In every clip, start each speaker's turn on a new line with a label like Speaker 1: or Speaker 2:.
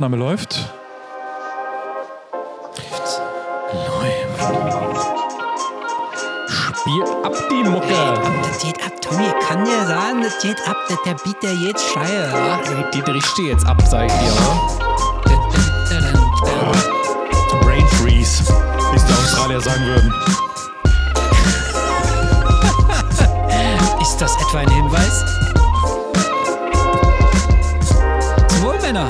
Speaker 1: Name läuft.
Speaker 2: Spiel ab die Mucke.
Speaker 3: Das geht ab, Tommy, kann dir sagen, das geht ab, dass der Beat, der geht scheiße. wa?
Speaker 2: Die richte jetzt ab, sag ich dir. wa?
Speaker 1: Brain Freeze, wie es die Australier sagen würden.
Speaker 3: Ist das etwa ein Hinweis? Wohl, Männer.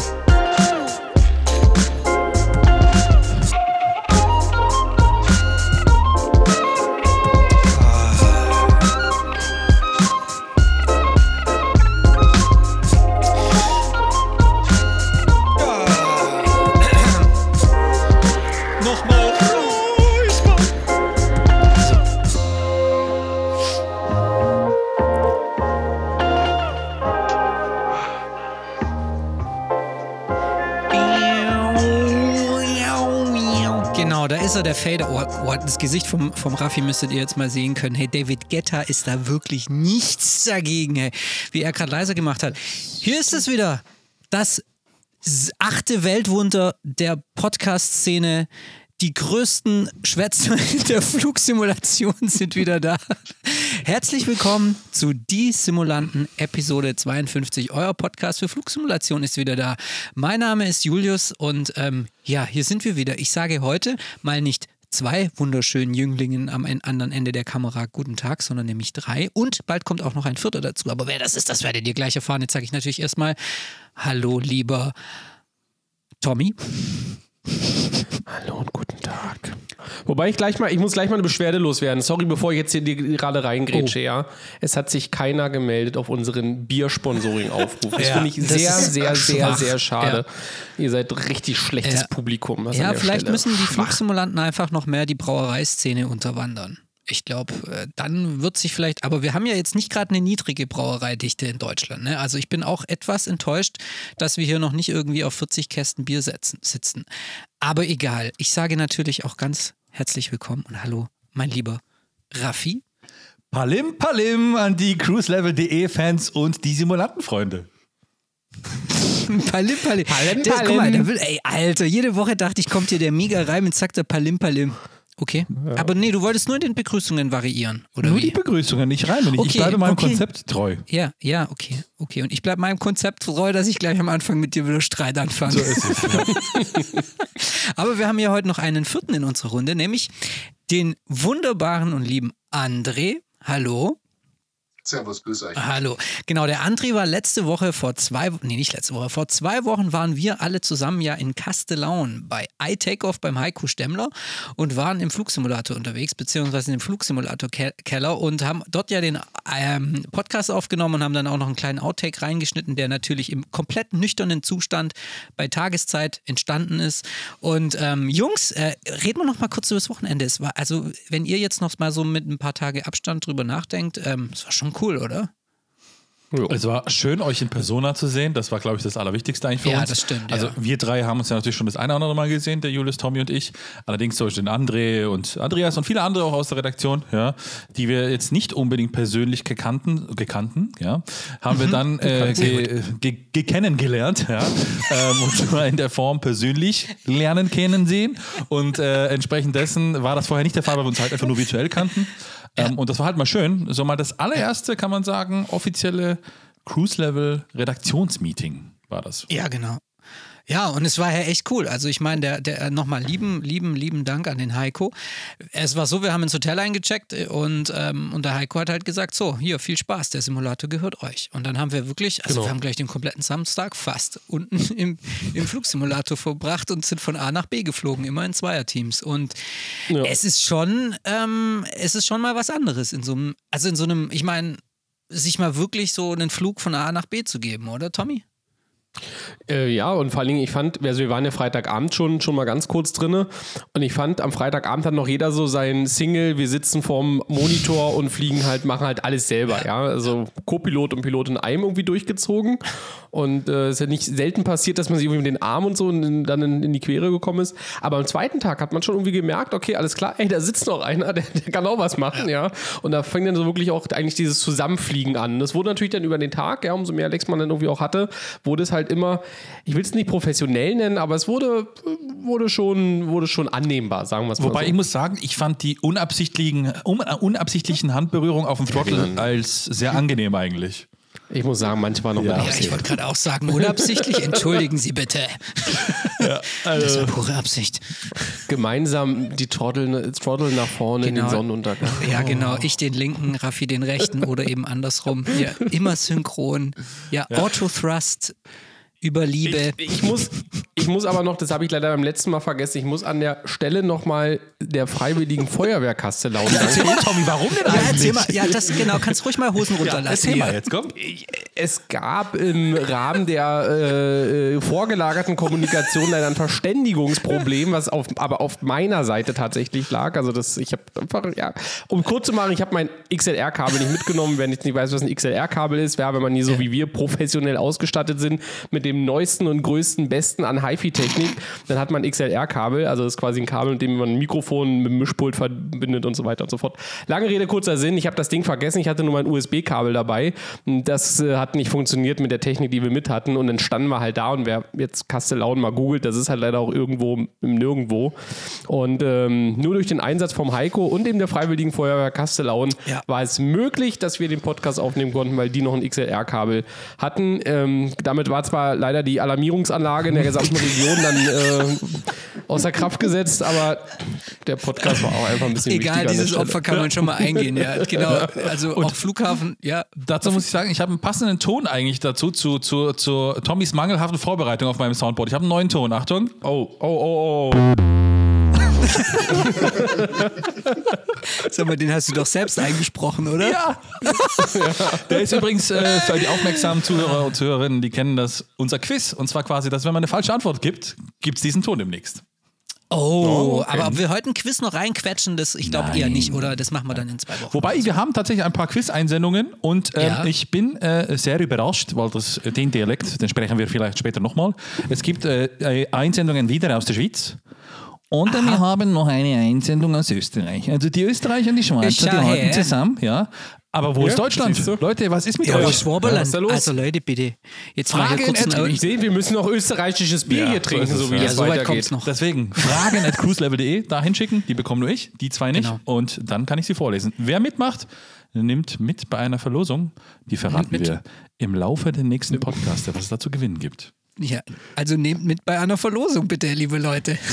Speaker 3: Fader. Oh, oh, das Gesicht vom, vom Raffi müsstet ihr jetzt mal sehen können. Hey, David Guetta ist da wirklich nichts dagegen, hey, wie er gerade leiser gemacht hat. Hier ist es wieder. Das achte Weltwunder der Podcast-Szene. Die größten Schwätzer der Flugsimulation sind wieder da. Herzlich willkommen zu Die Simulanten Episode 52. Euer Podcast für Flugsimulation ist wieder da. Mein Name ist Julius und ähm, ja, hier sind wir wieder. Ich sage heute mal nicht zwei wunderschönen Jünglingen am en- anderen Ende der Kamera guten Tag, sondern nämlich drei. Und bald kommt auch noch ein vierter dazu. Aber wer das ist, das werdet ihr gleich erfahren. Jetzt sage ich natürlich erstmal Hallo, lieber Tommy.
Speaker 2: Hallo und guten Tag. Wobei ich gleich mal, ich muss gleich mal eine Beschwerde loswerden. Sorry, bevor ich jetzt hier die- gerade reingrätsche, ja. Es hat sich keiner gemeldet auf unseren Biersponsoring-Aufruf. Das
Speaker 3: Ja,
Speaker 2: finde ich sehr, sehr, sehr,
Speaker 3: schwach.
Speaker 2: sehr schade. Ihr seid richtig schlechtes
Speaker 3: Ja.
Speaker 2: Publikum.
Speaker 3: Ja, vielleicht
Speaker 2: Stelle.
Speaker 3: müssen die
Speaker 2: Schwach.
Speaker 3: Flugsimulanten einfach noch mehr die Brauereiszene unterwandern. Ich glaube, äh, dann wird sich vielleicht, aber wir haben ja jetzt nicht gerade eine niedrige Brauereidichte in Deutschland. Ne? Also ich bin auch etwas enttäuscht, dass wir hier noch nicht irgendwie auf 40 Kästen Bier setzen, sitzen. Aber egal, ich sage natürlich auch ganz herzlich willkommen und hallo, mein lieber Raffi.
Speaker 1: Palim Palim an die cruiselevel.de Fans und die Simulantenfreunde.
Speaker 3: Palim Palim.
Speaker 2: Palim,
Speaker 3: Der, guck mal,
Speaker 2: Palim.
Speaker 3: der will, ey, Alter, jede Woche dachte ich, kommt hier der mega rein und sagt der Palim Palim. Okay. Aber nee, du wolltest nur in den Begrüßungen variieren, oder
Speaker 1: Nur
Speaker 3: wie?
Speaker 1: die Begrüßungen, nicht rein.
Speaker 3: Okay,
Speaker 1: ich bleibe meinem
Speaker 3: okay.
Speaker 1: Konzept treu.
Speaker 3: Ja, ja, okay, okay. Und ich bleibe meinem Konzept treu, dass ich gleich am Anfang mit dir wieder Streit anfange.
Speaker 1: So ist es. Ja.
Speaker 3: Aber wir haben ja heute noch einen vierten in unserer Runde, nämlich den wunderbaren und lieben André. Hallo.
Speaker 4: Servus, grüß euch.
Speaker 3: Hallo. Genau, der André war letzte Woche vor zwei, nee, nicht letzte Woche, vor zwei Wochen waren wir alle zusammen ja in Castellaun bei iTakeoff beim Heiko Stemmler und waren im Flugsimulator unterwegs, beziehungsweise im Flugsimulator-Keller und haben dort ja den ähm, Podcast aufgenommen und haben dann auch noch einen kleinen Outtake reingeschnitten, der natürlich im komplett nüchternen Zustand bei Tageszeit entstanden ist. Und ähm, Jungs, äh, reden wir noch mal kurz über das Wochenende. Es war, also, wenn ihr jetzt noch mal so mit ein paar Tage Abstand drüber nachdenkt, ähm, es war schon cool, oder?
Speaker 1: Es war schön, euch in Persona zu sehen. Das war, glaube ich, das Allerwichtigste eigentlich für
Speaker 3: Ja,
Speaker 1: uns.
Speaker 3: das stimmt,
Speaker 1: Also
Speaker 3: ja.
Speaker 1: wir drei haben uns ja natürlich schon das eine oder andere Mal gesehen, der Julius, Tommy und ich. Allerdings zum Beispiel den André und Andreas und viele andere auch aus der Redaktion, ja, die wir jetzt nicht unbedingt persönlich gekannten, gekannten, ja, haben
Speaker 3: Mhm.
Speaker 1: wir dann äh, ge, ge, ge kennengelernt, ja, ähm, und zwar in der Form persönlich lernen, kennen, sehen. Und äh, entsprechend dessen war das vorher nicht der Fall, weil wir uns halt einfach nur virtuell kannten. Ähm, und das war halt mal schön. So mal das allererste, kann man sagen, offizielle Cruise-Level-Redaktionsmeeting war das.
Speaker 3: Ja, genau. Ja, und es war ja echt cool. Also ich meine, der, der nochmal lieben, lieben, lieben Dank an den Heiko. Es war so, wir haben ins Hotel eingecheckt und, ähm, und der Heiko hat halt gesagt, so, hier, viel Spaß, der Simulator gehört euch. Und dann haben wir wirklich, also
Speaker 2: Genau.
Speaker 3: wir haben gleich den kompletten Samstag fast unten im, im Flugsimulator verbracht und sind von A nach B geflogen, immer in Zweierteams. Und
Speaker 2: Ja.
Speaker 3: es ist schon, ähm, es ist schon mal was anderes in so einem, also in so einem, ich meine, sich mal wirklich so einen Flug von A nach B zu geben, oder Tommy?
Speaker 2: Äh, ja, und vor allen Dingen, ich fand, also wir waren ja Freitagabend schon, schon mal ganz kurz drinne und ich fand, am Freitagabend hat noch jeder so sein Single, wir sitzen vorm Monitor und fliegen halt, machen halt alles selber, ja. Also Co-Pilot und Pilot in einem irgendwie durchgezogen und äh, es ist ja nicht selten passiert, dass man sich irgendwie mit den Armen und so in, dann in, in die Quere gekommen ist. Aber am zweiten Tag hat man schon irgendwie gemerkt, okay, alles klar, ey, da sitzt noch einer, der, der kann auch was machen, ja. Und da fängt dann so wirklich auch eigentlich dieses Zusammenfliegen an. Das wurde natürlich dann über den Tag, ja, umso mehr Lecks man dann irgendwie auch hatte, wurde es halt halt immer, ich will es nicht professionell nennen, aber es wurde, wurde, schon, wurde schon annehmbar, sagen wir es mal
Speaker 1: Wobei
Speaker 2: so.
Speaker 1: ich muss sagen, ich fand die unabsichtlichen, un, unabsichtlichen Handberührungen auf dem Throttle als sehr angenehm eigentlich.
Speaker 2: Ich muss sagen, manche waren noch
Speaker 1: Ja.
Speaker 2: mit
Speaker 3: Ja, ich wollte gerade auch sagen, unabsichtlich, entschuldigen Sie bitte. das war pure Absicht.
Speaker 2: Gemeinsam die Trottel, Trottel nach vorne in
Speaker 3: Genau.
Speaker 2: den Sonnenuntergang.
Speaker 3: Ja, genau. Ich den linken, Raffi den rechten oder eben andersrum. Ja, immer synchron. Ja, Autothrust über Liebe.
Speaker 2: Ich, ich, muss, ich muss aber noch, das habe ich leider beim letzten Mal vergessen, ich muss an der Stelle nochmal der Freiwilligen Feuerwehrkasse lauten.
Speaker 1: Erzähl mal, Tommy, warum denn
Speaker 3: ja,
Speaker 1: eigentlich?
Speaker 3: erzähl mal. Ja, das genau. Kannst ruhig mal Hosen runterlassen.
Speaker 1: Erzähl mal
Speaker 3: hier.
Speaker 1: jetzt, komm.
Speaker 2: Es gab im Rahmen der äh, äh, vorgelagerten Kommunikation leider ein Verständigungsproblem, was auf, aber auf meiner Seite tatsächlich lag. Also das, ich habe einfach, ja, um kurz zu machen, ich habe mein XLR-Kabel nicht mitgenommen. Wer jetzt nicht weiß, was ein XLR-Kabel ist, wer, wenn man nie so wie wir professionell ausgestattet sind mit dem neuesten und größten, besten an HiFi-Technik, dann hat man ein XLR-Kabel, also das ist quasi ein Kabel, mit dem man ein Mikrofon mit dem Mischpult verbindet und so weiter und so fort. Lange Rede, kurzer Sinn, ich habe das Ding vergessen, ich hatte nur mein USB-Kabel dabei. Das äh, hat nicht funktioniert mit der Technik, die wir mit hatten und dann standen wir halt da und wer jetzt Kastellaun mal googelt, das ist halt leider auch irgendwo im Nirgendwo. Und ähm, nur durch den Einsatz vom Heiko und dem der Freiwilligen Feuerwehr Kastellaun
Speaker 3: Ja.
Speaker 2: war es möglich, dass wir den Podcast aufnehmen konnten, weil die noch ein XLR-Kabel hatten. Ähm, damit war zwar leider die Alarmierungsanlage in der gesamten Region dann äh, außer Kraft gesetzt, aber der Podcast war auch einfach ein bisschen
Speaker 3: Egal, dieses. Opfer kann man schon mal eingehen. Ja, genau. Also auch Flughafen, ja.
Speaker 1: Dazu muss ich sagen, ich habe einen passenden Ton eigentlich dazu, zu, zu, zu Tommys mangelhaften Vorbereitung auf meinem Soundboard. Ich habe einen neuen Ton. Achtung. Oh, oh, oh, oh.
Speaker 3: Sag mal, den hast du doch selbst eingesprochen, oder?
Speaker 1: Ja. Der ist übrigens äh, für die aufmerksamen Zuhörer und Zuhörerinnen, die kennen das, unser Quiz. Und zwar quasi, dass wenn man eine falsche Antwort gibt, gibt es diesen Ton demnächst.
Speaker 3: Oh,
Speaker 1: okay.
Speaker 3: aber ob wir heute ein Quiz noch reinquetschen, das ich glaube eher nicht, oder? Das machen wir dann in zwei Wochen.
Speaker 1: Wobei, wir haben tatsächlich ein paar Quiz-Einsendungen und ähm,
Speaker 3: Ja.
Speaker 1: ich bin äh, sehr überrascht, weil das, den Dialekt, den sprechen wir vielleicht später nochmal. Es gibt äh, äh, Einsendungen wieder aus der Schweiz. Und äh, wir haben noch eine Einsendung aus Österreich. Also die Österreicher und die Schweizer, die halten zusammen, ja. Aber wo
Speaker 2: Ja,
Speaker 1: ist Deutschland? Leute, was ist mit
Speaker 3: Ja,
Speaker 1: euch?
Speaker 3: Schwaberland?
Speaker 2: was ist da los?
Speaker 3: Also Leute, bitte. Jetzt mal hier
Speaker 1: Fragen
Speaker 3: kurz
Speaker 1: at-
Speaker 2: Ich sehe, wir müssen noch österreichisches Bier
Speaker 1: Ja,
Speaker 2: hier trinken,
Speaker 1: so es,
Speaker 2: wie
Speaker 1: ja.
Speaker 2: das
Speaker 3: Ja, so weit
Speaker 2: weitergeht.
Speaker 3: noch.
Speaker 1: Deswegen fragen at cruiselevel.de da hinschicken, die bekommen nur ich, die zwei nicht.
Speaker 3: Genau.
Speaker 1: Und dann kann ich sie vorlesen. Wer mitmacht, nimmt mit bei einer Verlosung. Die verraten wir im Laufe der nächsten Podcasts, was es da zu gewinnen gibt.
Speaker 3: Ja, also nehmt mit bei einer Verlosung, bitte, liebe Leute.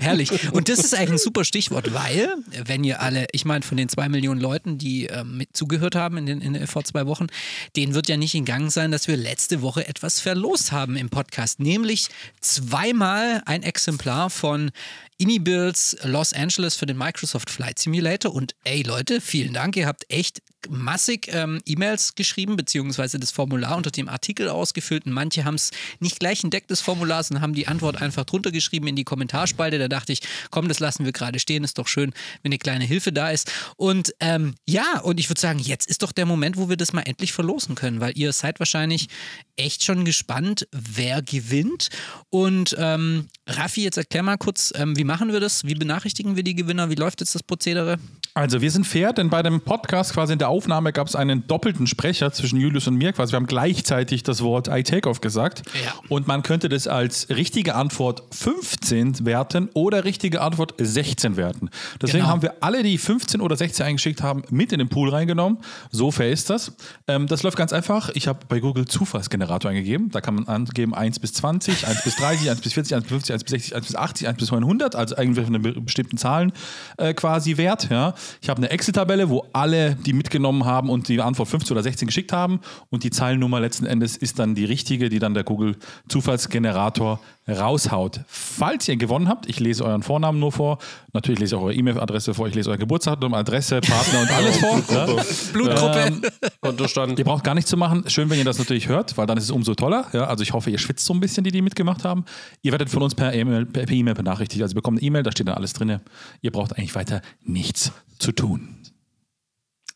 Speaker 3: Herrlich. Und das ist eigentlich ein super Stichwort, weil, wenn ihr alle, ich meine, von den zwei Millionen Leuten, die ähm, mit zugehört haben in den, in, vor zwei Wochen, denen wird ja nicht in Gang sein, dass wir letzte Woche etwas verlost haben im Podcast. Nämlich zweimal ein Exemplar von Inibills Los Angeles für den Microsoft Flight Simulator. Und ey Leute, vielen Dank. Ihr habt echt massig ähm, E-Mails geschrieben, beziehungsweise das Formular unter dem Artikel ausgefüllt. Und manche haben es nicht gleich entdeckt, das Formular, sondern haben die Antwort einfach drunter geschrieben in die Kommentarspalte. Da dachte ich, komm, das lassen wir gerade stehen. Ist doch schön, wenn eine kleine Hilfe da ist. Und ähm, ja, und ich würde sagen, jetzt ist doch der Moment, wo wir das mal endlich verlosen können, weil ihr seid wahrscheinlich echt schon gespannt, wer gewinnt. Und ähm, Raffi, jetzt erklär mal kurz, ähm, wie machen wir das? Wie benachrichtigen wir die Gewinner? Wie läuft jetzt das Prozedere?
Speaker 1: Also wir sind fair, denn bei dem Podcast quasi in der Aufnahme gab es einen doppelten Sprecher zwischen Julius und mir. Quasi wir haben gleichzeitig das Wort I take off gesagt.
Speaker 3: Ja.
Speaker 1: Und man könnte das als richtige Antwort 15 werten oder richtige Antwort 16 werten. Deswegen
Speaker 3: Genau.
Speaker 1: haben wir alle, die 15 oder 16 eingeschickt haben, mit in den Pool reingenommen. So fair ist das. Ähm, das läuft ganz einfach. Ich habe bei Google Zufallsgenerator eingegeben. Da kann man angeben 1 bis 20, 1 bis 30, 1 bis 40, 1 bis 50, 1 bis 60, 1 bis 80, 1 bis 100. Also irgendwie von bestimmten Zahlen äh, quasi Wert. Ja. Ich habe eine Excel-Tabelle, wo alle, die mitgenommen haben und die Antwort 15 oder 16 geschickt haben und die Zahlennummer letzten Endes ist dann die richtige, die dann der Google Zufallsgenerator raushaut. Falls ihr gewonnen habt, ich lese euren Vornamen nur vor, natürlich lese ich auch eure E-Mail-Adresse vor, ich lese euer Geburtsdatum, Adresse, Partner und alles vor. Ja.
Speaker 3: Blutgruppe.
Speaker 1: Ähm,
Speaker 2: Kontostand.
Speaker 1: Ihr braucht gar nichts zu machen. Schön, wenn ihr das natürlich hört, weil dann ist es umso toller. Ja, also ich hoffe, ihr schwitzt so ein bisschen, die die mitgemacht haben. Ihr werdet von uns per E-Mail per E-Mail benachrichtigt. Also ihr bekommt eine E-Mail, da steht dann alles drin. Ihr braucht eigentlich weiter nichts zu tun.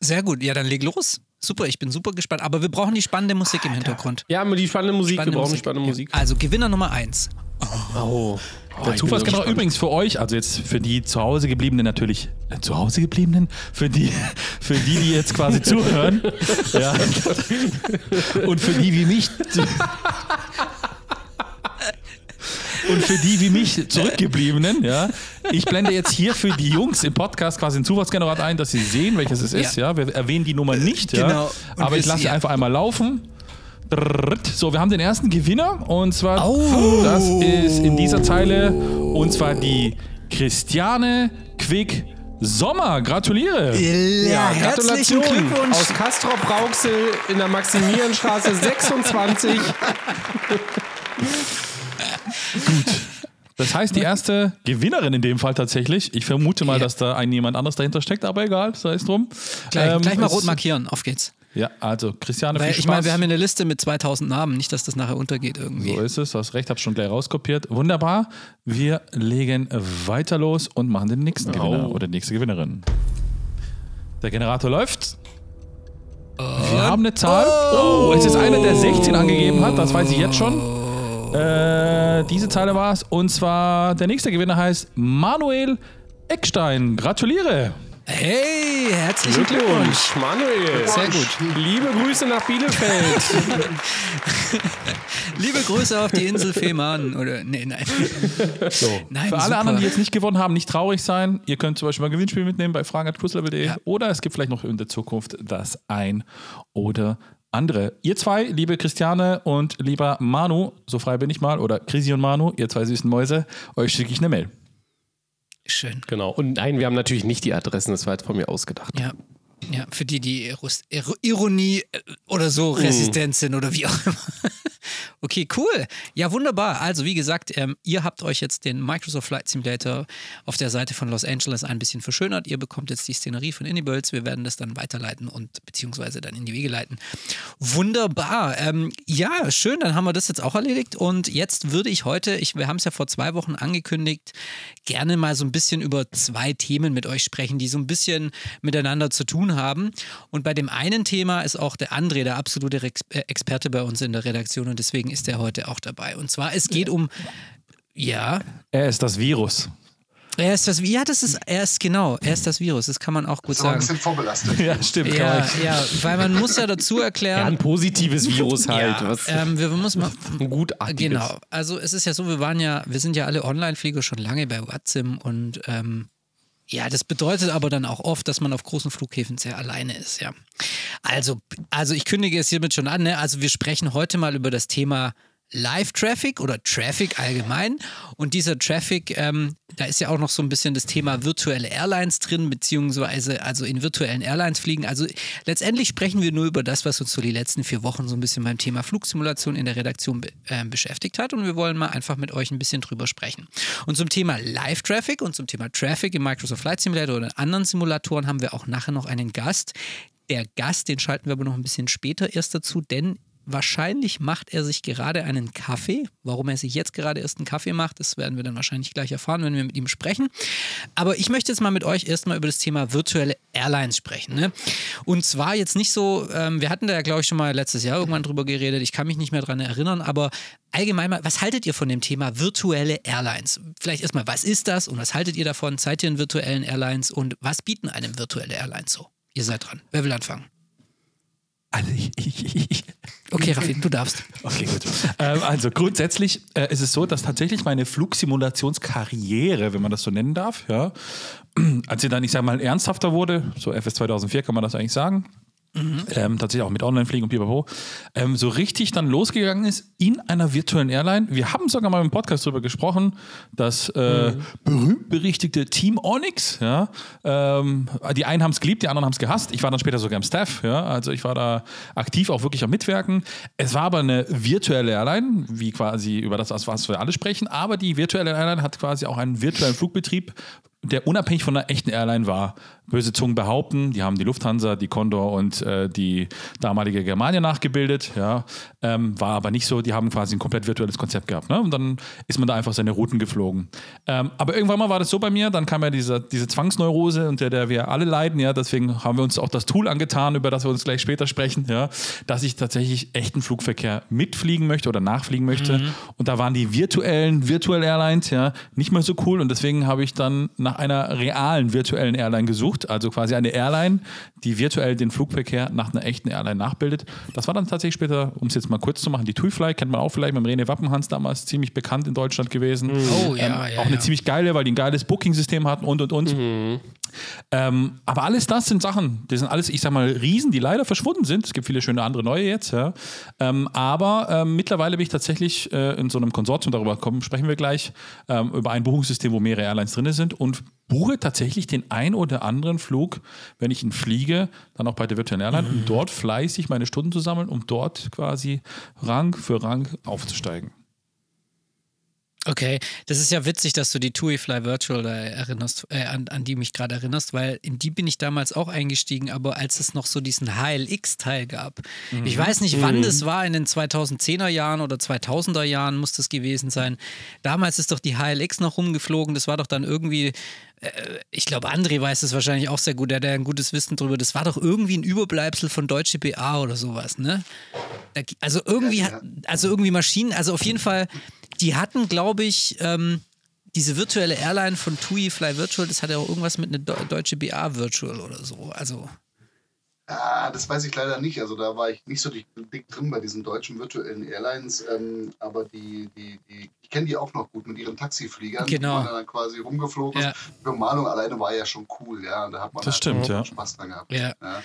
Speaker 3: Sehr gut. Ja, dann leg los. Super, ich bin super gespannt. Aber wir brauchen die spannende Musik im Hintergrund.
Speaker 2: Ja, aber die spannende Musik, wir brauchen
Speaker 3: Musik.
Speaker 2: spannende Musik.
Speaker 3: Also Gewinner Nummer eins.
Speaker 2: Oh.
Speaker 1: Der Zufallsgenerator übrigens für euch, also jetzt für die zu Hause gebliebenen natürlich, äh, zu Hause gebliebenen, für die, für die, die jetzt quasi zuhören, ja, und für die wie mich, und für die wie mich zurückgebliebenen, ja, ich blende jetzt hier für die Jungs im Podcast quasi einen Zufallsgenerator ein, dass sie sehen, welches es ist, ja, wir erwähnen die Nummer nicht, ja,
Speaker 3: Genau. Und
Speaker 1: aber ich lasse
Speaker 3: ja.
Speaker 1: einfach einmal laufen. So, wir haben den ersten Gewinner und zwar,
Speaker 3: Oh.
Speaker 1: das ist in dieser Zeile und zwar die Christiane Quick Sommer. Gratuliere!
Speaker 3: Ja, herzlichen
Speaker 2: Gratulation
Speaker 3: Glückwunsch.
Speaker 2: aus Castrop Rauxel in der Maximilianstraße 26.
Speaker 1: Das heißt, die erste Gewinnerin in dem Fall tatsächlich. Ich vermute mal,
Speaker 3: Ja.
Speaker 1: dass da ein jemand anderes dahinter steckt, aber egal, sei es drum.
Speaker 3: Gleich,
Speaker 1: Ähm,
Speaker 3: gleich mal rot markieren, auf geht's.
Speaker 1: Ja, also Christiane,
Speaker 3: Weil
Speaker 1: viel
Speaker 3: ich meine,
Speaker 1: Spaß.
Speaker 3: wir haben hier eine Liste mit 2000 Namen, nicht, dass das nachher untergeht irgendwie.
Speaker 1: So ist es, du hast recht, hab schon gleich rauskopiert. Wunderbar. Wir legen weiter los und machen den nächsten Gewinner oder die nächste Gewinnerin. Der Generator läuft. Wir haben eine Zahl. Oh, es ist einer, der 16 angegeben hat, das weiß ich jetzt schon. Äh, diese Zahl war es. Und zwar der nächste Gewinner heißt Manuel Eckstein. Gratuliere.
Speaker 3: Hey, herzlichen Glückwunsch.
Speaker 2: Manuel.
Speaker 3: Sehr gut.
Speaker 2: Liebe Grüße nach Bielefeld.
Speaker 3: Liebe Grüße auf die Insel Fehmarn. Oder, nee, nein.
Speaker 1: So.
Speaker 3: Nein,
Speaker 1: Für alle
Speaker 3: super.
Speaker 1: anderen, die jetzt nicht gewonnen haben, nicht traurig sein. Ihr könnt zum Beispiel mal ein Gewinnspiel mitnehmen bei fragen.kurslevel.de
Speaker 3: Ja.
Speaker 1: oder es gibt vielleicht noch in der Zukunft das ein oder andere. Ihr zwei, liebe Christiane und lieber Manu, so frei bin ich mal, oder Chrissy und Manu, ihr zwei süßen Mäuse, euch schicke ich eine Mail.
Speaker 3: Schön.
Speaker 2: genau. Und nein, wir haben natürlich nicht die Adressen, das war jetzt von mir ausgedacht.
Speaker 3: Ja. Ja, für die, die Ironie äh, oder so resistent sind oder wie auch immer. Okay, cool. Ja, wunderbar. Also, wie gesagt, ähm, ihr habt euch jetzt den Microsoft Flight Simulator auf der Seite von Los Angeles ein bisschen verschönert. Ihr bekommt jetzt die Szenerie von Innibirds. Wir werden das dann weiterleiten und beziehungsweise dann in die Wege leiten. Wunderbar. Ähm, ja, schön. Dann haben wir das jetzt auch erledigt. Und jetzt würde ich heute, ich, wir haben es ja vor zwei Wochen angekündigt, gerne mal so ein bisschen über zwei Themen mit euch sprechen, die so ein bisschen miteinander zu tun haben. Und bei dem einen Thema ist auch der André der absolute Rex äh, Experte bei uns in der Redaktion und deswegen ist er heute auch dabei. Und zwar, es geht um, ja,
Speaker 1: Er ist das Virus.
Speaker 3: er ist das, ja, das ist, er ist genau, er ist das Virus, das kann man auch gut
Speaker 4: ist aber ein
Speaker 3: sagen.
Speaker 4: bisschen vorbelastet.
Speaker 1: Ja, stimmt.
Speaker 3: Ja, ja, weil man muss ja dazu
Speaker 2: Ja,
Speaker 3: erklären,
Speaker 2: ein positives Virus halt.
Speaker 3: ja,
Speaker 2: was
Speaker 3: ähm, wir müssen mal,
Speaker 2: ein gutartiges.
Speaker 3: Genau. Also es ist ja so, wir waren ja, wir sind ja alle Online-Flieger schon lange bei Watsim und ähm, ja, das bedeutet aber dann auch oft, dass man auf großen Flughäfen sehr alleine ist, ja. Also, also ich kündige es hiermit schon an, ne? Also wir sprechen heute mal über das Thema Live-Traffic oder Traffic allgemein. Und dieser Traffic, ähm, da ist ja auch noch so ein bisschen das Thema virtuelle Airlines drin, beziehungsweise also in virtuellen Airlines fliegen. Also letztendlich sprechen wir nur über das, was uns so die letzten vier Wochen so ein bisschen beim Thema Flugsimulation in der Redaktion be äh, beschäftigt hat. Und wir wollen mal einfach mit euch ein bisschen drüber sprechen. Und zum Thema Live-Traffic und zum Thema Traffic im Microsoft Flight Simulator oder in anderen Simulatoren haben wir auch nachher noch einen Gast. Der Gast, den schalten wir aber noch ein bisschen später erst dazu, denn wahrscheinlich macht er sich gerade einen Kaffee. Warum er sich jetzt gerade erst einen Kaffee macht, das werden wir dann wahrscheinlich gleich erfahren, wenn wir mit ihm sprechen. Aber ich möchte jetzt mal mit euch erstmal über das Thema virtuelle Airlines sprechen. Ne? Und zwar jetzt nicht so, ähm, wir hatten da ja, glaube ich, schon mal letztes Jahr irgendwann drüber geredet. Ich kann mich nicht mehr dran erinnern, aber allgemein mal, was haltet ihr von dem Thema virtuelle Airlines? Vielleicht erstmal, was ist das und was haltet ihr davon? Seid ihr in virtuellen Airlines und was bieten einem virtuelle Airlines so? Ihr seid dran. Wer will anfangen?
Speaker 1: Also ich, ich, ich,
Speaker 3: Okay, Raffi, du darfst.
Speaker 1: Okay, gut. ähm, also grundsätzlich äh, ist es so, dass tatsächlich meine Flugsimulationskarriere, wenn man das so nennen darf, ja, als sie dann, ich sag mal, ernsthafter wurde, so FS 2004 kann man das eigentlich sagen, ähm, tatsächlich auch mit Online-Fliegen und pipapo, ähm, so richtig dann losgegangen ist in einer virtuellen Airline. Wir haben sogar mal im Podcast darüber gesprochen, das äh, berühmt-berichtigte Team Onyx, ja, ähm, die einen haben es geliebt, die anderen haben es gehasst. Ich war dann später sogar im Staff, ja, also ich war da aktiv auch wirklich am Mitwirken. Es war aber eine virtuelle Airline, wie quasi über das, was wir alle sprechen, aber die virtuelle Airline hat quasi auch einen virtuellen Flugbetrieb der unabhängig von einer echten Airline war. Böse Zungen behaupten, die haben die Lufthansa, die Condor und äh, die damalige Germania nachgebildet, ja, ähm, war aber nicht so. Die haben quasi ein komplett virtuelles Konzept gehabt, ne? Und dann ist man da einfach seine Routen geflogen. Ähm, aber irgendwann mal war das so bei mir, dann kam ja diese, diese Zwangsneurose, unter der wir alle leiden, ja, deswegen haben wir uns auch das Tool angetan, über das wir uns gleich später sprechen, ja, dass ich tatsächlich echten Flugverkehr mitfliegen möchte oder nachfliegen möchte.
Speaker 3: Mhm.
Speaker 1: Und da waren die virtuellen Virtual Airlines, ja, nicht mehr so cool und deswegen habe ich dann nach einer realen virtuellen Airline gesucht, also quasi eine Airline, die virtuell den Flugverkehr nach einer echten Airline nachbildet. Das war dann tatsächlich später, um es jetzt mal kurz zu machen, die TUIFly, kennt man auch vielleicht mit dem René Wappenhans damals, ziemlich bekannt in Deutschland gewesen.
Speaker 3: Oh, ja, ja,
Speaker 1: Auch eine
Speaker 3: ja.
Speaker 1: ziemlich geile, weil die ein geiles Booking-System hatten und und und. Ähm, aber alles das sind Sachen, die sind alles, ich sag mal, Riesen, die leider verschwunden sind. Es gibt viele schöne andere neue jetzt, ja. Ähm, aber ähm, mittlerweile bin ich tatsächlich äh, in so einem Konsortium, darüber kommen, sprechen wir gleich, ähm, über ein Buchungssystem, wo mehrere Airlines drin sind und buche tatsächlich den ein oder anderen Flug, wenn ich ihn fliege, dann auch bei der virtuellen Airline, um dort fleißig meine Stunden zu sammeln, um dort quasi Rang für Rang aufzusteigen.
Speaker 3: Okay, das ist ja witzig, dass du die TUI Fly Virtual da erinnerst, äh, an, an die mich gerade erinnerst, weil in die bin ich damals auch eingestiegen, aber als es noch so diesen HLX-Teil gab. Ich weiß nicht, wann das war, in den 2010er Jahren oder 2000er Jahren muss das gewesen sein. Damals ist doch die HLX noch rumgeflogen, das war doch dann irgendwie, äh, ich glaube, André weiß es wahrscheinlich auch sehr gut, der hat ja ein gutes Wissen drüber, das war doch irgendwie ein Überbleibsel von Deutsche BA oder sowas, ne? Also irgendwie, also irgendwie Maschinen, also auf jeden Fall, die hatten, glaube ich, ähm, diese virtuelle Airline von TUI Fly Virtual, das hat ja auch irgendwas mit einer Deu- Deutsche BA Virtual oder so. Also,
Speaker 4: Ah, das weiß ich leider nicht. Also da war ich nicht so dick, dick drin bei diesen deutschen virtuellen Airlines. Ähm, aber die, die, die, ich kenne die auch noch gut mit ihren Taxifliegern.
Speaker 3: Genau.
Speaker 4: Die man dann quasi rumgeflogen
Speaker 3: Ja.
Speaker 4: ist. Die Bemalung alleine war ja schon cool, ja. Und da hat man
Speaker 1: Das
Speaker 4: halt
Speaker 1: stimmt, ja.
Speaker 4: Spaß dran gehabt.
Speaker 3: ja.
Speaker 4: Ja.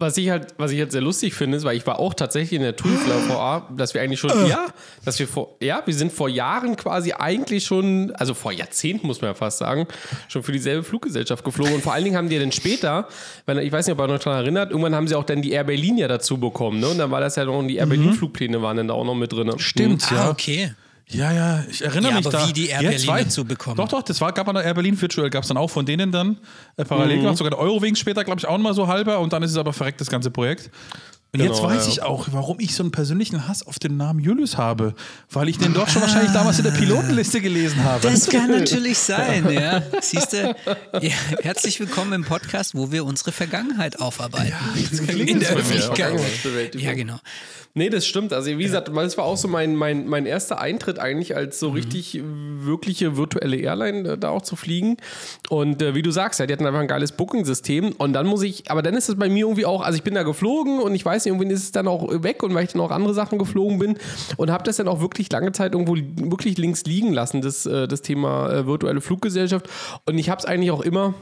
Speaker 2: Was ich halt, was ich halt sehr lustig finde, ist, weil ich war auch tatsächlich in der Toolflow VA, dass wir eigentlich schon, ja, dass wir vor, ja, wir sind vor Jahren quasi eigentlich schon, also vor Jahrzehnten muss man ja fast sagen, schon für dieselbe Fluggesellschaft geflogen. Und vor allen Dingen haben die ja dann später, wenn, ich weiß nicht, ob ihr euch daran erinnert, irgendwann haben sie auch dann die Air Berlin ja dazu bekommen, ne? Und dann war das ja noch, die Air Berlin Flugpläne waren dann da auch noch mit drin.
Speaker 1: Stimmt,
Speaker 3: Ah, okay.
Speaker 1: Ja, ja, ich erinnere
Speaker 3: Ja,
Speaker 1: mich
Speaker 3: aber
Speaker 1: da.
Speaker 3: wie die Air Berlin dazu bekommen.
Speaker 1: Doch, doch, das war, gab man Air Berlin Virtual, gab es dann auch von denen dann äh, parallel gemacht, sogar der Eurowings später, glaube ich, auch nochmal so halber und dann ist es aber verreckt, das ganze Projekt. Und jetzt
Speaker 2: Genau,
Speaker 1: weiß
Speaker 2: ja.
Speaker 1: ich auch, warum ich so einen persönlichen Hass auf den Namen Julius habe, weil ich den dort schon wahrscheinlich damals in der Pilotenliste gelesen habe.
Speaker 3: Das kann natürlich sein, ja. Siehst du, ja, herzlich willkommen im Podcast, wo wir unsere Vergangenheit aufarbeiten. In der. Öffentlichkeit. Ja, genau.
Speaker 2: Nee, das stimmt. Also wie gesagt, das war auch so mein, mein, mein erster Eintritt eigentlich als so richtig äh, wirkliche virtuelle Airline äh, da auch zu fliegen. Und äh, wie du sagst, ja, die hatten einfach ein geiles Booking-System. Und dann muss ich, aber dann ist es bei mir irgendwie auch, also ich bin da geflogen und ich weiß nicht, irgendwann ist es dann auch weg und weil ich dann auch andere Sachen geflogen bin und habe das dann auch wirklich lange Zeit irgendwo li- wirklich links liegen lassen, das, äh, das Thema äh, virtuelle Fluggesellschaft. Und ich habe es eigentlich auch immer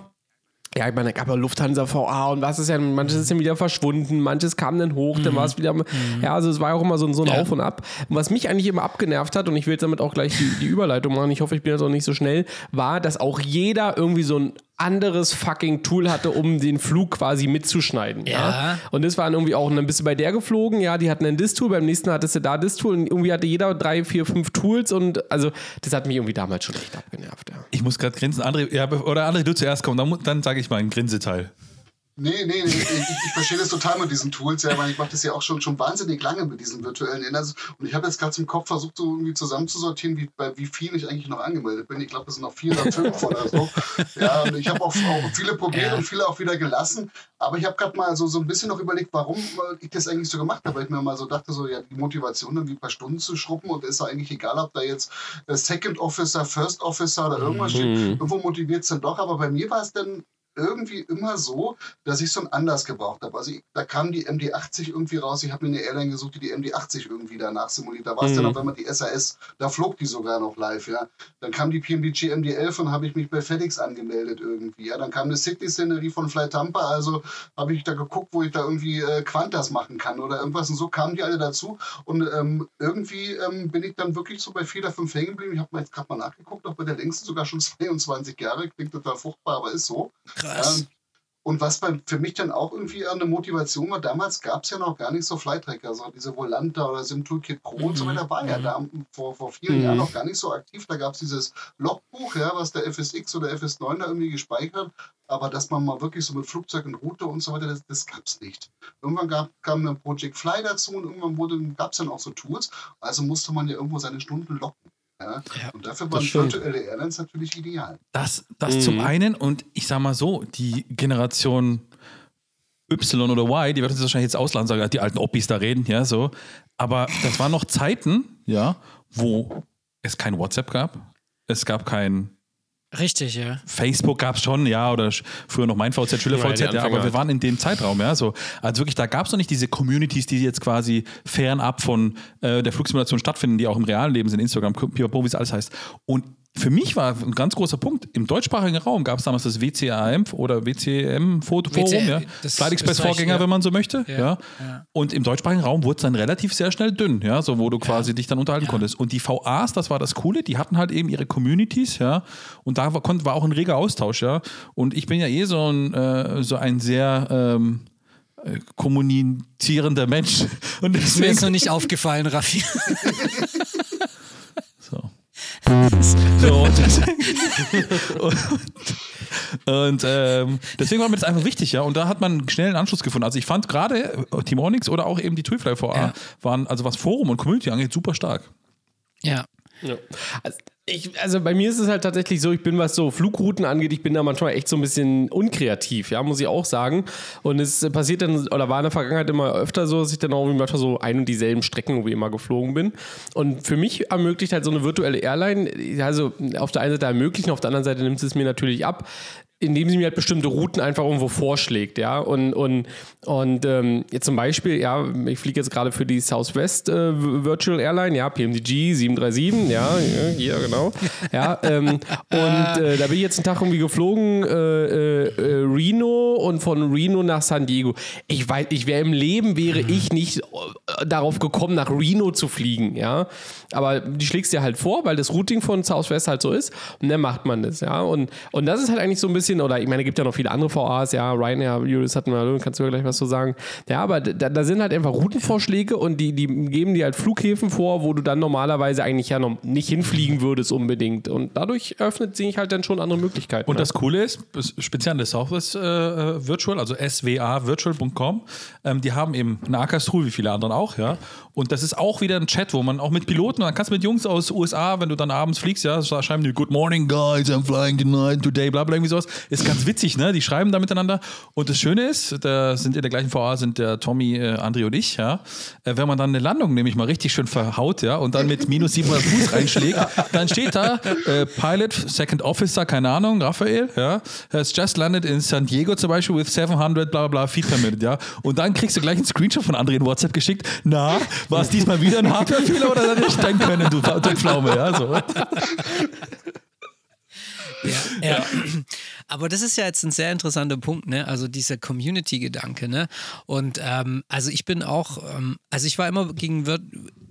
Speaker 2: ja, ich meine, da gab ja Lufthansa VA und was ist ja, manches ist dann wieder verschwunden, manches kam dann hoch, dann war es wieder, ja, also es war ja auch immer so, ein- so ein
Speaker 3: Ja.
Speaker 2: Auf und Ab. Und was mich eigentlich immer abgenervt hat, und ich will jetzt damit auch gleich die, die Überleitung machen, ich hoffe, ich bin jetzt auch nicht so schnell, war, dass auch jeder irgendwie so ein anderes fucking Tool hatte, um den Flug quasi mitzuschneiden. Ja.
Speaker 3: Ja.
Speaker 2: Und das war dann irgendwie auch, und dann bist du bei der geflogen, ja, die hatten ein Diss-Tool, beim nächsten hattest du da Diss-Tool und irgendwie hatte jeder drei, vier, fünf Tools und also das hat mich irgendwie damals schon echt abgenervt, ja.
Speaker 1: Ich muss gerade grinsen. André, ja, oder André, du zuerst komm, dann, dann sage ich mal einen Grinseteil.
Speaker 4: Nee, nee, nee ich, ich, verstehe das total mit diesen Tools, ja, weil ich mache das ja auch schon, schon wahnsinnig lange mit diesen virtuellen Ändern. Und ich habe jetzt gerade im Kopf versucht, so irgendwie zusammenzusortieren, wie, bei wie vielen ich eigentlich noch angemeldet bin. Ich glaube, das sind noch vier oder fünf oder so. Ja, und ich habe auch, auch viele probiert
Speaker 3: Ja.
Speaker 4: und viele auch wieder gelassen. Aber ich habe gerade mal so, so ein bisschen noch überlegt, warum ich das eigentlich so gemacht habe, weil ich mir mal so dachte, so, ja, die Motivation, irgendwie ein paar Stunden zu schruppen und ist ja eigentlich egal, ob da jetzt äh, Second Officer, First Officer oder irgendwas steht. Irgendwo motiviert es dann doch. Aber bei mir war es dann irgendwie immer so, dass ich so einen Anlass gebraucht habe. Also ich, da kam die MD-80 irgendwie raus. Ich habe mir eine Airline gesucht, die die MD-80 irgendwie danach simuliert. Da war es dann
Speaker 2: Mhm.
Speaker 4: auch, wenn man die SAS, da flog die sogar noch live, ja. Dann kam die PMDG MD-11 und habe ich mich bei FedEx angemeldet irgendwie, ja. Dann kam eine Sydney-Szenerie von Fly Tampa, also habe ich da geguckt, wo ich da irgendwie äh, Quantas machen kann oder irgendwas. Und so kamen die alle dazu. Und ähm, irgendwie ähm, bin ich dann wirklich so bei vier oder fünf hängen geblieben. Ich habe mal jetzt gerade mal nachgeguckt, auch bei der längsten sogar schon 22 Jahre. Klingt total furchtbar, aber ist so.
Speaker 3: Krass.
Speaker 4: Ähm, Und was bei, für mich dann auch irgendwie eine Motivation war, damals gab es ja noch gar nicht so Flight-Tracker, so diese Volanta oder Sim Toolkit Pro und so
Speaker 3: Mhm.
Speaker 4: weiter, war ja da vor, vor vielen
Speaker 2: Mhm.
Speaker 4: Jahren noch gar nicht so aktiv. Da gab es dieses Logbuch, ja, was der FSX oder FS9 da irgendwie gespeichert. Aber dass man mal wirklich so mit Flugzeug und Route und so weiter, das, das gab es nicht. Irgendwann gab, kam ein Project Fly dazu und irgendwann gab es dann auch so Tools. Also musste man ja irgendwo seine Stunden locken. Ja?
Speaker 3: Ja,
Speaker 4: und dafür waren virtuelle Airlines natürlich ideal.
Speaker 1: Das, das
Speaker 2: Mhm.
Speaker 1: zum einen und ich sag mal so, die Generation Y oder Y, die wird uns wahrscheinlich jetzt ausladen, sagen, die alten Oppis da reden, ja, so. Aber das waren noch Zeiten, ja, wo es kein WhatsApp gab, es gab kein
Speaker 3: Richtig, ja.
Speaker 1: Facebook gab es schon, ja, oder früher noch mein VZ, Schüler
Speaker 2: Ja,
Speaker 1: VZ,
Speaker 2: die
Speaker 1: ja, aber wir waren in dem Zeitraum, ja, so. Also wirklich, da gab es noch nicht diese Communities, die jetzt quasi fernab von äh, der Flugsimulation stattfinden, die auch im realen Leben sind, Instagram, Pipapo, wie es alles heißt. Und für mich war ein ganz großer Punkt, im deutschsprachigen Raum gab es damals das WCAM oder WCM-Forum,
Speaker 3: WCM,
Speaker 1: ja,
Speaker 3: Österreich, ja.
Speaker 1: wenn man so möchte, ja.
Speaker 3: Ja, ja.
Speaker 1: Und im deutschsprachigen Raum wurde es dann relativ sehr schnell dünn, ja, so wo du quasi dich dann unterhalten konntest. Und die VAs, das war das Coole, die hatten halt eben ihre Communities, ja, und da war, war auch ein reger Austausch, ja. Und ich bin ja eh so ein, äh, so ein sehr ähm, äh, kommunizierender Mensch. Und
Speaker 3: Ist mir
Speaker 1: deswegen,
Speaker 3: jetzt noch nicht aufgefallen, Raffi.
Speaker 1: so. so und, das, und, und ähm, deswegen war mir das einfach wichtig, ja. Und da hat man schnell einen Anschluss gefunden. Also ich fand gerade äh, Team Onyx oder auch eben die Tweetfly VA
Speaker 3: Ja.
Speaker 1: waren, also was Forum und Community angeht, super stark.
Speaker 3: ja.
Speaker 2: Ja. Also, ich, also bei mir ist es halt tatsächlich so, ich bin, was so Flugrouten angeht, ich bin da manchmal echt so ein bisschen unkreativ, ja, muss ich auch sagen. Und es passiert dann, oder war in der Vergangenheit immer öfter so, dass ich dann auch manchmal so ein und dieselben Strecken wie immer geflogen bin. Und für mich ermöglicht halt so eine virtuelle Airline, also auf der einen Seite ermöglichen, auf der anderen Seite nimmt es mir natürlich ab, indem sie mir halt bestimmte Routen einfach irgendwo vorschlägt, ja. Und, und, und ähm, jetzt zum Beispiel, ja, ich fliege jetzt gerade für die Southwest äh, Virtual Airline, ja, PMDG 737, ja, ja, hier, genau. Ja, ähm, und äh, da bin ich jetzt einen Tag irgendwie geflogen, äh, äh, äh, Reno und von Reno nach San Diego. Ich weiß, ich wäre im Leben, wäre ich nicht äh, darauf gekommen, nach Reno zu fliegen, ja. Aber die schlägst dir halt vor, weil das Routing von Southwest halt so ist und dann macht man das, ja. Und, und das ist halt eigentlich so ein bisschen, oder ich meine, es gibt ja noch viele andere VAs, ja, Ryanair, Julius hatten wir, kannst du ja gleich was zu sagen. Ja, aber da, da sind halt einfach Routenvorschläge und die, die geben dir halt Flughäfen vor, wo du dann normalerweise eigentlich ja noch nicht hinfliegen würdest unbedingt. Und dadurch öffnet sich halt dann schon andere Möglichkeiten.
Speaker 1: Und
Speaker 2: ne?
Speaker 1: das Coole ist, speziell an der Southwest äh, Virtual, also swavirtual.com, ähm, die haben eben ein ACAS-Tool, wie viele andere auch, ja. Und das ist auch wieder ein Chat, wo man auch mit Piloten, dann kannst du mit Jungs aus USA, wenn du dann abends fliegst, ja, schreiben die Good morning, guys, I'm flying tonight, today, bla bla, irgendwie sowas. Ist ganz witzig, ne? Die schreiben da miteinander. Und das Schöne ist, da sind in der gleichen VA sind der Tommy, äh, André und ich, ja. Äh, wenn man dann eine Landung nämlich mal richtig schön verhaut, ja, und dann mit minus 700 Fuß reinschlägt, dann steht da äh, Pilot, Second Officer, keine Ahnung, Raphael, ja, has just landed in San Diego zum Beispiel with 700 bla bla bla feet per minute, ja. Und dann kriegst du gleich einen Screenshot von André in WhatsApp geschickt. Na, war es diesmal wieder ein Hardwarefehler oder ich dein Können, du, du Pflaume, ja, so.
Speaker 3: Ja, ja. Aber das ist ja jetzt ein sehr interessanter Punkt, ne? Also dieser Community-Gedanke, ne? Und ähm, also ich bin auch, ähm, also ich war immer gegen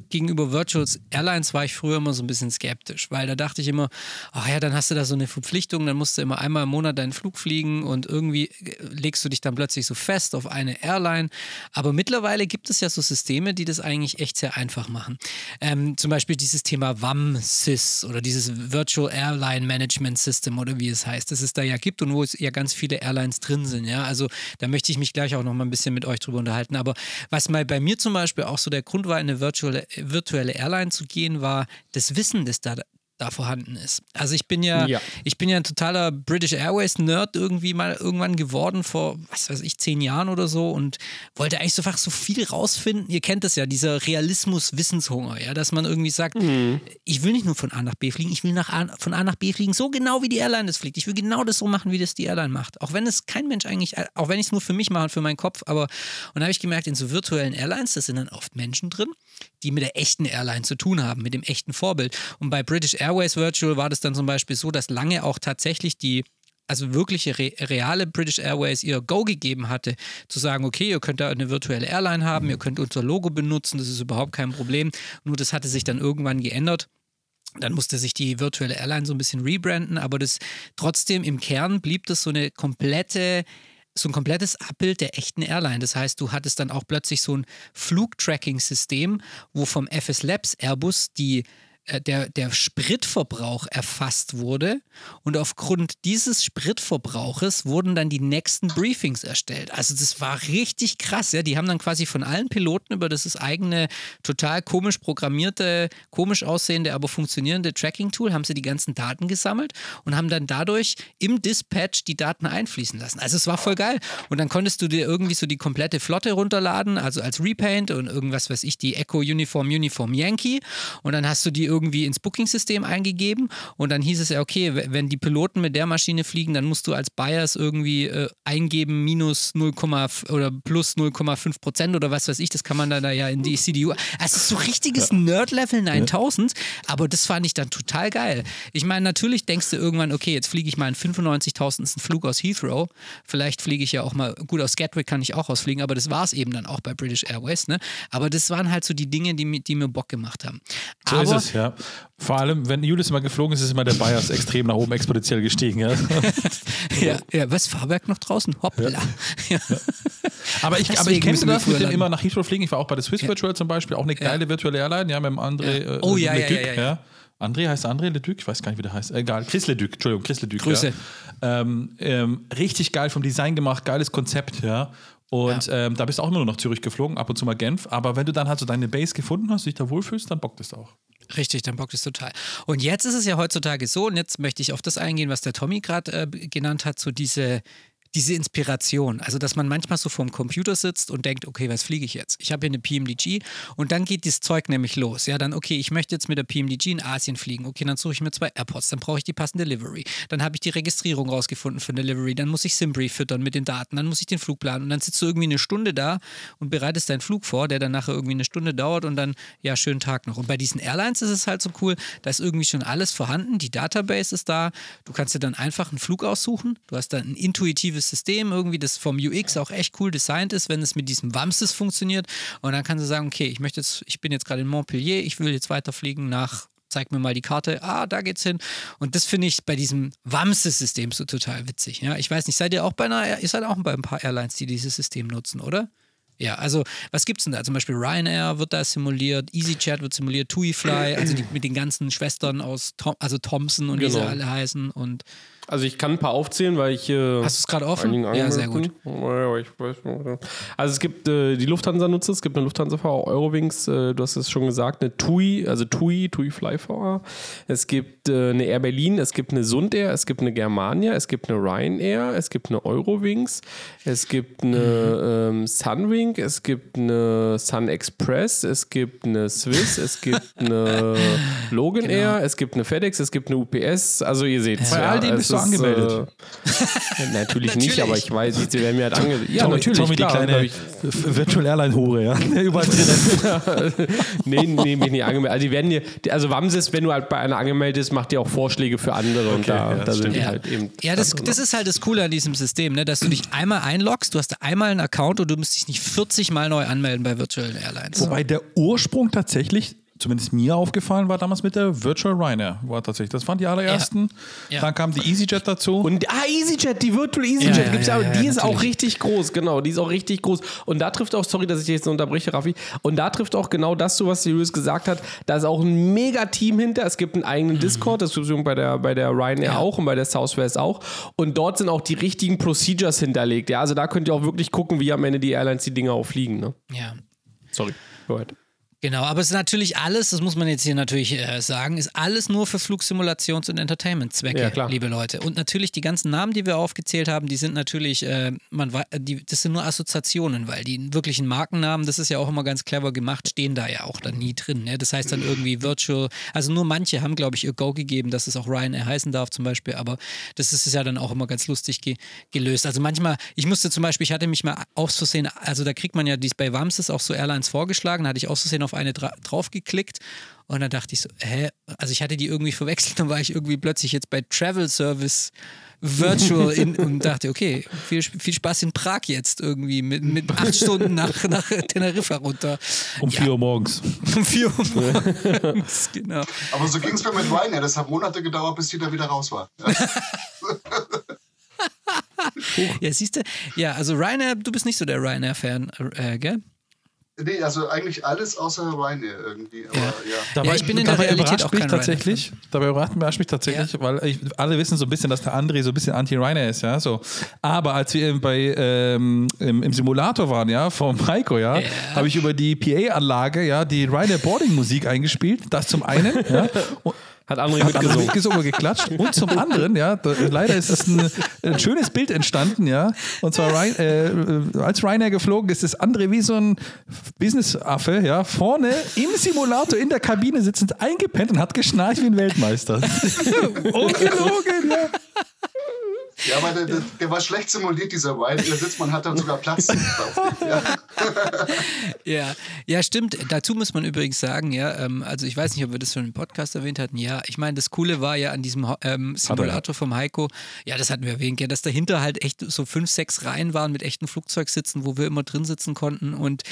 Speaker 3: gegenüber Virtuals Airlines war ich früher immer so ein bisschen skeptisch, weil da dachte ich immer, ach ja, dann hast du da so eine Verpflichtung, dann musst du immer einmal im Monat deinen Flug fliegen und irgendwie äh, legst du dich dann plötzlich so fest auf eine Airline. Aber mittlerweile gibt es ja so Systeme, die das eigentlich echt sehr einfach machen. Ähm, zum Beispiel dieses Thema WAM-SYS oder dieses Virtual Airline Management System oder wie es heißt, das es da ja gibt und wo es ja ganz viele Airlines drin sind. Ja, also da möchte ich mich gleich auch noch mal ein bisschen mit euch drüber unterhalten. Aber was mal bei mir zum Beispiel auch so der Grund war, in eine virtuelle, virtuelle Airline zu gehen, war das Wissen, das da da vorhanden ist. Also ich bin ja,
Speaker 2: Ja.
Speaker 3: ich bin ja ein totaler British Airways Nerd irgendwie mal irgendwann geworden vor, was weiß ich, zehn Jahren oder so und wollte eigentlich so einfach so viel rausfinden. Ihr kennt das ja, dieser Realismus-Wissenshunger, ja, dass man irgendwie sagt, ich will nicht nur von A nach B fliegen, ich will nach A, von A nach B fliegen, so genau wie die Airline das fliegt. Ich will genau das so machen, wie das die Airline macht. Auch wenn es kein Mensch eigentlich, auch wenn ich es nur für mich mache und für meinen Kopf, aber und da habe ich gemerkt, in so virtuellen Airlines, das sind dann oft Menschen drin, die mit der echten Airline zu tun haben, mit dem echten Vorbild. Und bei British Airways Virtual war das dann zum Beispiel so, dass lange auch tatsächlich die also wirkliche re reale British Airways ihr Go gegeben hatte, zu sagen, okay, ihr könnt da eine virtuelle Airline haben, ihr könnt unser Logo benutzen, das ist überhaupt kein Problem. Nur das hatte sich dann irgendwann geändert. Dann musste sich die virtuelle Airline so ein bisschen rebranden, aber das trotzdem im Kern blieb das so eine komplette so ein komplettes Abbild der echten Airline. Das heißt, du hattest dann auch plötzlich so ein Flugtracking-System, wo vom FS Labs Airbus die der, der Spritverbrauch erfasst wurde und aufgrund dieses Spritverbrauches wurden dann die nächsten Briefings erstellt. Also das war richtig krass. Ja? Die haben dann quasi von allen Piloten über das eigene total komisch programmierte, komisch aussehende, aber funktionierende Tracking-Tool, haben sie die ganzen Daten gesammelt und haben dann dadurch im Dispatch die Daten einfließen lassen. Also es war voll geil. Und dann konntest du dir irgendwie so die komplette Flotte runterladen, also als Repaint und irgendwas weiß ich, die Echo Uniform Uniform Yankee. Und dann hast du die irgendwie ins Booking-System eingegeben und dann hieß es ja, okay, wenn die Piloten mit der Maschine fliegen, dann musst du als Buyers irgendwie äh, eingeben minus 0, oder plus 0,5 Prozent oder was weiß ich, das kann man dann da ja in die CDU. Also so richtiges ja. Nerd-Level 9000, ja. aber das fand ich dann total geil. Ich meine, natürlich denkst du irgendwann, okay, jetzt fliege ich mal einen 95.000. Flug aus Heathrow, vielleicht fliege ich ja auch mal, gut, aus Gatwick kann ich auch ausfliegen, aber das war es eben dann auch bei British Airways, ne? Aber das waren halt so die Dinge, die, die mir Bock gemacht haben.
Speaker 1: So aber, ist es, ja. Vor allem, wenn Julius mal geflogen ist, ist immer der Bias extrem nach oben exponentiell gestiegen. Ja,
Speaker 3: ja, ja was, Fahrwerk noch draußen? Hoppla. Ja.
Speaker 1: Ja. Aber ich, aber ich kenne das mit dem immer nach Heathrow fliegen. Ich war auch bei der Swiss Virtual zum Beispiel, auch eine geile virtuelle Airline, ja, mit dem André. Äh,
Speaker 3: oh ja, ja, ja, ja.
Speaker 1: André heißt André Leduc, ich weiß gar nicht, wie der heißt. Egal, Chris Leduc, Entschuldigung, Chris Leduc.
Speaker 3: Grüße.
Speaker 1: Ja. Ähm, ähm, richtig geil vom Design gemacht, geiles Konzept, ja. Und ja. ähm, da bist du auch immer nur nach Zürich geflogen, ab und zu mal Genf. Aber wenn du dann halt so deine Base gefunden hast, dich da wohlfühlst, dann bockt es auch.
Speaker 3: Richtig, dann bockt es total. Und jetzt ist es ja heutzutage so, und jetzt möchte ich auf das eingehen, was der Tommy gerade äh, genannt hat, so diese diese Inspiration. Also, dass man manchmal so vorm Computer sitzt und denkt, okay, was fliege ich jetzt? Ich habe hier eine PMDG und dann geht dieses Zeug nämlich los. Ja, dann, okay, ich möchte jetzt mit der PMDG in Asien fliegen. Okay, dann suche ich mir zwei AirPods, dann brauche ich die passende Delivery. Dann habe ich die Registrierung rausgefunden für Delivery. Dann muss ich Simbrief füttern mit den Daten. Dann muss ich den Flug planen. Und dann sitzt du irgendwie eine Stunde da und bereitest deinen Flug vor, der dann nachher irgendwie eine Stunde dauert und dann, ja, schönen Tag noch. Und bei diesen Airlines ist es halt so cool, da ist irgendwie schon alles vorhanden. Die Database ist da. Du kannst dir dann einfach einen Flug aussuchen. Du hast dann ein intuitives System irgendwie das vom UX auch echt cool designt ist, wenn es mit diesem Wamses funktioniert. Und dann kannst du sagen, okay, ich möchte jetzt, ich bin jetzt gerade in Montpellier, ich will jetzt weiterfliegen nach zeig mir mal die Karte, ah, da geht's hin. Und das finde ich bei diesem Wamses-System so total witzig. Ja, ich weiß nicht, seid ihr auch bei einer, ihr seid auch bei ein paar Airlines, die dieses System nutzen, oder? Ja, also was gibt es denn da? Zum Beispiel Ryanair wird da simuliert, EasyJet wird simuliert, TuiFly, also die, mit den ganzen Schwestern aus Tom, also Thompson und genau. wie sie genau. alle heißen und
Speaker 2: also ich kann ein paar aufzählen, weil ich. Äh,
Speaker 3: Hast du es gerade offen?
Speaker 2: Ja, sehr gut. Also es gibt äh, die Lufthansa nutzt es, gibt eine Lufthansa VR, Eurowings, äh, du hast es schon gesagt, eine TUI, also TUI, TUI Fly VR. Es gibt äh, eine Air Berlin, es gibt eine Sundair, es gibt eine Germania, es gibt eine Ryanair, es gibt eine Eurowings, es gibt eine mhm. ähm, Sunwing, es gibt eine Sun Express, es gibt eine Swiss, es gibt eine Logan genau. Air, es gibt eine FedEx, es gibt eine UPS. Also ihr seht
Speaker 1: es. Bei all denen bist du angemeldet.
Speaker 2: Äh, natürlich, nicht, aber ich weiß, sie werden mir halt angemeldet.
Speaker 1: Ja, Tommy, natürlich. Tommy, klar, die kleine Virtual Airline Hure, ja. Überall
Speaker 2: drin. nee, nee, mich nicht angemeldet. Also die werden dir, also Wamses, wenn du halt bei einer angemeldet bist, macht dir auch Vorschläge für andere okay, und da, ja, da sind die halt eben.
Speaker 3: Ja, das, das ist halt das Coole an diesem System, ne? dass du dich einmal einloggst, du hast einmal einen Account und du musst dich nicht 40 Mal neu anmelden bei Virtual Airlines.
Speaker 1: Wobei der Ursprung tatsächlich zumindest mir aufgefallen war damals mit der Virtual Ryanair. War tatsächlich, das waren die allerersten. Ja. Ja. Dann kam die EasyJet dazu.
Speaker 2: Und ah, EasyJet, die Virtual EasyJet ja, gibt's ja, ja, die ist auch richtig groß, genau, die ist auch richtig groß. Und da trifft auch, sorry, dass ich dich jetzt unterbreche, Raffi, und da trifft auch genau das zu, was Julius gesagt hat. Da ist auch ein mega Team hinter. Es gibt einen eigenen mhm. Discord, das ist bei der, bei der Ryanair auch und bei der Southwest auch. Und dort sind auch die richtigen Procedures hinterlegt. Ja, also da könnt ihr auch wirklich gucken, wie am Ende die Airlines die Dinger auch fliegen. Ne?
Speaker 3: Ja.
Speaker 2: Sorry, go ahead.
Speaker 3: Genau, aber es ist natürlich alles, das muss man jetzt hier natürlich äh, sagen, ist alles nur für Flugsimulations- und Entertainment-Zwecke, ja, liebe Leute. Und natürlich die ganzen Namen, die wir aufgezählt haben, die sind natürlich, äh, man, die, das sind nur Assoziationen, weil die wirklichen Markennamen, das ist ja auch immer ganz clever gemacht, stehen da ja auch dann nie drin. Ne? Das heißt dann irgendwie Virtual, also nur manche haben, glaube ich, ihr Go gegeben, dass es auch Ryanair heißen darf zum Beispiel, aber das ist ja dann auch immer ganz lustig ge gelöst. Also manchmal, ich musste zum Beispiel, ich hatte mich mal aus Versehen, also da kriegt man ja dies bei Wamses auch so Airlines vorgeschlagen, da hatte ich aus Versehen auf eine dra draufgeklickt und dann dachte ich so, hä? Also ich hatte die irgendwie verwechselt, dann war ich irgendwie plötzlich jetzt bei Travel Service Virtual in, und dachte, okay, viel, viel Spaß in Prag jetzt irgendwie mit, mit acht Stunden nach, nach Teneriffa runter.
Speaker 1: Um ja. vier Uhr morgens.
Speaker 3: Um vier Uhr morgens, genau.
Speaker 4: Aber so ging es mir mit Ryanair. Das hat Monate gedauert, bis die da wieder raus war. Ja.
Speaker 3: Ja, siehst du? Ja, also Ryanair, du bist nicht so der Ryanair-Fan, äh, gell?
Speaker 4: Nee, also eigentlich alles außer Ryanair irgendwie. Aber,
Speaker 3: Ja.
Speaker 4: ja.
Speaker 1: Dabei,
Speaker 3: Ja, ich bin in der Realität
Speaker 1: überrascht
Speaker 3: auch
Speaker 1: mich
Speaker 3: kein
Speaker 1: tatsächlich. Dabei überrascht mich tatsächlich, weil ich, alle wissen so ein bisschen, dass der André so ein bisschen anti-Ryanair ist, ja. So. Aber als wir bei ähm, im, im Simulator waren, ja, vom Heiko, ja, habe ich über die PA-Anlage, ja, die Ryanair Boarding Musik eingespielt. Das zum einen, ja. Und,
Speaker 2: Hat André
Speaker 1: hat
Speaker 2: mitgesungen.
Speaker 1: mitgesungen und geklatscht. Und zum anderen, ja, da, leider ist es ein, ein schönes Bild entstanden, ja. Und zwar, Ryan, äh, äh, als Ryanair geflogen ist, ist André wie so ein Business-Affe, ja, vorne im Simulator in der Kabine sitzend eingepennt und hat geschnarcht wie ein Weltmeister. Ungelogen, ja.
Speaker 4: Ja, aber der, der, der war schlecht simuliert, dieser. Da sitzt man, hat dann sogar Platz. drauf. ja.
Speaker 3: Ja, ja, stimmt. Dazu muss man übrigens sagen, ja, ähm, also ich weiß nicht, ob wir das schon im Podcast erwähnt hatten. Ja, ich meine, das Coole war ja an diesem ähm, Simulator vom Heiko, ja, das hatten wir erwähnt, ja, dass dahinter halt echt so fünf, sechs Reihen waren mit echten Flugzeugsitzen, wo wir immer drin sitzen konnten und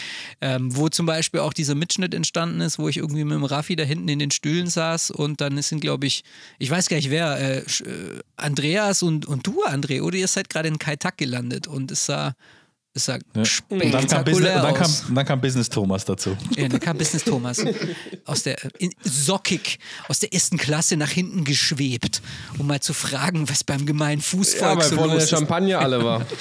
Speaker 3: ähm, wo zum Beispiel auch dieser Mitschnitt entstanden ist, wo ich irgendwie mit dem Raffi da hinten in den Stühlen saß und dann sind, glaube ich, ich weiß gar nicht wer, äh, äh, Andreas und, und du, André, oder ihr seid gerade in Kaitak gelandet und es sah, es sah
Speaker 1: Und dann kam, Business,
Speaker 3: spektakulär
Speaker 1: und dann, kam, dann kam Business Thomas dazu.
Speaker 3: Ja, da kam Business Thomas aus der in, sockig aus der ersten Klasse nach hinten geschwebt, um mal zu fragen, was beim gemeinen Fußvolk
Speaker 2: Ja, weil
Speaker 3: so los ist.
Speaker 2: Champagner alle war.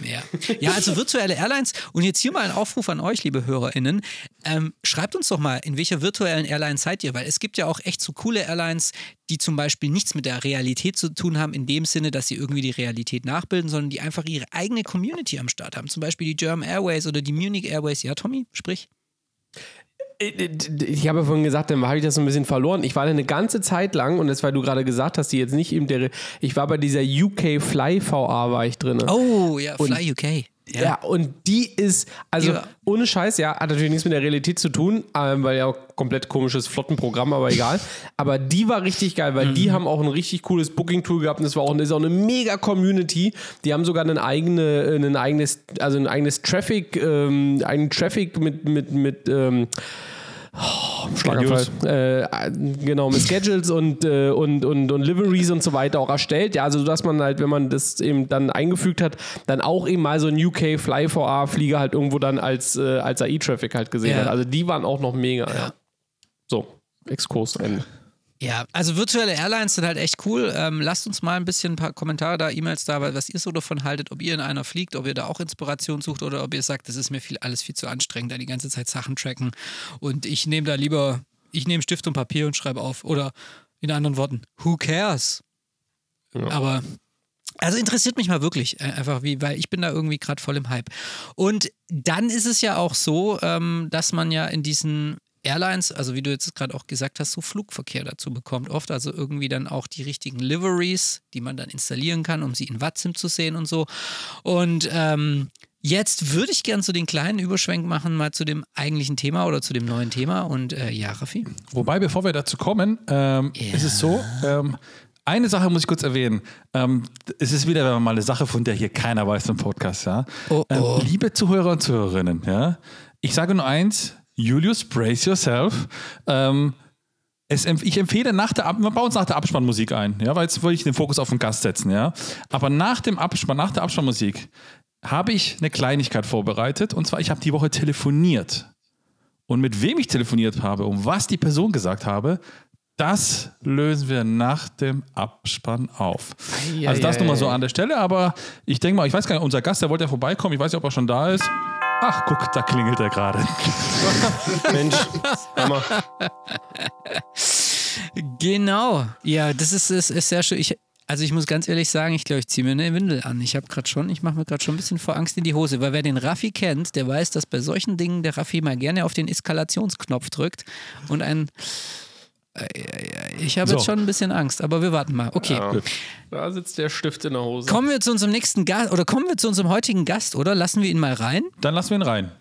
Speaker 3: Ja. ja, also virtuelle Airlines. Und jetzt hier mal ein Aufruf an euch, liebe HörerInnen. Ähm, schreibt uns doch mal, in welcher virtuellen Airline seid ihr? Weil es gibt ja auch echt so coole Airlines, die zum Beispiel nichts mit der Realität zu tun haben, in dem Sinne, dass sie irgendwie die Realität nachbilden, sondern die einfach ihre eigene Community am Start haben. Zum Beispiel die German Airways oder die Munich Airways. Ja, Tommy, sprich.
Speaker 2: Ich habe ja vorhin gesagt, dann habe ich das so ein bisschen verloren. Ich war da eine ganze Zeit lang, und das, weil du gerade gesagt hast, die jetzt nicht eben der. Ich war bei dieser UK Fly VA, war ich drin.
Speaker 3: Oh, ja, Fly UK.
Speaker 2: Ja. und die ist, also
Speaker 3: Ja.
Speaker 2: ohne Scheiß, ja, hat natürlich nichts mit der Realität zu tun, ähm, weil ja auch komplett komisches Flottenprogramm, aber egal. Aber die war richtig geil, weil die haben auch ein richtig cooles Booking-Tool gehabt und das war auch, ist auch eine mega Community. Die haben sogar ein, eigene, äh, eigenes, also ein eigenes Traffic, ähm, einen Traffic mit, mit, mit, ähm, Schlaganfall. Äh, genau, mit Schedules und, äh, und, und, und Liveries und so weiter auch erstellt. Ja, also dass man halt, wenn man das eben dann eingefügt hat, dann auch eben mal so ein UK Fly 4A Flieger halt irgendwo dann als, äh, als AI-Traffic halt gesehen
Speaker 3: Ja.
Speaker 2: hat. Also die waren auch noch mega, ja. So, Exkurs Ende.
Speaker 3: Ja, also virtuelle Airlines sind halt echt cool. Ähm, lasst uns mal ein bisschen ein paar Kommentare da, E-Mails da, was ihr so davon haltet, ob ihr in einer fliegt, ob ihr da auch Inspiration sucht oder ob ihr sagt, das ist mir viel, alles viel zu anstrengend, da die ganze Zeit Sachen tracken. Und ich nehme da lieber, ich nehme Stift und Papier und schreibe auf. Oder in anderen Worten, who cares? Aber also interessiert mich mal wirklich äh, einfach, wie, weil ich bin da irgendwie gerade voll im Hype. Und dann ist es ja auch so, ähm, dass man ja in diesen Airlines, also wie du jetzt gerade auch gesagt hast, so Flugverkehr dazu bekommt. Oft also irgendwie dann auch die richtigen Liveries, die man dann installieren kann, um sie in Wattsim zu sehen und so. Und ähm, jetzt würde ich gern so den kleinen Überschwenk machen, mal zu dem eigentlichen Thema oder zu dem neuen Thema. Und äh, ja, Raffi.
Speaker 1: Wobei, bevor wir dazu kommen, ähm, ist es so, ähm, eine Sache muss ich kurz erwähnen. Ähm, es ist wieder mal eine Sache, von der hier keiner weiß im Podcast, ja.
Speaker 3: Oh, oh.
Speaker 1: Ähm, liebe Zuhörer und Zuhörerinnen, ja, ich sage nur eins, Julius, brace yourself. Ähm, es, ich empfehle nach der Ab wir bauen uns nach der Abspannmusik ein, ja, weil jetzt wollte ich den Fokus auf den Gast setzen, ja. Aber nach dem Abspann, nach der Abspannmusik habe ich eine Kleinigkeit vorbereitet und zwar ich habe die Woche telefoniert und mit wem ich telefoniert habe, um was die Person gesagt habe, das lösen wir nach dem Abspann auf.
Speaker 2: Ei,
Speaker 1: also das
Speaker 2: ei,
Speaker 1: nur mal
Speaker 2: ei.
Speaker 1: so an der Stelle, aber ich denke mal, ich weiß gar nicht, unser Gast, der wollte ja vorbeikommen, ich weiß nicht, ob er schon da ist. Ach, guck, da klingelt er gerade.
Speaker 2: Mensch, Hammer.
Speaker 3: Genau. Ja, das ist, ist, ist sehr schön. Ich, also ich muss ganz ehrlich sagen, ich glaube, ich ziehe mir eine Windel an. Ich habe gerade schon, ich mache mir gerade schon ein bisschen vor Angst in die Hose, weil wer den Raffi kennt, der weiß, dass bei solchen Dingen der Raffi mal gerne auf den Eskalationsknopf drückt und ein ich habe
Speaker 1: So.
Speaker 3: jetzt schon ein bisschen Angst, aber wir warten mal. Okay.
Speaker 2: Da sitzt der Stift in der Hose.
Speaker 3: Kommen wir zu unserem nächsten Gast oder kommen wir zu unserem heutigen Gast, oder? Lassen wir ihn mal rein.
Speaker 1: Dann lassen wir ihn rein.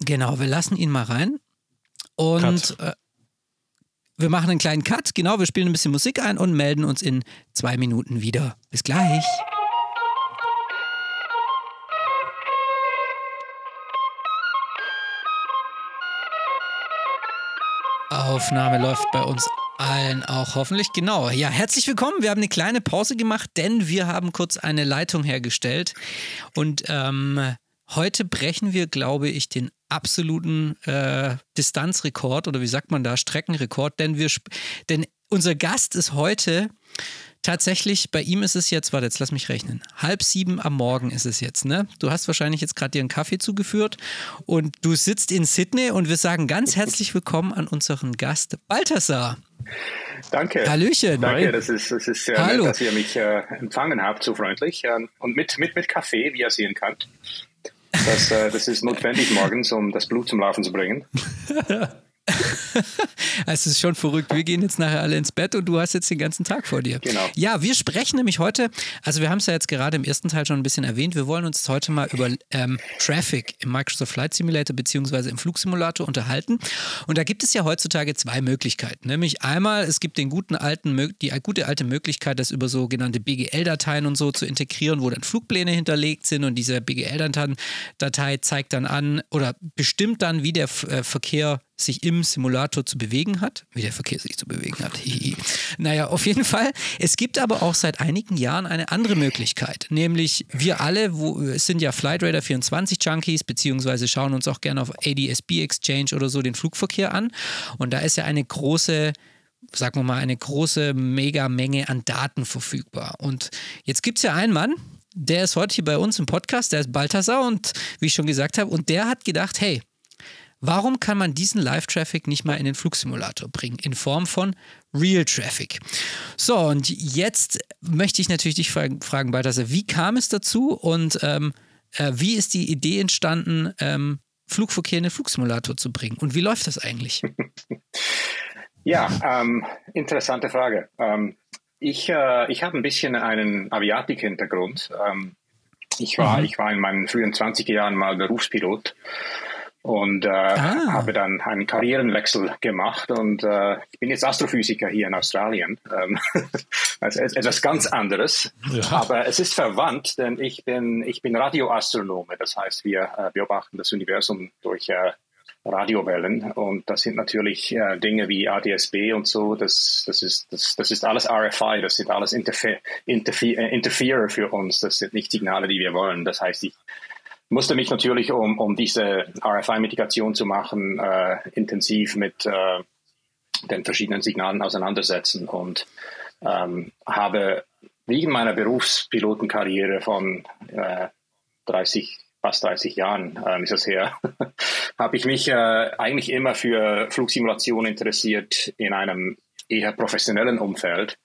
Speaker 3: Genau, wir lassen ihn mal rein. Und äh, wir machen einen kleinen Cut. Genau, wir spielen ein bisschen Musik ein und melden uns in zwei Minuten wieder. Bis gleich. Aufnahme läuft bei uns Allen auch hoffentlich, genau. Ja, herzlich willkommen. Wir haben eine kleine Pause gemacht, denn wir haben kurz eine Leitung hergestellt. Und ähm, heute brechen wir, glaube ich, den absoluten äh, Distanzrekord oder wie sagt man da, Streckenrekord, denn wir, denn unser Gast ist heute tatsächlich, bei ihm ist es jetzt, warte, jetzt lass mich rechnen, halb sieben am Morgen ist es jetzt, ne? Du hast wahrscheinlich jetzt gerade dir einen Kaffee zugeführt und du sitzt in Sydney und wir sagen ganz herzlich willkommen an unseren Gast Balthasar.
Speaker 5: Danke.
Speaker 3: Hallöchen.
Speaker 5: Danke, das ist, das ist sehr
Speaker 3: Hallo.
Speaker 5: nett, dass ihr mich äh, empfangen habt, so freundlich. Ähm, und mit, mit, mit Kaffee, wie ihr sehen könnt. Das, äh, das ist notwendig morgens, um das Blut zum Laufen zu bringen.
Speaker 3: Es ist schon verrückt. Wir gehen jetzt nachher alle ins Bett und du hast jetzt den ganzen Tag vor dir.
Speaker 5: Genau.
Speaker 3: Ja, wir sprechen nämlich heute, also wir haben es ja jetzt gerade im ersten Teil schon ein bisschen erwähnt, wir wollen uns heute mal über ähm, Traffic im Microsoft Flight Simulator beziehungsweise im Flugsimulator unterhalten. Und da gibt es ja heutzutage zwei Möglichkeiten. Nämlich einmal, es gibt den guten alten, die gute alte Möglichkeit, das über sogenannte BGL-Dateien und so zu integrieren, wo dann Flugpläne hinterlegt sind und diese BGL-Datei zeigt dann an oder bestimmt dann, wie der äh, Verkehr sich im Simulator zu bewegen hat, wie der Verkehr sich zu bewegen hat. Naja, auf jeden Fall. Es gibt aber auch seit einigen Jahren eine andere Möglichkeit, nämlich wir alle wo, es sind ja Flightradar 24 Junkies, beziehungsweise schauen uns auch gerne auf ADSB Exchange oder so den Flugverkehr an. Und da ist ja eine große sagen wir mal, eine große Mega-Menge an Daten verfügbar. Und jetzt gibt es ja einen Mann, der ist heute hier bei uns im Podcast, der ist Balthasar und wie ich schon gesagt habe, und der hat gedacht, hey, Warum kann man diesen Live-Traffic nicht mal in den Flugsimulator bringen, in Form von Real Traffic? So, und jetzt möchte ich natürlich dich fragen, fragen Balthasar, wie kam es dazu und ähm, äh, wie ist die Idee entstanden, ähm, Flugverkehr in den Flugsimulator zu bringen? Und wie läuft das eigentlich?
Speaker 5: Ja, ähm, interessante Frage. Ähm, ich äh, ich habe ein bisschen einen Aviatik-Hintergrund. Ähm, ich, war, ich war in meinen frühen 20er Jahren mal Berufspilot und äh, habe dann einen Karrierenwechsel gemacht und äh, ich bin jetzt Astrophysiker hier in Australien. Ähm, also etwas ganz anderes,
Speaker 1: Ja.
Speaker 5: aber es ist verwandt, denn ich bin ich bin Radioastronome. Das heißt, wir äh, beobachten das Universum durch äh, Radiowellen und das sind natürlich äh, Dinge wie ADSB und so, das, das, ist, das, das ist alles RFI, das sind alles Interfe Interfe äh, Interferer für uns, das sind nicht Signale, die wir wollen. Das heißt, ich musste mich natürlich, um, um diese RFI-Mitigation zu machen, äh, intensiv mit äh, den verschiedenen Signalen auseinandersetzen und ähm, habe wegen meiner Berufspilotenkarriere von äh, 30, fast 30 Jahren ähm, ist das her, habe ich mich äh, eigentlich immer für Flugsimulation interessiert in einem eher professionellen Umfeld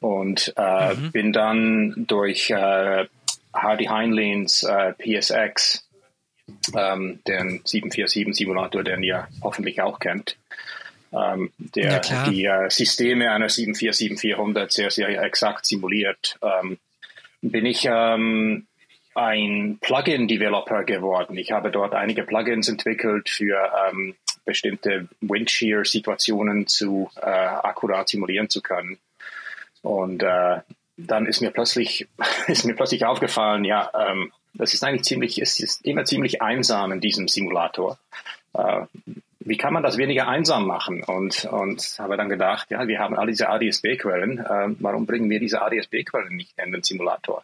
Speaker 5: und äh, bin dann durch äh, Hardy Heinleins äh, PSX, ähm, den 747-Simulator, den ihr hoffentlich auch kennt, ähm,
Speaker 3: Ja,
Speaker 5: der
Speaker 3: klar.
Speaker 5: die äh, Systeme einer 747-400 sehr, sehr exakt simuliert, ähm, bin ich ähm, ein Plugin-Developer geworden. Ich habe dort einige Plugins entwickelt für ähm, bestimmte Windshear-Situationen zu äh, akkurat simulieren zu können. Und äh, dann ist mir plötzlich ist mir plötzlich aufgefallen, ja, ähm, das ist eigentlich ziemlich, es ist immer ziemlich einsam in diesem Simulator. Äh, wie kann man das weniger einsam machen? Und, und habe dann gedacht, ja, wir haben all diese ADSB-Quellen, äh, warum bringen wir diese ADSB-Quellen nicht in den Simulator?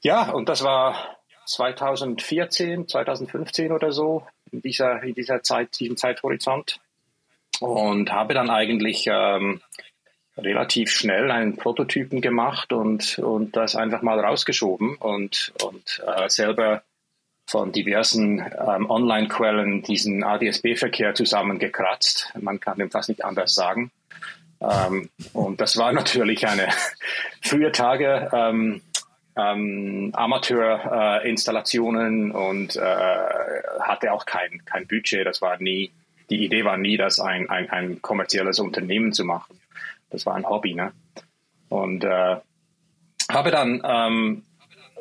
Speaker 5: Ja, und das war 2014, 2015 oder so, in dieser, in dieser Zeit, diesem Zeithorizont. Und habe dann eigentlich ähm, relativ schnell einen Prototypen gemacht und, und das einfach mal rausgeschoben und, und äh, selber von diversen ähm, Online-Quellen diesen ADSB-Verkehr zusammengekratzt. Man kann dem fast nicht anders sagen. Ähm, und das war natürlich eine frühe Tage ähm, ähm, Amateur-Installationen und äh, hatte auch kein, kein Budget. Das war nie, die Idee war nie, das ein, ein, ein kommerzielles Unternehmen zu machen. Das war ein Hobby, ne? Und äh, habe dann ähm,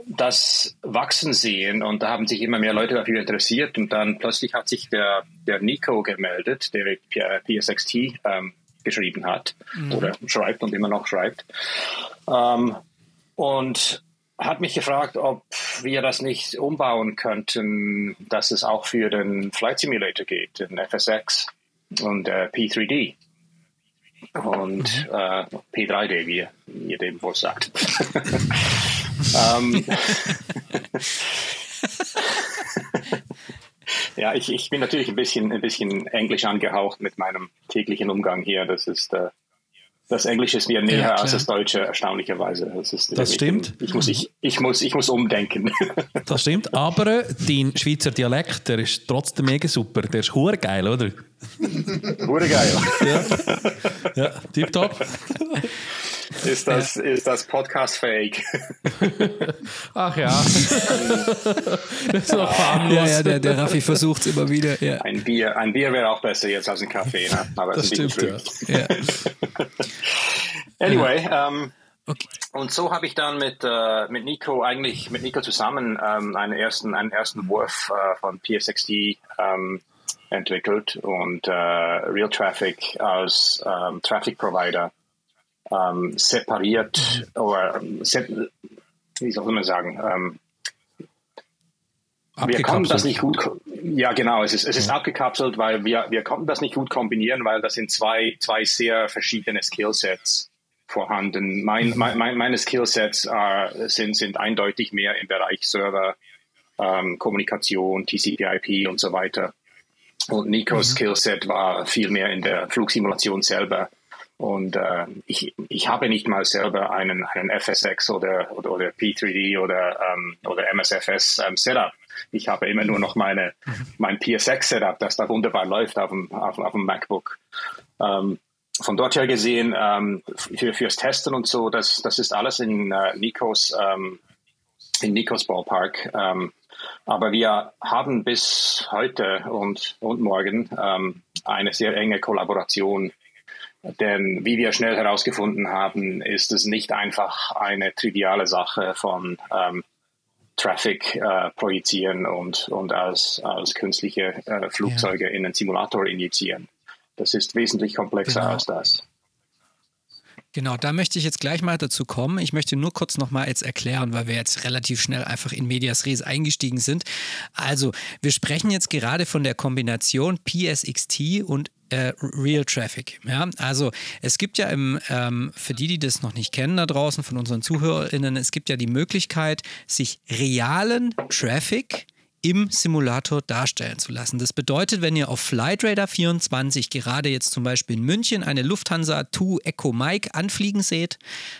Speaker 5: das wachsen sehen und da haben sich immer mehr Leute dafür interessiert und dann plötzlich hat sich der, der Nico gemeldet, der PSXT ähm, geschrieben hat oder schreibt und immer noch schreibt ähm, und hat mich gefragt, ob wir das nicht umbauen könnten, dass es auch für den Flight Simulator geht, den FSX und äh, P3D. Und äh, P3D, wie ihr dem wohl sagt. ähm, ja, ich, ich bin natürlich ein bisschen, ein bisschen englisch angehaucht mit meinem täglichen Umgang hier. Das ist äh, das Englische ist mir näher ja, als das Deutsche, erstaunlicherweise.
Speaker 1: Das, ist das stimmt.
Speaker 5: Ich, muss, ich, ich, muss, ich muss umdenken.
Speaker 1: Das stimmt, aber dein Schweizer Dialekt, der ist trotzdem mega super. Der ist hure geil, oder?
Speaker 5: Hure geil.
Speaker 1: Ja, ja tipptopp.
Speaker 5: Ist das, ja. ist das Podcast-fähig?
Speaker 2: Ach ja. das ist harmlos.
Speaker 3: Ja, ja, der, der Raffi versucht es immer wieder. Ja.
Speaker 5: Ein Bier, ein Bier wäre auch besser jetzt als ein Kaffee. Ne?
Speaker 1: Aber das stimmt, ja. ja.
Speaker 5: anyway, ähm, okay. und so habe ich dann mit, äh, mit Nico eigentlich mit Nico zusammen ähm, einen ersten einen ersten Wurf äh, von PSXD ähm, entwickelt und äh, Real Traffic als ähm, Traffic Provider ähm, separiert oder sep wie soll man sagen, ähm, wir konnten das nicht gut, ja genau, es ist, es ist ja. abgekapselt, weil wir, wir konnten das nicht gut kombinieren, weil das sind zwei, zwei sehr verschiedene Skillsets vorhanden. Mein, mein, meine Skillsets äh, sind, sind eindeutig mehr im Bereich Server, ähm, Kommunikation, TCP/IP und so weiter. Und Nikos mhm. Skillset war viel mehr in der Flugsimulation selber. Und äh, ich, ich habe nicht mal selber einen, einen FSX oder, oder, oder P3D oder, ähm, oder MSFS ähm, Setup. Ich habe immer nur noch meine, mein PSX Setup, das da wunderbar läuft auf dem, auf, auf dem MacBook. Ähm, von dort her gesehen, ähm, für, fürs Testen und so, das, das ist alles in äh, Nikos, ähm, in Nikos Ballpark. Ähm, aber wir haben bis heute und, und morgen ähm, eine sehr enge Kollaboration denn wie wir schnell herausgefunden haben, ist es nicht einfach eine triviale Sache von ähm, Traffic äh, projizieren und, und als, als künstliche äh, Flugzeuge ja. in einen Simulator injizieren. Das ist wesentlich komplexer genau. als das.
Speaker 3: Genau, da möchte ich jetzt gleich mal dazu kommen. Ich möchte nur kurz nochmal jetzt erklären, weil wir jetzt relativ schnell einfach in Medias Res eingestiegen sind. Also, wir sprechen jetzt gerade von der Kombination PSXT und äh, Real Traffic. Ja? Also es gibt ja im, ähm, für die, die das noch nicht kennen da draußen von unseren ZuhörerInnen, es gibt ja die Möglichkeit, sich realen Traffic im Simulator darstellen zu lassen. Das bedeutet, wenn ihr auf Flightradar 24 gerade jetzt zum Beispiel in München eine Lufthansa 2 Echo Mike anfliegen seht,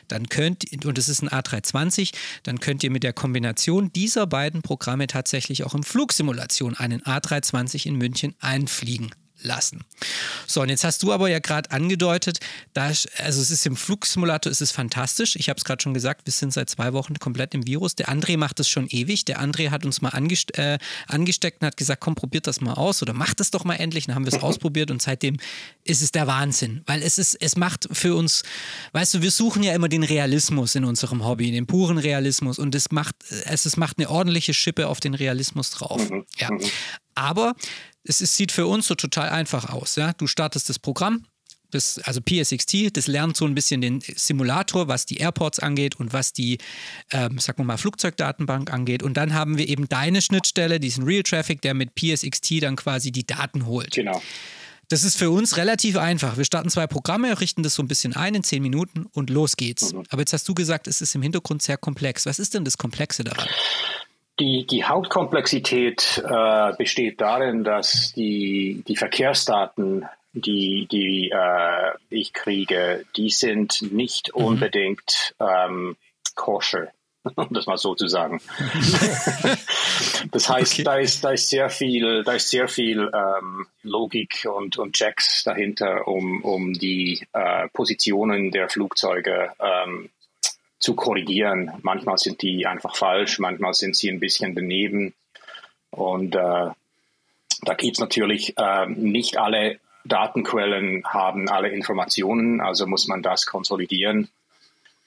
Speaker 3: dann könnt, und es ist ein A320, dann könnt ihr mit der Kombination dieser beiden Programme tatsächlich auch im Flugsimulation einen A320 in München einfliegen lassen. So, und jetzt hast du aber ja gerade angedeutet, dass, also es ist im Flugsimulator, ist es fantastisch. Ich habe es gerade schon gesagt, wir sind seit zwei Wochen komplett im Virus. Der André macht das schon ewig. Der André hat uns mal angeste äh, angesteckt und hat gesagt, komm, probiert das mal aus oder macht das doch mal endlich. Dann haben wir es ausprobiert und seitdem ist es der Wahnsinn, weil es ist, es macht für uns, weißt du, wir suchen ja immer den Realismus in unserem Hobby, den puren Realismus und es macht, es, es macht eine ordentliche Schippe auf den Realismus drauf. Mhm. Ja. Mhm. Aber es, es sieht für uns so total einfach aus. Ja? Du startest das Programm, das, also PSXT, das lernt so ein bisschen den Simulator, was die Airports angeht und was die, ähm, sagen wir mal, Flugzeugdatenbank angeht. Und dann haben wir eben deine Schnittstelle, diesen Real Traffic, der mit PSXT dann quasi die Daten holt.
Speaker 5: Genau.
Speaker 3: Das ist für uns relativ einfach. Wir starten zwei Programme, richten das so ein bisschen ein in zehn Minuten und los geht's. Mhm. Aber jetzt hast du gesagt, es ist im Hintergrund sehr komplex. Was ist denn das Komplexe daran?
Speaker 5: Die, die Hauptkomplexität äh, besteht darin, dass die, die Verkehrsdaten, die, die äh, ich kriege, die sind nicht mhm. unbedingt ähm, koscher, um das mal so zu sagen. das heißt, okay. da, ist, da ist sehr viel, da ist sehr viel ähm, Logik und, und Checks dahinter, um, um die äh, Positionen der Flugzeuge ähm, zu korrigieren. Manchmal sind die einfach falsch, manchmal sind sie ein bisschen daneben. Und äh, da es natürlich äh, nicht alle Datenquellen haben alle Informationen, also muss man das konsolidieren.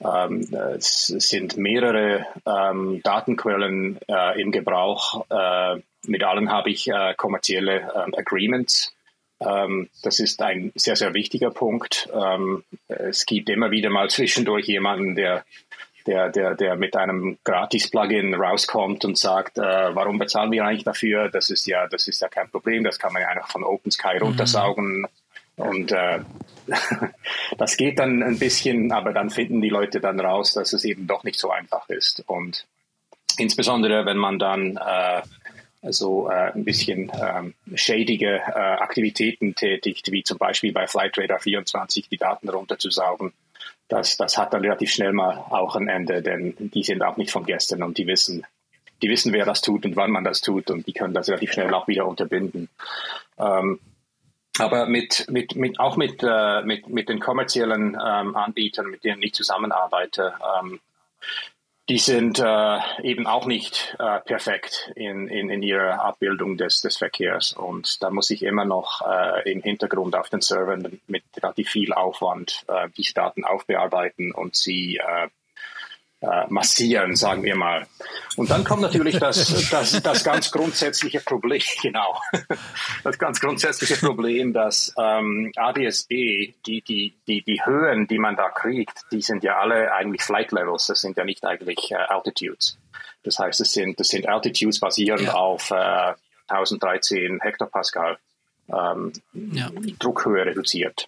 Speaker 5: Ähm, es sind mehrere ähm, Datenquellen äh, im Gebrauch. Äh, mit allen habe ich äh, kommerzielle äh, Agreements. Ähm, das ist ein sehr, sehr wichtiger Punkt. Ähm, es gibt immer wieder mal zwischendurch jemanden, der der, der, der mit einem Gratis-Plugin rauskommt und sagt, äh, warum bezahlen wir eigentlich dafür? Das ist ja, das ist ja kein Problem, das kann man ja einfach von Open Sky runtersaugen. Mhm. Und äh, das geht dann ein bisschen, aber dann finden die Leute dann raus, dass es eben doch nicht so einfach ist. Und insbesondere, wenn man dann äh, so äh, ein bisschen ähm, schädige äh, Aktivitäten tätigt, wie zum Beispiel bei Flightradar 24 die Daten runterzusaugen, das, das hat dann relativ schnell mal auch ein Ende, denn die sind auch nicht von gestern und die wissen, die wissen, wer das tut und wann man das tut und die können das relativ schnell auch wieder unterbinden. Ähm, aber mit, mit, mit, auch mit, äh, mit, mit den kommerziellen ähm, Anbietern, mit denen ich zusammenarbeite, ähm, die sind äh, eben auch nicht äh, perfekt in, in, in ihrer Abbildung des, des Verkehrs. Und da muss ich immer noch äh, im Hintergrund auf den Servern mit relativ viel Aufwand äh, diese Daten aufbearbeiten und sie äh, massieren, sagen wir mal. Und dann kommt natürlich das, das, das ganz grundsätzliche Problem, genau, das ganz grundsätzliche Problem, dass ähm, ADS-B, die, die, die, die Höhen, die man da kriegt, die sind ja alle eigentlich Flight Levels, das sind ja nicht eigentlich äh, Altitudes. Das heißt, das sind, das sind Altitudes basierend ja. auf äh, 1013 Hektopascal ähm, ja. Druckhöhe reduziert.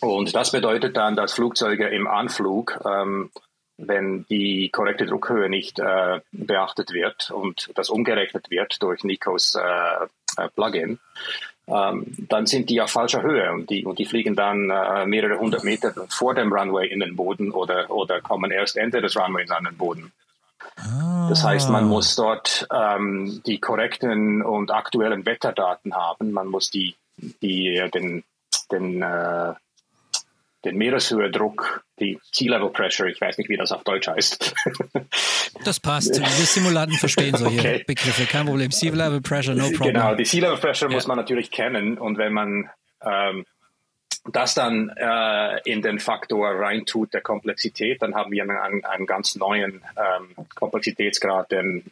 Speaker 5: Und das bedeutet dann, dass Flugzeuge im Anflug ähm, wenn die korrekte Druckhöhe nicht äh, beachtet wird und das umgerechnet wird durch Nikos äh, äh, Plugin, ähm, dann sind die auf falscher Höhe und die, und die fliegen dann äh, mehrere hundert Meter vor dem Runway in den Boden oder, oder kommen erst Ende des Runways an den Boden. Ah. Das heißt, man muss dort ähm, die korrekten und aktuellen Wetterdaten haben. Man muss die, die den, den äh, den Meereshöhedruck, die Sea Level Pressure, ich weiß nicht, wie das auf Deutsch heißt.
Speaker 3: Das passt. Wir Simulanten verstehen solche okay. Begriffe, kein Problem. Sea Level Pressure, no problem.
Speaker 5: Genau, die Sea Level Pressure ja. muss man natürlich kennen und wenn man ähm, das dann äh, in den Faktor reintut der Komplexität, dann haben wir einen, einen ganz neuen ähm, Komplexitätsgrad, denn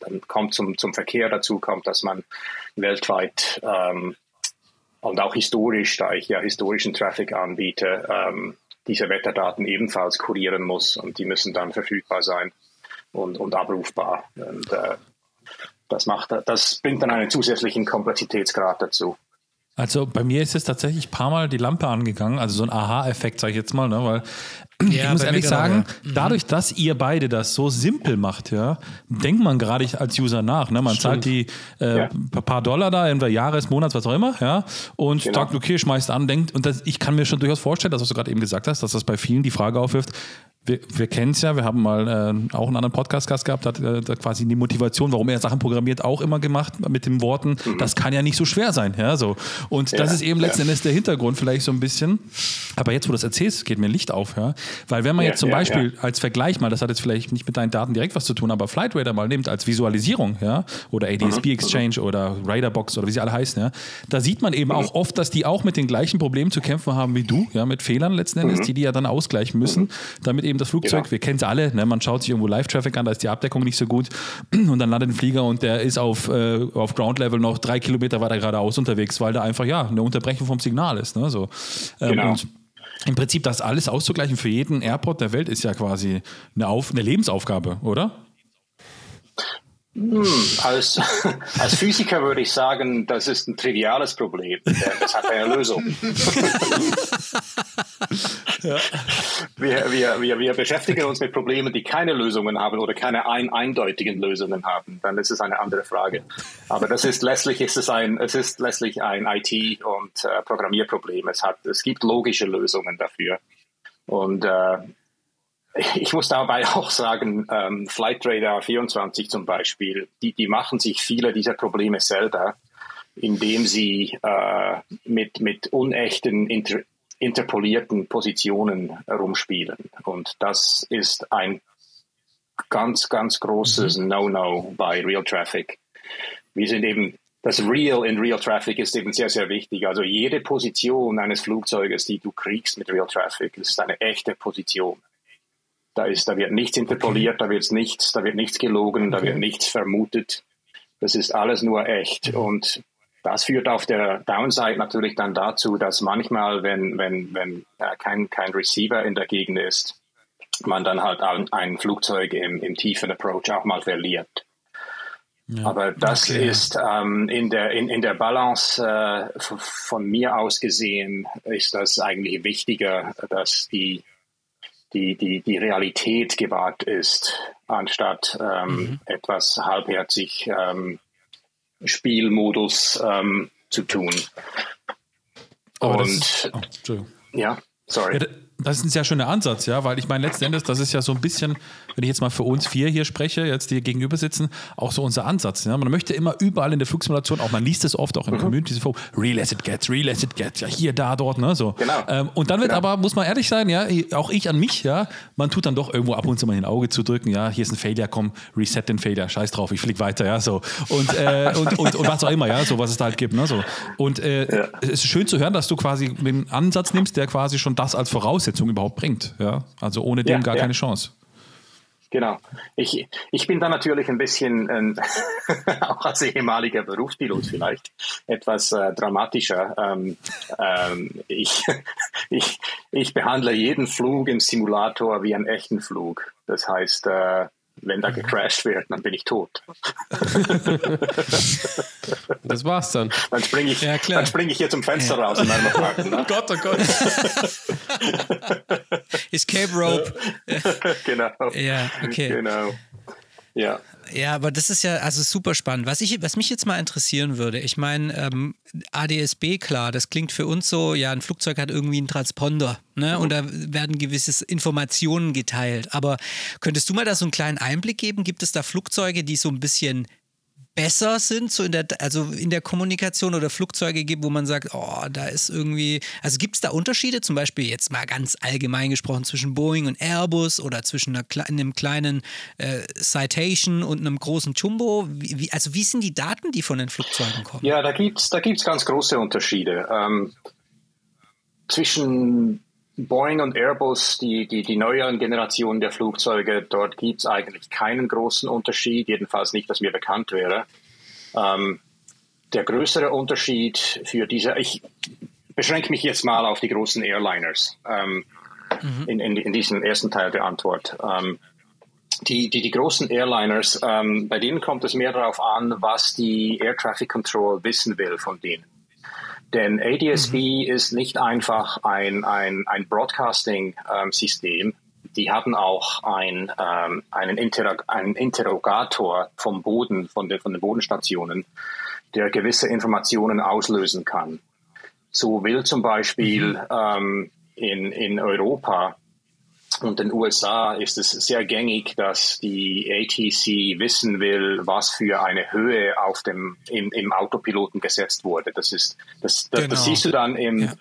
Speaker 5: dann kommt zum, zum Verkehr dazu, kommt, dass man weltweit ähm, und auch historisch, da ich ja historischen Traffic anbiete, ähm, diese Wetterdaten ebenfalls kurieren muss und die müssen dann verfügbar sein und, und abrufbar. Und äh, das macht, das bringt dann einen zusätzlichen Komplexitätsgrad dazu.
Speaker 1: Also bei mir ist jetzt tatsächlich ein paar Mal die Lampe angegangen, also so ein Aha-Effekt, sage ich jetzt mal, ne? weil ja, ich muss ehrlich sagen, ja. Mhm. dadurch, dass ihr beide das so simpel macht, ja, denkt man gerade als User nach. Ne? Man Stimmt. zahlt die äh, ja. paar Dollar da, entweder Jahres, Monats, was auch immer, ja, und genau. sagt, okay, schmeißt an, denkt, und das, ich kann mir schon durchaus vorstellen, dass was du gerade eben gesagt hast, dass das bei vielen die Frage aufwirft, wir, wir kennen es ja, wir haben mal äh, auch einen anderen Podcast-Gast gehabt, hat äh, quasi die Motivation, warum er Sachen programmiert, auch immer gemacht mit den Worten, mhm. das kann ja nicht so schwer sein. Ja, so. Und ja, das ist eben letzten ja. Endes der Hintergrund vielleicht so ein bisschen. Aber jetzt, wo du das erzählst, geht mir Licht auf. Ja? Weil wenn man ja, jetzt zum Beispiel als Vergleich mal, das hat jetzt vielleicht nicht mit deinen Daten direkt was zu tun, aber Flight Radar mal nimmt als Visualisierung, ja, oder ADSB mhm. Exchange mhm. oder Radarbox oder wie sie alle heißen, ja, da sieht man eben mhm. auch oft, dass die auch mit den gleichen Problemen zu kämpfen haben wie du, ja, mit Fehlern letzten Endes, mhm. die die ja dann ausgleichen müssen, mhm. damit eben das Flugzeug, genau. wir kennen es alle, ne, man schaut sich irgendwo Live-Traffic an, da ist die Abdeckung nicht so gut und dann landet ein Flieger und der ist auf, äh, auf Ground-Level noch drei Kilometer weiter geradeaus unterwegs, weil da einfach, ja, eine Unterbrechung vom Signal ist, ne, so. Ähm, genau. Und im Prinzip das alles auszugleichen für jeden Airport der Welt ist ja quasi eine, Auf eine Lebensaufgabe, oder?
Speaker 5: Hm, als, als Physiker würde ich sagen, das ist ein triviales Problem. Das hat eine Lösung. ja. wir, wir, wir, wir beschäftigen uns mit Problemen, die keine Lösungen haben oder keine ein, eindeutigen Lösungen haben. Dann ist es eine andere Frage. Aber das ist letztlich ist es ein, es ist letztlich ein IT- und äh, Programmierproblem. Es hat, es gibt logische Lösungen dafür. Und äh, ich muss dabei auch sagen, ähm, Flight Radar 24 zum Beispiel, die, die machen sich viele dieser Probleme selber, indem sie äh, mit, mit unechten, inter, interpolierten Positionen rumspielen. Und das ist ein ganz, ganz großes mhm. No-No bei Real Traffic. Wir sind eben, das Real in Real Traffic ist eben sehr, sehr wichtig. Also jede Position eines Flugzeuges, die du kriegst mit Real Traffic, ist eine echte Position. Da ist, da wird nichts interpoliert, da wird nichts, da wird nichts gelogen, da wird nichts vermutet. Das ist alles nur echt. Und das führt auf der Downside natürlich dann dazu, dass manchmal, wenn, wenn, wenn äh, kein, kein Receiver in der Gegend ist, man dann halt ein, ein Flugzeug im, im tiefen Approach auch mal verliert. Aber das
Speaker 3: okay.
Speaker 5: ist ähm, in, der, in, in der Balance äh, von mir aus gesehen, ist das eigentlich wichtiger, dass die, die, die, die Realität gewahrt ist, anstatt ähm, etwas halbherzig ähm, Spielmodus ähm, zu tun.
Speaker 1: Aber das
Speaker 5: Und
Speaker 1: ist, oh,
Speaker 5: ja, sorry.
Speaker 1: Ja, das ist ein sehr schöner Ansatz, ja, weil ich meine, letzten Endes, das ist ja so ein bisschen, wenn ich jetzt mal für uns vier hier spreche, jetzt die hier gegenüber sitzen, auch so unser Ansatz. Ja? Man möchte immer überall in der Flugsimulation, auch man liest es oft auch im Community Forum, real as it gets, real as it gets, ja, hier, da, dort, ne, so.
Speaker 5: Genau.
Speaker 1: Ähm, und dann wird
Speaker 5: Genau.
Speaker 1: aber, muss man ehrlich sein, ja, auch ich an mich, ja, man tut dann doch irgendwo ab und zu mal ein Auge zu drücken, ja, hier ist ein Failure, komm, reset den Failure, scheiß drauf, ich flieg weiter, ja, so. Und, äh, und, und, und was auch immer, ja, so, was es da halt gibt, ne, so. Und äh, es ist schön zu hören, dass du quasi den Ansatz nimmst, der quasi schon das als Voraussetzung überhaupt bringt, ja. Also ohne dem
Speaker 5: Ja,
Speaker 1: gar
Speaker 5: ja.
Speaker 1: keine Chance.
Speaker 5: Genau. Ich, ich bin da natürlich ein bisschen, ähm, auch als ehemaliger Berufspilot vielleicht, etwas äh, dramatischer. Ähm, ähm, ich, ich, ich behandle jeden Flug im Simulator wie einen echten Flug. Das heißt, äh, wenn da gecrashed wird, dann bin ich tot.
Speaker 2: Das war's dann.
Speaker 5: Dann springe ich,
Speaker 3: Ja,
Speaker 5: dann springe ich hier zum Fenster raus in meinem Apartment. Ne?
Speaker 1: Gott, oh Gott.
Speaker 3: Escape Rope.
Speaker 5: genau.
Speaker 3: Ja, okay.
Speaker 5: Genau. Ja.
Speaker 3: Ja, aber das ist ja also super spannend. Was, ich, was mich jetzt mal interessieren würde, ich meine, ähm, ADSB, klar, das klingt für uns so, ja, ein Flugzeug hat irgendwie einen Transponder, ne? Und da werden gewisse Informationen geteilt. Aber könntest du mal da so einen kleinen Einblick geben? Gibt es da Flugzeuge, die so ein bisschen besser sind, so in der, also in der Kommunikation oder Flugzeuge gibt, wo man sagt, oh, da ist irgendwie, also gibt es da Unterschiede, zum Beispiel jetzt mal ganz allgemein gesprochen zwischen Boeing und Airbus oder zwischen einer, einem kleinen äh, Citation und einem großen Jumbo? Wie, also wie sind die Daten, die von den Flugzeugen kommen?
Speaker 5: Ja, da gibt's da gibt's ganz große Unterschiede. Ähm, zwischen Boeing und Airbus, die, die, die neueren Generationen der Flugzeuge, dort gibt's eigentlich keinen großen Unterschied, jedenfalls nicht, dass mir bekannt wäre. Ähm, der größere Unterschied für diese, ich beschränke mich jetzt mal auf die großen Airliners ähm, in, in, in diesem ersten Teil der Antwort. Ähm, die, die, die großen Airliners, ähm, bei denen kommt es mehr darauf an, was die Air Traffic Control wissen will von denen. Denn ADSB ist nicht einfach ein, ein, ein Broadcasting-System. die hatten auch ein, ähm, einen, Interrog einen Interrogator vom Boden, von, der, von den Bodenstationen, der gewisse Informationen auslösen kann. So will zum Beispiel ähm, in, in Europa und in den USA ist es sehr gängig, dass die ATC wissen will, was für eine Höhe auf dem, im, im Autopiloten gesetzt wurde. Das ist, das, das,
Speaker 3: Genau.
Speaker 5: das siehst du dann im,
Speaker 3: Ja.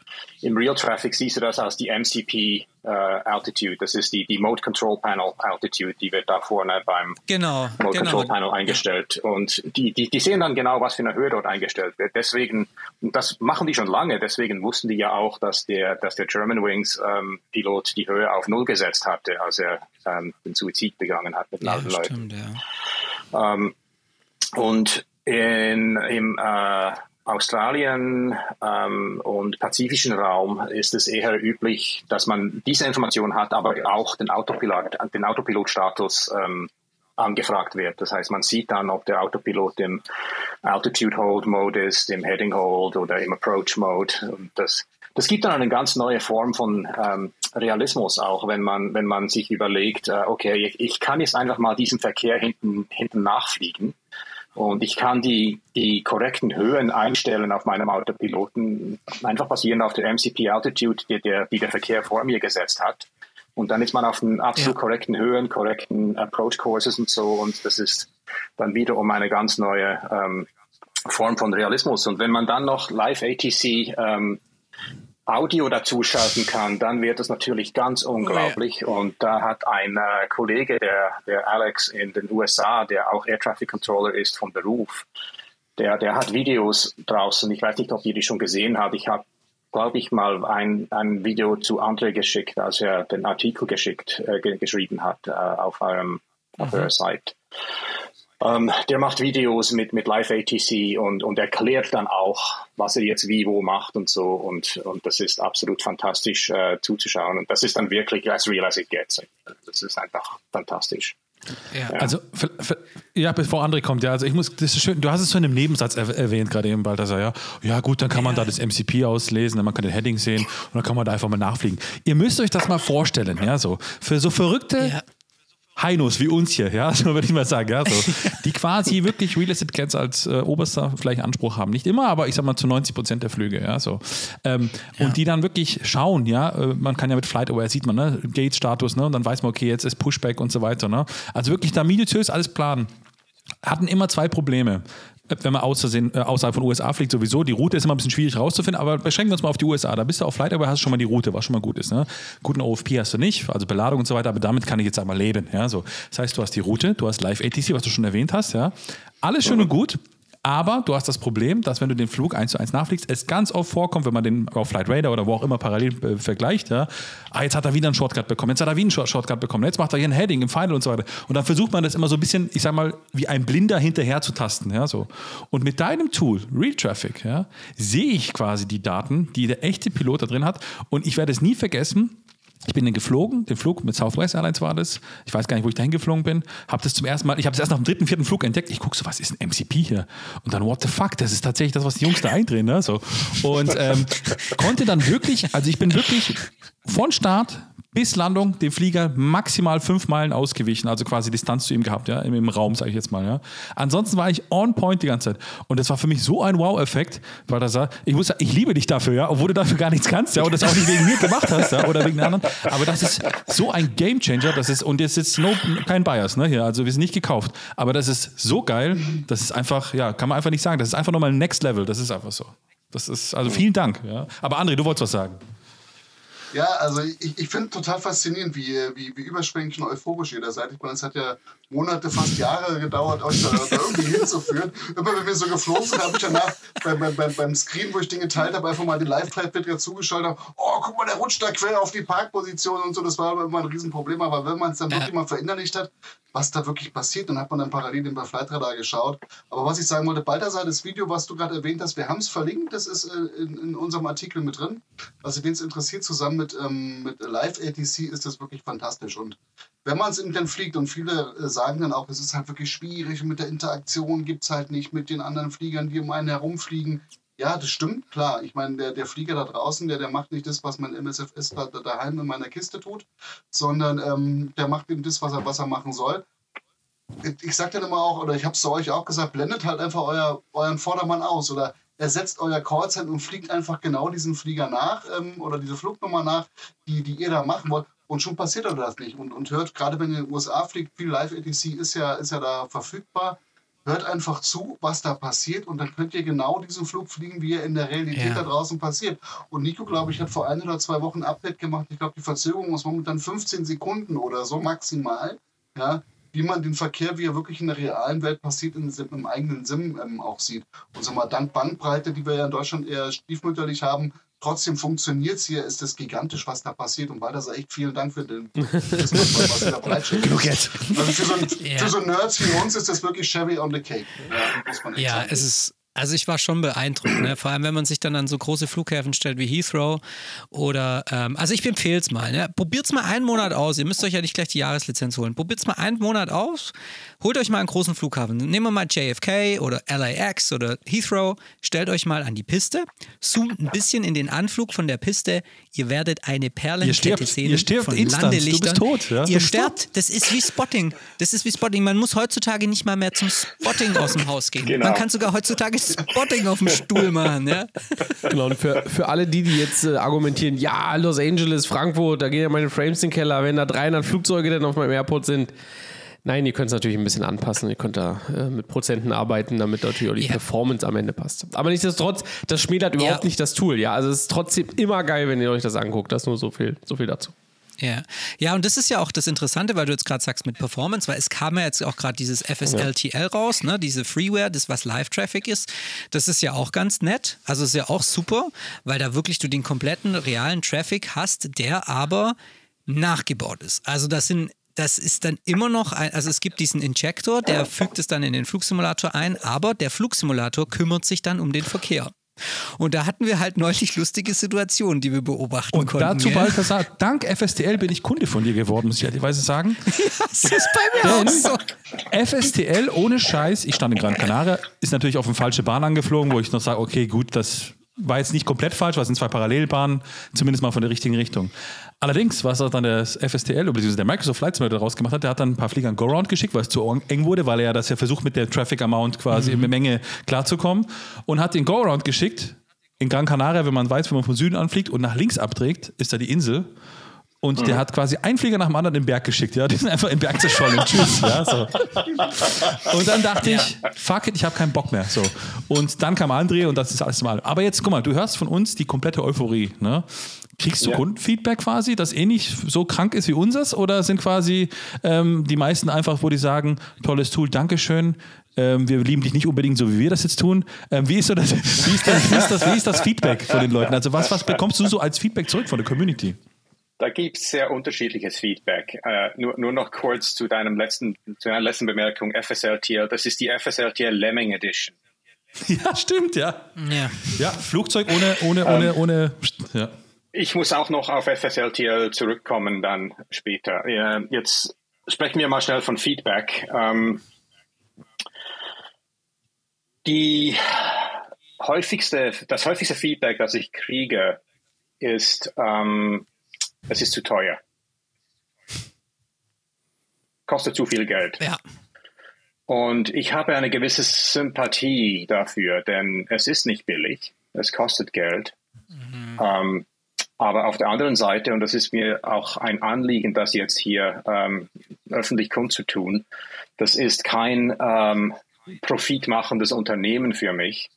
Speaker 5: im Real Traffic siehst du das als die MCP Altitude. Das ist die, die Mode Control Panel Altitude, die wird da vorne beim
Speaker 3: Genau,
Speaker 5: Mode
Speaker 3: genau.
Speaker 5: Control Panel eingestellt. Und die, die, die sehen dann genau, was für eine Höhe dort eingestellt wird. Deswegen, das machen die schon lange, deswegen wussten die ja auch, dass der, dass der Germanwings ähm, Pilot die Höhe auf Null gesetzt hatte, als er ähm, den Suizid begangen hat mit den
Speaker 3: Ja,
Speaker 5: alten Leuten.
Speaker 3: stimmt, ja.
Speaker 5: Ähm, und in, im äh, Australien ähm, und pazifischen Raum ist es eher üblich, dass man diese Information hat, aber auch den Autopilot, den Autopilotstatus ähm, angefragt wird. Das heißt, man sieht dann, ob der Autopilot im Altitude Hold Mode ist, im Heading Hold oder im Approach Mode. Und das, das gibt dann eine ganz neue Form von ähm, Realismus auch, wenn man, wenn man sich überlegt, äh, okay, ich, ich kann jetzt einfach mal diesen Verkehr hinten, hinten nachfliegen. Und ich kann die, die korrekten Höhen einstellen auf meinem Autopiloten, einfach basierend auf der MCP Altitude, die der, die der Verkehr vor mir gesetzt hat. Und dann ist man auf den absolut
Speaker 3: Ja.
Speaker 5: korrekten Höhen, korrekten Approach Courses und so. Und das ist dann wiederum eine ganz neue ähm, Form von Realismus. Und wenn man dann noch Live ATC ähm, Audio dazuschalten kann, dann wird es natürlich ganz unglaublich. Und da hat ein äh, Kollege, der, der Alex in den USA, der auch Air Traffic Controller ist vom Beruf, der, der hat Videos draußen. Ich weiß nicht, ob ihr die schon gesehen habt. Ich habe, glaube ich, mal ein, ein Video zu Andre geschickt, als er den Artikel geschickt, äh, ge geschrieben hat äh, auf eurem auf eurer Seite. Ähm, der macht Videos mit, mit Live ATC und, und erklärt dann auch, was er jetzt wie wo macht und so. Und, und das ist absolut fantastisch äh, zuzuschauen. Und das ist dann wirklich as real as it gets. Das ist einfach fantastisch.
Speaker 3: Ja.
Speaker 1: Also, für, für, ja, bevor André kommt, ja, also ich muss, das ist schön, du hast es so in einem Nebensatz er, erwähnt, gerade eben, Balthasar, ja. Ja, gut, dann kann man da das MCP auslesen, man kann den Heading sehen und dann kann man da einfach mal nachfliegen. Ihr müsst euch das mal vorstellen, ja, so. Für so verrückte
Speaker 3: Ja.
Speaker 1: Heinos wie uns hier, ja, so würde ich mal sagen, ja, so, die quasi wirklich Real Estate Cats als äh, oberster vielleicht Anspruch haben. Nicht immer, aber ich sag mal zu 90 Prozent der Flüge, ja, so. Ähm, Und die dann wirklich schauen, ja, äh, man kann ja mit FlightAware, sieht man, ne, Gate-Status, ne, und dann weiß man, okay, jetzt ist Pushback und so weiter, ne. Also wirklich da minutiös alles planen. Hatten immer zwei Probleme. Wenn man außersehen, äh, außerhalb von USA fliegt, sowieso. Die Route ist immer ein bisschen schwierig rauszufinden, aber beschränken wir uns mal auf die USA. Da bist du auf FlightAware, hast du schon mal die Route, was schon mal gut ist. Ne? Guten OFP hast du nicht, also Beladung und so weiter, aber damit kann ich jetzt einmal leben. Ja? So. Das heißt, du hast die Route, du hast Live ATC, was du schon erwähnt hast. Ja? Alles schön und gut. Aber du hast das Problem, dass wenn du den Flug eins zu eins nachfliegst, es ganz oft vorkommt, wenn man den auf Flight Radar oder wo auch immer parallel äh, vergleicht, ja, ah, jetzt hat er wieder einen Shortcut bekommen, jetzt hat er wieder einen Short- Shortcut bekommen, jetzt macht er hier ein Heading im Final und so weiter. Und dann versucht man das immer so ein bisschen, ich sag mal, wie ein Blinder hinterher zu tasten, ja, so. Und mit deinem Tool, Real Traffic, ja, sehe ich quasi die Daten, die der echte Pilot da drin hat. Und ich werde es nie vergessen, ich bin dann geflogen, den Flug mit Southwest Airlines war das. Ich weiß gar nicht, wo ich dahin geflogen bin. Habe das zum ersten Mal, ich habe es erst nach dem dritten, vierten Flug entdeckt. Ich gucke so, was ist ein MCP hier? Und dann, what the fuck, das ist tatsächlich das, was die Jungs da eindrehen. Ne? So. Und ähm, konnte dann wirklich, also ich bin wirklich von Start bis Landung dem Flieger maximal fünf Meilen ausgewichen, also quasi Distanz zu ihm gehabt, ja, im, im Raum, sage ich jetzt mal. Ja. Ansonsten war ich on point die ganze Zeit. Und das war für mich so ein Wow-Effekt, weil das ich muss ich liebe dich dafür, ja, obwohl du dafür gar nichts kannst, ja, und das auch nicht wegen mir gemacht hast, ja, oder wegen anderen. Aber das ist so ein Gamechanger, das ist, und jetzt ist no, kein Bias, ne, hier, also wir sind nicht gekauft. Aber das ist so geil, das ist einfach, ja, kann man einfach nicht sagen. Das ist einfach nochmal Next Level, das ist einfach so. Das ist, also vielen Dank, ja. Aber André, du wolltest was sagen.
Speaker 4: Ja, also ich, ich finde total faszinierend, wie, wie, wie überschwänglich und euphorisch ihr da seid. Ich meine, es hat ja Monate, fast Jahre gedauert, euch da, irgendwie hinzuführen. Immer wenn wir so geflogen sind, habe ich danach beim, beim, beim, Screen, wo ich den geteilt habe, einfach mal den Live-Flight-Bit zugeschaltet habe. Oh, guck mal, der rutscht da quer auf die Parkposition und so. Das war immer ein Riesenproblem. Aber wenn man es dann wirklich mal verinnerlicht hat, was da wirklich passiert, dann hat man dann parallel bei Flightradar geschaut. Aber was ich sagen wollte, Balthasar, das Video, was du gerade erwähnt hast, wir haben es verlinkt, das ist äh, in, in unserem Artikel mit drin. Also wen es interessiert, zusammen mit, ähm, mit Live ATC ist das wirklich fantastisch. Und wenn man es eben dann fliegt und viele äh, sagen dann auch, es ist halt wirklich schwierig mit der Interaktion gibt es halt nicht mit den anderen Fliegern, die um einen herumfliegen. Ja, das stimmt, klar. Ich meine, der, der Flieger da draußen, der, der macht nicht das, was mein MSFS da, da daheim in meiner Kiste tut, sondern ähm, der macht eben das, was er, was er machen soll. Ich, ich sag dann immer auch, oder ich habe es zu euch auch gesagt, blendet halt einfach euer, euren Vordermann aus oder ersetzt euer Callcenter und fliegt einfach genau diesen Flieger nach ähm, oder diese Flugnummer nach, die, die ihr da machen wollt. Und schon passiert oder das nicht. Und, und hört, gerade wenn ihr in den USA fliegt, viel Live-ATC ist ja, ist ja da verfügbar. Hört einfach zu, was da passiert und dann könnt ihr genau diesen Flug fliegen, wie er in der Realität
Speaker 3: Ja.
Speaker 4: da draußen passiert. Und Nico, glaube ich, hat vor ein oder zwei Wochen ein Update gemacht. Ich glaube, die Verzögerung ist momentan 15 Sekunden oder so maximal. Ja, wie man den Verkehr, wie er wirklich in der realen Welt passiert, in, im eigenen Sim ähm, auch sieht. Und so mal dank Bandbreite, die wir ja in Deutschland eher stiefmütterlich haben, trotzdem funktioniert es hier, ist das gigantisch, was da passiert. Und weiter echt vielen Dank für den, das, was, da bereitstellt. Also für so, ein,
Speaker 3: Ja.
Speaker 4: für so Nerds wie uns ist das wirklich Cherry on the Cake. Ja, muss man echt
Speaker 3: Ja, es ist. Also ich war schon beeindruckt, ne? vor allem wenn man sich dann an so große Flughäfen stellt wie Heathrow oder, ähm, also ich empfehle es mal, ne? probiert es mal einen Monat aus, ihr müsst euch ja nicht gleich die Jahreslizenz holen, probiert es mal einen Monat aus, holt euch mal einen großen Flughafen, nehmen wir mal JFK oder LAX oder Heathrow, stellt euch mal an die Piste, zoomt ein bisschen in den Anflug von der Piste, ihr werdet eine Perlenkette sehen
Speaker 1: ihr stirbt
Speaker 3: von
Speaker 1: instant, du bist
Speaker 3: Landelichtern.
Speaker 1: tot, ja? Du
Speaker 3: Ihr
Speaker 1: bist
Speaker 3: sterbt, das ist wie Spotting, das ist wie Spotting, man muss heutzutage nicht mal mehr zum Spotting aus dem Haus gehen.
Speaker 5: Genau.
Speaker 3: Man kann sogar heutzutage Spotting auf dem Stuhl machen, ja?
Speaker 2: Genau, und für, für alle die, die jetzt äh, argumentieren, ja, Los Angeles, Frankfurt, da gehen ja meine Frames in den Keller, wenn da 300 Flugzeuge dann auf meinem Airport sind. Nein, ihr könnt es natürlich ein bisschen anpassen. Ihr könnt da äh, mit Prozenten arbeiten, damit natürlich auch die
Speaker 3: Ja.
Speaker 2: Performance am Ende passt. Aber nichtsdestotrotz, das schmälert überhaupt
Speaker 3: Ja.
Speaker 2: nicht das Tool. Ja, also es ist trotzdem immer geil, wenn ihr euch das anguckt. Das nur so viel, so viel dazu.
Speaker 3: Ja. ja, und das ist ja auch das Interessante, weil du jetzt gerade sagst mit Performance, weil es kam ja jetzt auch gerade dieses FSLTL raus, ne, diese Freeware, das was Live-Traffic ist. Das ist ja auch ganz nett. Also ist ja auch super, weil da wirklich du den kompletten realen Traffic hast, der aber nachgebaut ist. Also das sind das ist dann immer noch ein, also es gibt diesen Injector, der fügt es dann in den Flugsimulator ein, aber der Flugsimulator kümmert sich dann um den Verkehr. Und da hatten wir halt neulich lustige Situationen, die wir beobachten
Speaker 1: Und
Speaker 3: konnten.
Speaker 1: dazu
Speaker 3: gell?
Speaker 1: bald gesagt, dank FSTL bin ich Kunde von dir geworden, muss ich ehrlicherweise sagen.
Speaker 3: Das ist bei mir auch so.
Speaker 1: FSTL ohne Scheiß, ich stand in Gran Canaria, ist natürlich auf eine falsche Bahn angeflogen, wo ich noch sage, okay, gut, das war jetzt nicht komplett falsch, weil es sind zwei Parallelbahnen, zumindest mal von der richtigen Richtung. Allerdings, was auch dann das FSTL, beziehungsweise der Microsoft Flight Simulator daraus gemacht hat, der hat dann ein paar Flieger an Go-Round geschickt, weil es zu eng wurde, weil er das ja versucht, mit der Traffic Amount quasi in der Menge klarzukommen und hat den Go-Round geschickt in Gran Canaria, wenn man weiß, wenn man von Süden anfliegt und nach links abträgt, ist da die Insel. Und der hat quasi einen Flieger nach dem anderen in den Berg geschickt, ja. Die sind einfach im Berg zerschollen. Tschüss, ja. So. Und dann dachte ich, fuck it, ich habe keinen Bock mehr. So. Und dann kam André und das ist alles mal. Aber jetzt, guck mal, du hörst von uns die komplette Euphorie. Ne? Kriegst du
Speaker 5: Ja.
Speaker 1: Kundenfeedback quasi, das ähnlich so krank ist wie unseres? Oder sind quasi ähm, die meisten einfach, wo die sagen, tolles Tool, Dankeschön. Ähm, wir lieben dich nicht unbedingt so, wie wir das jetzt tun. Ähm, wie, ist so das, wie, ist das, wie, ist das, wie ist das Feedback von den Leuten? Also was, was bekommst du so als Feedback zurück von der Community?
Speaker 5: Da gibt es sehr unterschiedliches Feedback. Äh, nur, nur noch kurz zu deinem letzten, zu deiner letzten Bemerkung, FSLTL. Das ist die FSLTL Lemming Edition.
Speaker 1: Ja, stimmt, ja.
Speaker 3: Ja.
Speaker 1: Ja, Flugzeug ohne, ohne, ohne, ohne. Ja.
Speaker 5: Ich muss auch noch auf FSLTL zurückkommen dann später. Ja, jetzt sprechen wir mal schnell von Feedback. Ähm, die häufigste, das häufigste Feedback, das ich kriege, ist, ähm, es ist zu teuer. Kostet zu viel Geld.
Speaker 3: Ja.
Speaker 5: Und ich habe eine gewisse Sympathie dafür, denn es ist nicht billig, es kostet Geld. Ähm, aber auf der anderen Seite, und das ist mir auch ein Anliegen, das jetzt hier ähm, öffentlich kundzutun, das ist kein ähm, profitmachendes Unternehmen für mich.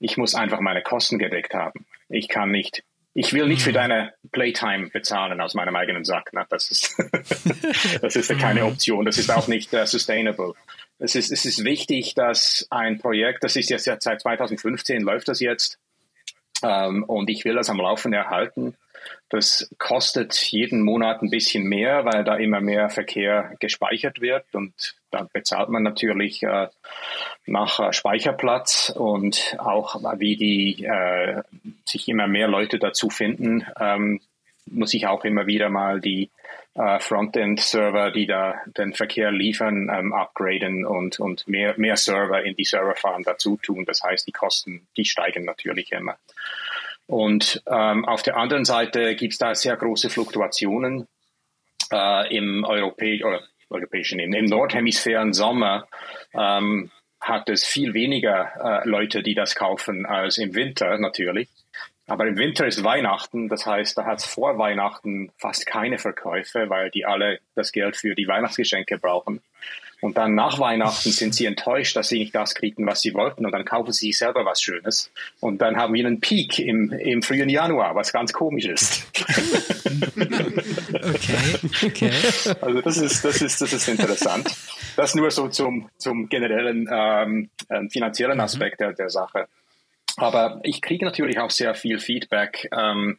Speaker 5: Ich muss einfach meine Kosten gedeckt haben. Ich kann nicht, ich will nicht für deine Playtime bezahlen aus meinem eigenen Sack. Ne? Das ist, das ist keine Option. Das ist auch nicht äh, sustainable. Es ist, es ist wichtig, dass ein Projekt, das ist jetzt ja seit 2015 läuft das jetzt, ähm, und ich will das am Laufen erhalten. Das kostet jeden Monat ein bisschen mehr, weil da immer mehr Verkehr gespeichert wird und da bezahlt man natürlich äh, nach äh, Speicherplatz und auch wie die äh, sich immer mehr Leute dazu finden, ähm, muss ich auch immer wieder mal die äh, Frontend-Server, die da den Verkehr liefern, ähm, upgraden und, und mehr, mehr Server in die Serverfarm dazu tun. Das heißt, die Kosten, die steigen natürlich immer. Und ähm, auf der anderen Seite gibt es da sehr große Fluktuationen äh, im Europä europäischen, im, im Nordhemisphären Sommer ähm, hat es viel weniger äh, Leute, die das kaufen, als im Winter natürlich. Aber im Winter ist Weihnachten, das heißt, da hat es vor Weihnachten fast keine Verkäufe, weil die alle das Geld für die Weihnachtsgeschenke brauchen. Und dann nach Weihnachten sind sie enttäuscht, dass sie nicht das kriegen, was sie wollten. Und dann kaufen sie sich selber was Schönes. Und dann haben wir einen Peak im, im frühen Januar, was ganz komisch ist.
Speaker 3: Okay, okay.
Speaker 5: Also das ist, das ist, das ist interessant. Das nur so zum, zum generellen ähm, ähm, finanziellen Aspekt der, der Sache. Aber ich kriege natürlich auch sehr viel Feedback ähm,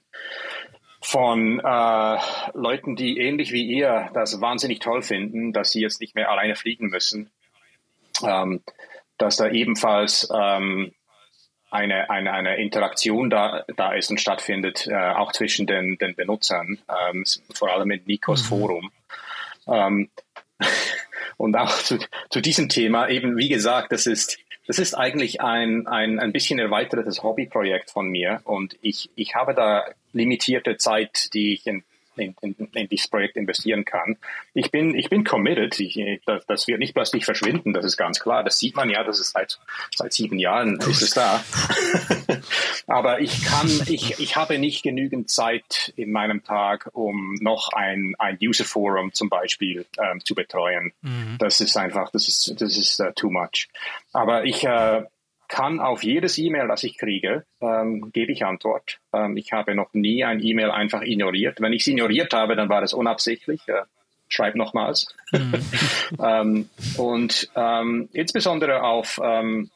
Speaker 5: von äh, Leuten, die ähnlich wie ihr das wahnsinnig toll finden, dass sie jetzt nicht mehr alleine fliegen müssen. Ähm, dass da ebenfalls ähm, eine, eine, eine Interaktion da, da ist und stattfindet, äh, auch zwischen den, den Benutzern, ähm, vor allem in Nikos Forum. Ähm, und auch zu, zu diesem Thema, eben wie gesagt, das ist, das ist eigentlich ein, ein, ein bisschen erweitertes Hobbyprojekt von mir und ich, ich habe da limitierte Zeit, die ich in, in, in, in dieses Projekt investieren kann. Ich bin, ich bin committed. Ich, das, das wird nicht plötzlich verschwinden, das ist ganz klar. Das sieht man ja, das ist seit, seit sieben Jahren ist es da. Aber ich kann, ich, ich habe nicht genügend Zeit in meinem Tag, um noch ein, ein User Forum zum Beispiel ähm, zu betreuen. Das ist einfach, das ist, das ist uh, too much. Aber ich, äh, kann auf jedes E-Mail, das ich kriege, ähm, gebe ich Antwort. Ähm, ich habe noch nie ein E-Mail einfach ignoriert. Wenn ich es ignoriert habe, dann war das unabsichtlich. Äh, schreib nochmals. ähm, und ähm, insbesondere auf, ähm,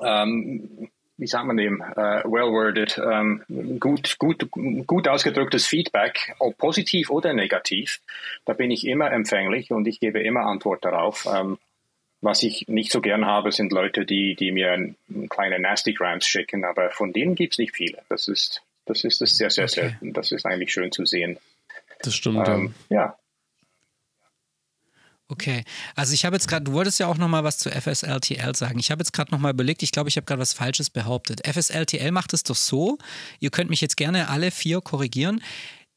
Speaker 5: ähm, wie sagt man dem, äh, well-worded, ähm, gut, gut, gut ausgedrücktes Feedback, ob positiv oder negativ, da bin ich immer empfänglich und ich gebe immer Antwort darauf. Was ich nicht so gern habe, sind Leute, die, die mir kleine Nastygrams schicken, aber von denen gibt es nicht viele. Das ist, das ist das sehr, sehr okay. selten. Das ist eigentlich schön zu sehen.
Speaker 2: Das stimmt. Ähm,
Speaker 5: ja.
Speaker 3: Okay, also ich habe jetzt gerade, du wolltest ja auch noch mal was zu FSLTL sagen. Ich habe jetzt gerade noch mal überlegt, ich glaube, ich habe gerade was Falsches behauptet. FSLTL macht es doch so, ihr könnt mich jetzt gerne alle vier korrigieren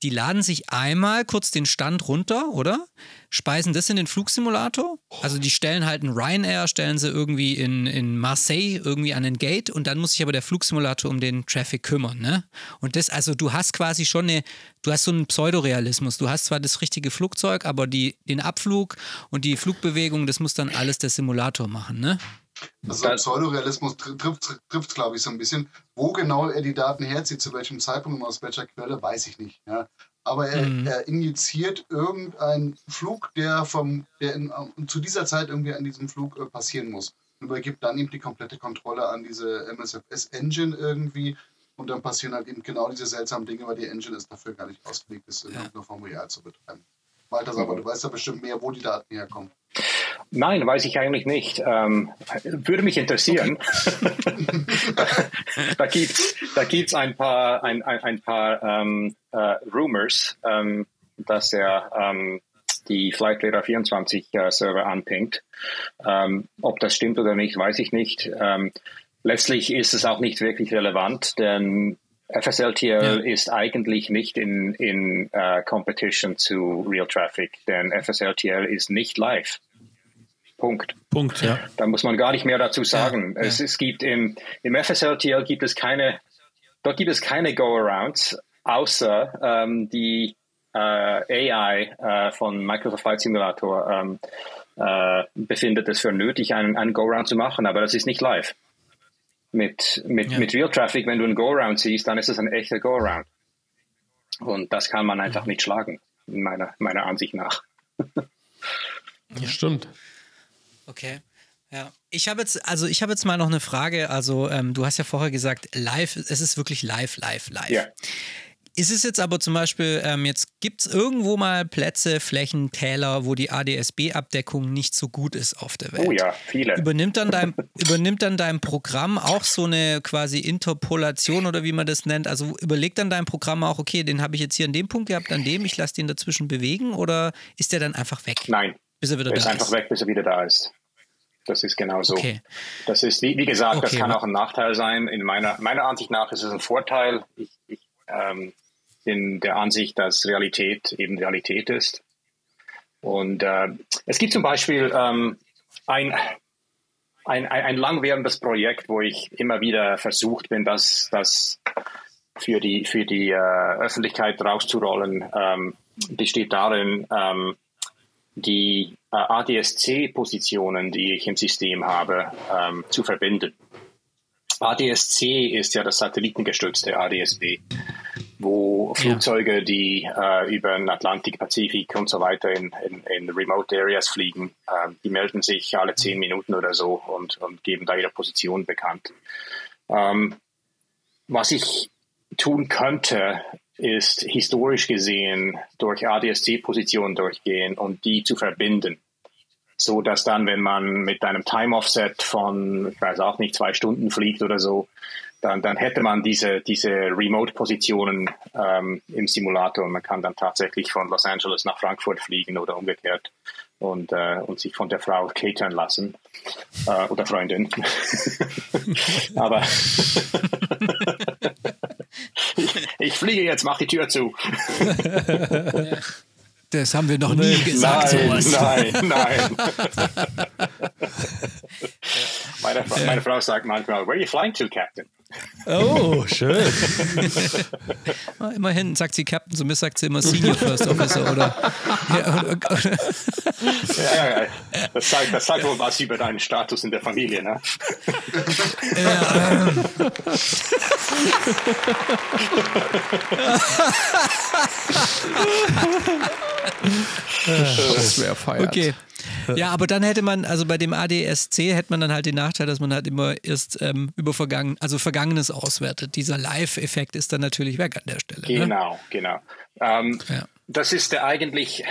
Speaker 3: die laden sich einmal kurz den Stand runter, oder? Speisen das in den Flugsimulator. Also die stellen halt einen Ryanair, stellen sie irgendwie in, in Marseille irgendwie an den Gate und dann muss sich aber der Flugsimulator um den Traffic kümmern, ne? Und das, also du hast quasi schon eine, du hast so einen Pseudorealismus. Du hast zwar das richtige Flugzeug, aber die, den Abflug und die Flugbewegung, das muss dann alles der Simulator machen, ne?
Speaker 4: Also Pseudorealismus trifft, trifft glaube ich, so ein bisschen. Wo genau er die Daten herzieht, zu welchem Zeitpunkt und aus welcher Quelle, weiß ich nicht. Ja. Aber er, mhm. er injiziert irgendeinen Flug, der, vom, der in, zu dieser Zeit irgendwie an diesem Flug äh, passieren muss. Und übergibt dann eben die komplette Kontrolle an diese MSFS-Engine irgendwie. Und dann passieren halt eben genau diese seltsamen Dinge, weil die Engine ist dafür gar nicht ausgelegt, das in ja. irgendeiner Form real zu betreiben. Walter, aber du weißt ja bestimmt mehr, wo die Daten herkommen.
Speaker 5: Nein, weiß ich eigentlich nicht. Ähm, würde mich interessieren. Da gibt es da gibt's ein paar, ein, ein, ein paar ähm, äh, Rumors, ähm, dass er ähm, die Flightradar 24 äh, Server anpingt. Ähm, ob das stimmt oder nicht, weiß ich nicht. Ähm, letztlich ist es auch nicht wirklich relevant, denn FSLTL ja. ist eigentlich nicht in, in uh, Competition zu Real Traffic, denn FSLTL ist nicht live. Punkt.
Speaker 1: Punkt, ja.
Speaker 5: Da muss man gar nicht mehr dazu sagen. Ja, es, ja. es gibt im, im FSLTL gibt es keine, dort gibt es keine Go-Arounds, außer ähm, die äh, AI äh, von Microsoft Flight Simulator ähm, äh, befindet es für nötig, einen, einen Go-Around zu machen, aber das ist nicht live. Mit, mit, ja. mit Real Traffic, wenn du einen Go-Around siehst, dann ist es ein echter Go-Around. Und das kann man einfach nicht schlagen, meiner, meiner Ansicht nach.
Speaker 2: ja, stimmt.
Speaker 3: Okay. Ja, ich habe jetzt, also ich habe jetzt mal noch eine Frage. Also ähm, du hast ja vorher gesagt, live, es ist wirklich live, live, live. Ja. Ist es jetzt aber zum Beispiel, ähm, jetzt gibt es irgendwo mal Plätze, Flächen, Täler, wo die ADS-B-Abdeckung nicht so gut ist auf der Welt?
Speaker 5: Oh ja, viele.
Speaker 3: Übernimmt dann, dein, übernimmt dann dein Programm auch so eine quasi Interpolation oder wie man das nennt? Also überlegt dann dein Programm auch, okay, den habe ich jetzt hier an dem Punkt gehabt, an dem, ich lasse den dazwischen bewegen oder ist der dann einfach weg?
Speaker 5: Nein. Bis er wieder er da ist. einfach weg, bis er wieder da ist. Das ist genau so. Okay. Das ist, wie, wie gesagt, okay. das kann auch ein Nachteil sein. In meiner, meiner Ansicht nach ist es ein Vorteil. Ich, ich ähm, bin der Ansicht, dass Realität eben Realität ist. Und äh, es gibt zum Beispiel ähm, ein, ein, ein langwährendes Projekt, wo ich immer wieder versucht bin, das, das für die, für die äh, Öffentlichkeit rauszurollen, ähm, besteht darin, ähm, die äh, ADS-C-Positionen, die ich im System habe, ähm, zu verbinden. ADS-C ist ja das satellitengestützte ADS-B, wo Flugzeuge, ja. die äh, über den Atlantik, Pazifik und so weiter in, in, in Remote Areas fliegen, äh, die melden sich alle zehn Minuten oder so und, und geben da ihre Position bekannt. Ähm, was ich tun könnte, ist historisch gesehen durch ADS-C-Positionen durchgehen und die zu verbinden. So dass dann, wenn man mit einem Time-Offset von, ich weiß auch nicht, zwei Stunden fliegt oder so, dann, dann hätte man diese, diese Remote-Positionen ähm, im Simulator und man kann dann tatsächlich von Los Angeles nach Frankfurt fliegen oder umgekehrt und, äh, und sich von der Frau catern lassen äh, oder Freundin. Aber ich fliege jetzt, mach die Tür zu.
Speaker 3: Das haben wir noch nie gesagt.
Speaker 5: Nein, sowas. nein, nein. meine, meine Frau sagt manchmal, where are you flying to, Captain?
Speaker 1: Oh, schön.
Speaker 3: Immerhin sagt sie Captain, so mir sagt sie immer Senior First Officer, oder? ja,
Speaker 5: ja, ja, das, zeigt, das zeigt wohl was über deinen Status in der Familie, ne? Ja, ähm.
Speaker 3: das wäre feiert. Okay. Ja, aber dann hätte man, also bei dem ADSC hätte man dann halt den Nachteil, dass man halt immer erst ähm, über vergangen, also Vergangenes auswertet. Dieser Live-Effekt ist dann natürlich weg an der Stelle.
Speaker 5: Genau, ne? genau. Ähm, ja. Das ist der eigentlich,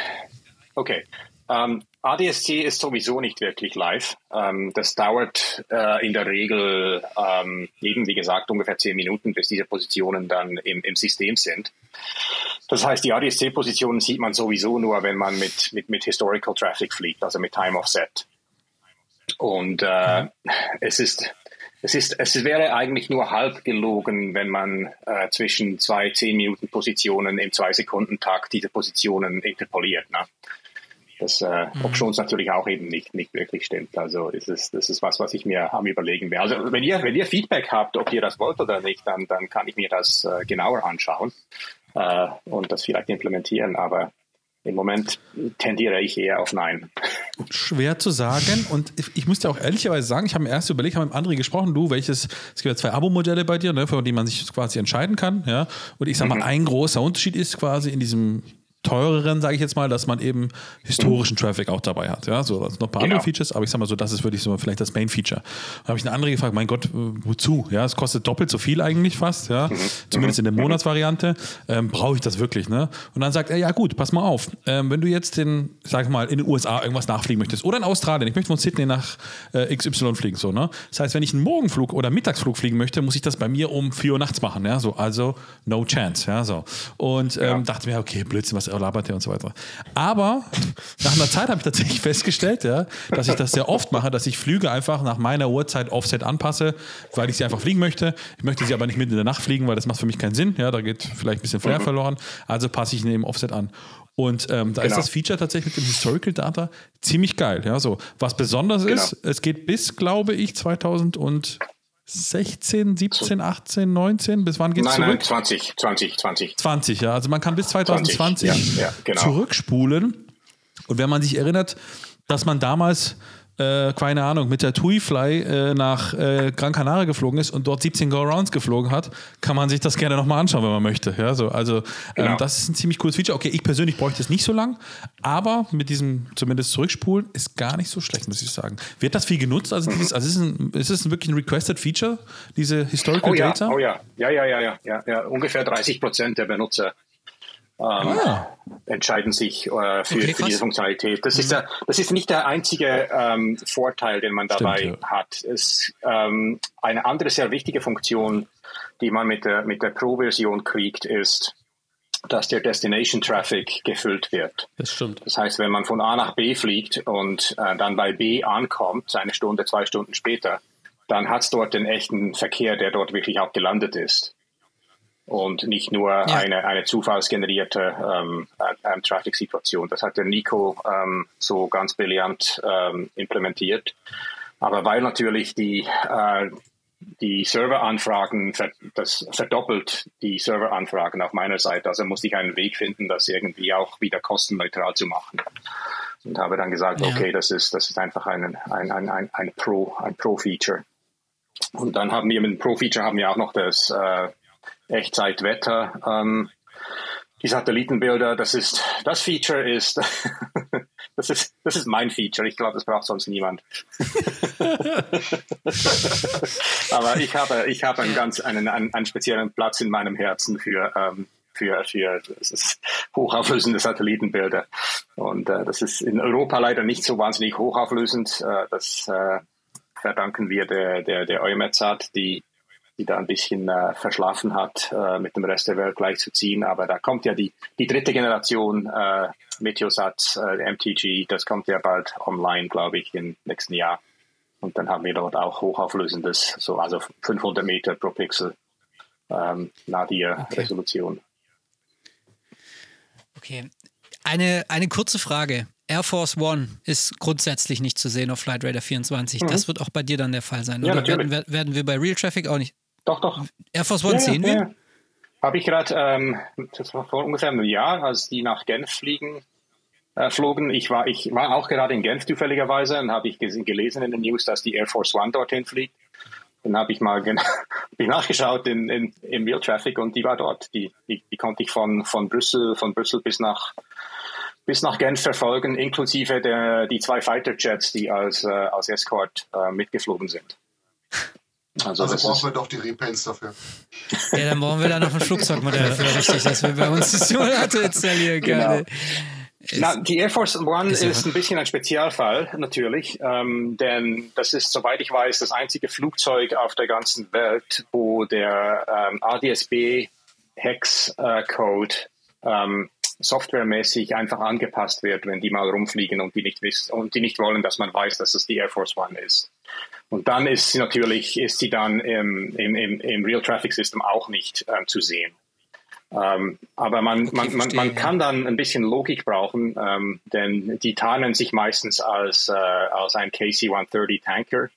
Speaker 5: okay. Ähm, ADSC ist sowieso nicht wirklich live. Ähm, das dauert äh, in der Regel ähm, eben, wie gesagt, ungefähr zehn Minuten, bis diese Positionen dann im, im System sind. Das heißt, die ADSC-Positionen sieht man sowieso nur, wenn man mit, mit, mit Historical Traffic fliegt, also mit Time Offset. Und äh, es ist es ist, es wäre eigentlich nur halb gelogen, wenn man äh, zwischen zwei zehn Minuten Positionen im zwei Sekunden Takt diese Positionen interpoliert. Ne? Das, äh, mhm. ob schon es natürlich auch eben nicht, nicht wirklich stimmt. Also ist es, das ist was, was ich mir am überlegen wäre. Also wenn ihr, wenn ihr Feedback habt, ob ihr das wollt oder nicht, dann, dann kann ich mir das äh, genauer anschauen äh, und das vielleicht implementieren. Aber im Moment tendiere ich eher auf Nein.
Speaker 1: Schwer zu sagen. Und ich muss dir auch ehrlicherweise sagen, ich habe mir erst überlegt, habe mit André gesprochen, du, welches, es gibt ja zwei Abo-Modelle bei dir, ne, für die man sich quasi entscheiden kann. Ja? Und ich sage mal, mhm. ein großer Unterschied ist quasi in diesem teureren, sage ich jetzt mal, dass man eben historischen Traffic auch dabei hat. Ja, so also noch ein paar genau. andere Features, aber ich sag mal so, das ist wirklich so vielleicht das Main-Feature. Da habe ich eine andere gefragt, mein Gott, wozu? Ja, es kostet doppelt so viel eigentlich fast, ja, mhm. zumindest in der mhm. Monatsvariante. Ähm, Brauche ich das wirklich, ne? Und dann sagt er, ja gut, pass mal auf, ähm, wenn du jetzt in, sag mal, in den USA irgendwas nachfliegen möchtest oder in Australien, ich möchte von Sydney nach äh, XY fliegen, so, ne? Das heißt, wenn ich einen Morgenflug oder Mittagsflug fliegen möchte, muss ich das bei mir um 4 Uhr nachts machen, ja, so, also no chance, ja, so. Und ähm, ja. dachte mir, okay, Blödsinn, was labert der und so weiter. Aber nach einer Zeit habe ich tatsächlich festgestellt, ja, dass ich das sehr oft mache, dass ich Flüge einfach nach meiner Uhrzeit Offset anpasse, weil ich sie einfach fliegen möchte. Ich möchte sie aber nicht mitten in der Nacht fliegen, weil das macht für mich keinen Sinn. Ja, da geht vielleicht ein bisschen Flair mhm. verloren. Also passe ich neben Offset an. Und ähm, da genau. ist das Feature tatsächlich mit dem Historical Data ziemlich geil. Ja, so. Was besonders genau. ist, es geht bis, glaube ich, 2000 und 16, 17, 18, 19? Bis wann geht es zurück? Nein,
Speaker 5: 20, 20, 20.
Speaker 1: 20, ja. Also man kann bis 2020 20, ja, ja, genau. zurückspulen. Und wenn man sich erinnert, dass man damals äh, keine Ahnung, mit der TUI-Fly äh, nach äh, Gran Canaria geflogen ist und dort 17 Go-Rounds geflogen hat, kann man sich das gerne nochmal anschauen, wenn man möchte. Ja, so, also ähm, genau. das ist ein ziemlich cooles Feature. Okay, ich persönlich bräuchte es nicht so lang, aber mit diesem zumindest Zurückspulen ist gar nicht so schlecht, muss ich sagen. Wird das viel genutzt? Also, dieses, also ist, es ein, ist es wirklich ein Requested Feature, diese Historical
Speaker 5: oh, ja,
Speaker 1: Data?
Speaker 5: Oh ja, ja, ja, ja, ja, ja, ja. Ungefähr 30 Prozent der Benutzer ähm, ah. entscheiden sich äh, für, okay, für, diese Funktionalität. Das, mhm. ist der, das ist nicht der einzige ähm, Vorteil, den man dabei Stimmt, ja. hat. Es, ähm, eine andere sehr wichtige Funktion, die man mit der, mit der Pro-Version kriegt, ist, dass der Destination Traffic gefüllt wird.
Speaker 2: Das stimmt.
Speaker 5: Das heißt, wenn man von A nach B fliegt und äh, dann bei B ankommt, eine Stunde, zwei Stunden später, dann hat es dort den echten Verkehr, der dort wirklich auch gelandet ist und nicht nur ja. eine, eine zufallsgenerierte ähm, äh, Traffic-Situation. Das hat der Nico ähm, so ganz brillant ähm, implementiert. Aber weil natürlich die, äh, die Serveranfragen, das verdoppelt die Serveranfragen auf meiner Seite. Also musste ich einen Weg finden, das irgendwie auch wieder kostenneutral zu machen. Und habe dann gesagt, ja. okay, das ist, das ist einfach ein, ein, ein, ein, ein Pro, ein Pro-Feature. Und dann haben wir mit dem Pro-Feature haben wir auch noch das äh, Echtzeitwetter. Ähm, die Satellitenbilder, das ist, das Feature ist, das ist, das ist mein Feature. Ich glaube, das braucht sonst niemand. Aber ich habe, ich habe einen ganz, einen, einen, einen speziellen Platz in meinem Herzen für, ähm, für, für hochauflösende Satellitenbilder. Und äh, das ist in Europa leider nicht so wahnsinnig hochauflösend. Äh, das äh, verdanken wir der, der, der EUMETSAT, die die da ein bisschen äh, verschlafen hat, äh, mit dem Rest der Welt gleichzuziehen. Aber da kommt ja die, die dritte Generation äh, Meteosat, äh, MTG, das kommt ja bald online, glaube ich, im nächsten Jahr. Und dann haben wir dort auch hochauflösendes, so also 500 Meter pro Pixel ähm, Nadir-Resolution.
Speaker 3: Okay. okay. Eine, eine kurze Frage. Air Force One ist grundsätzlich nicht zu sehen auf Flight Radar 24. Mhm. Das wird auch bei dir dann der Fall sein. Ja, oder werden, werden, wir bei Real Traffic auch nicht?
Speaker 5: Doch, doch.
Speaker 3: Air Force One ja, sehen ja, wir? Ja.
Speaker 5: Habe ich gerade, ähm, das war vor ungefähr einem Jahr, als die nach Genf fliegen, äh, flogen. Ich war, ich war auch gerade in Genf zufälligerweise und habe ich gelesen in den News, dass die Air Force One dorthin fliegt. Dann habe ich mal ich nachgeschaut in, in, im Real Traffic und die war dort. Die, die, die konnte ich von, von Brüssel, von Brüssel bis nach bis nach Genf verfolgen, inklusive der die zwei Fighter Jets, die als, äh, als Escort äh, mitgeflogen sind.
Speaker 4: Also, also brauchen wir doch die Repaints dafür.
Speaker 3: Ja, dann brauchen wir da noch ein Flugzeugmodell dafür, richtig, dass wir bei uns die Simulator installieren können. Genau.
Speaker 5: Na, die Air Force One ist, ist ein bisschen ein Spezialfall, natürlich, ähm, denn das ist, soweit ich weiß, das einzige Flugzeug auf der ganzen Welt, wo der ähm, ADSB-Hex-Code ähm, softwaremäßig einfach angepasst wird, wenn die mal rumfliegen und die nicht wissen und die nicht wollen, dass man weiß, dass es die Air Force One ist. Und dann ist sie natürlich, ist sie dann im, im, im, im Real Traffic System auch nicht ähm, zu sehen. Ähm, aber man, okay, man, man, man kann dann ein bisschen Logik brauchen, ähm, denn die tarnen sich meistens als, äh, als ein KC-130 Tanker.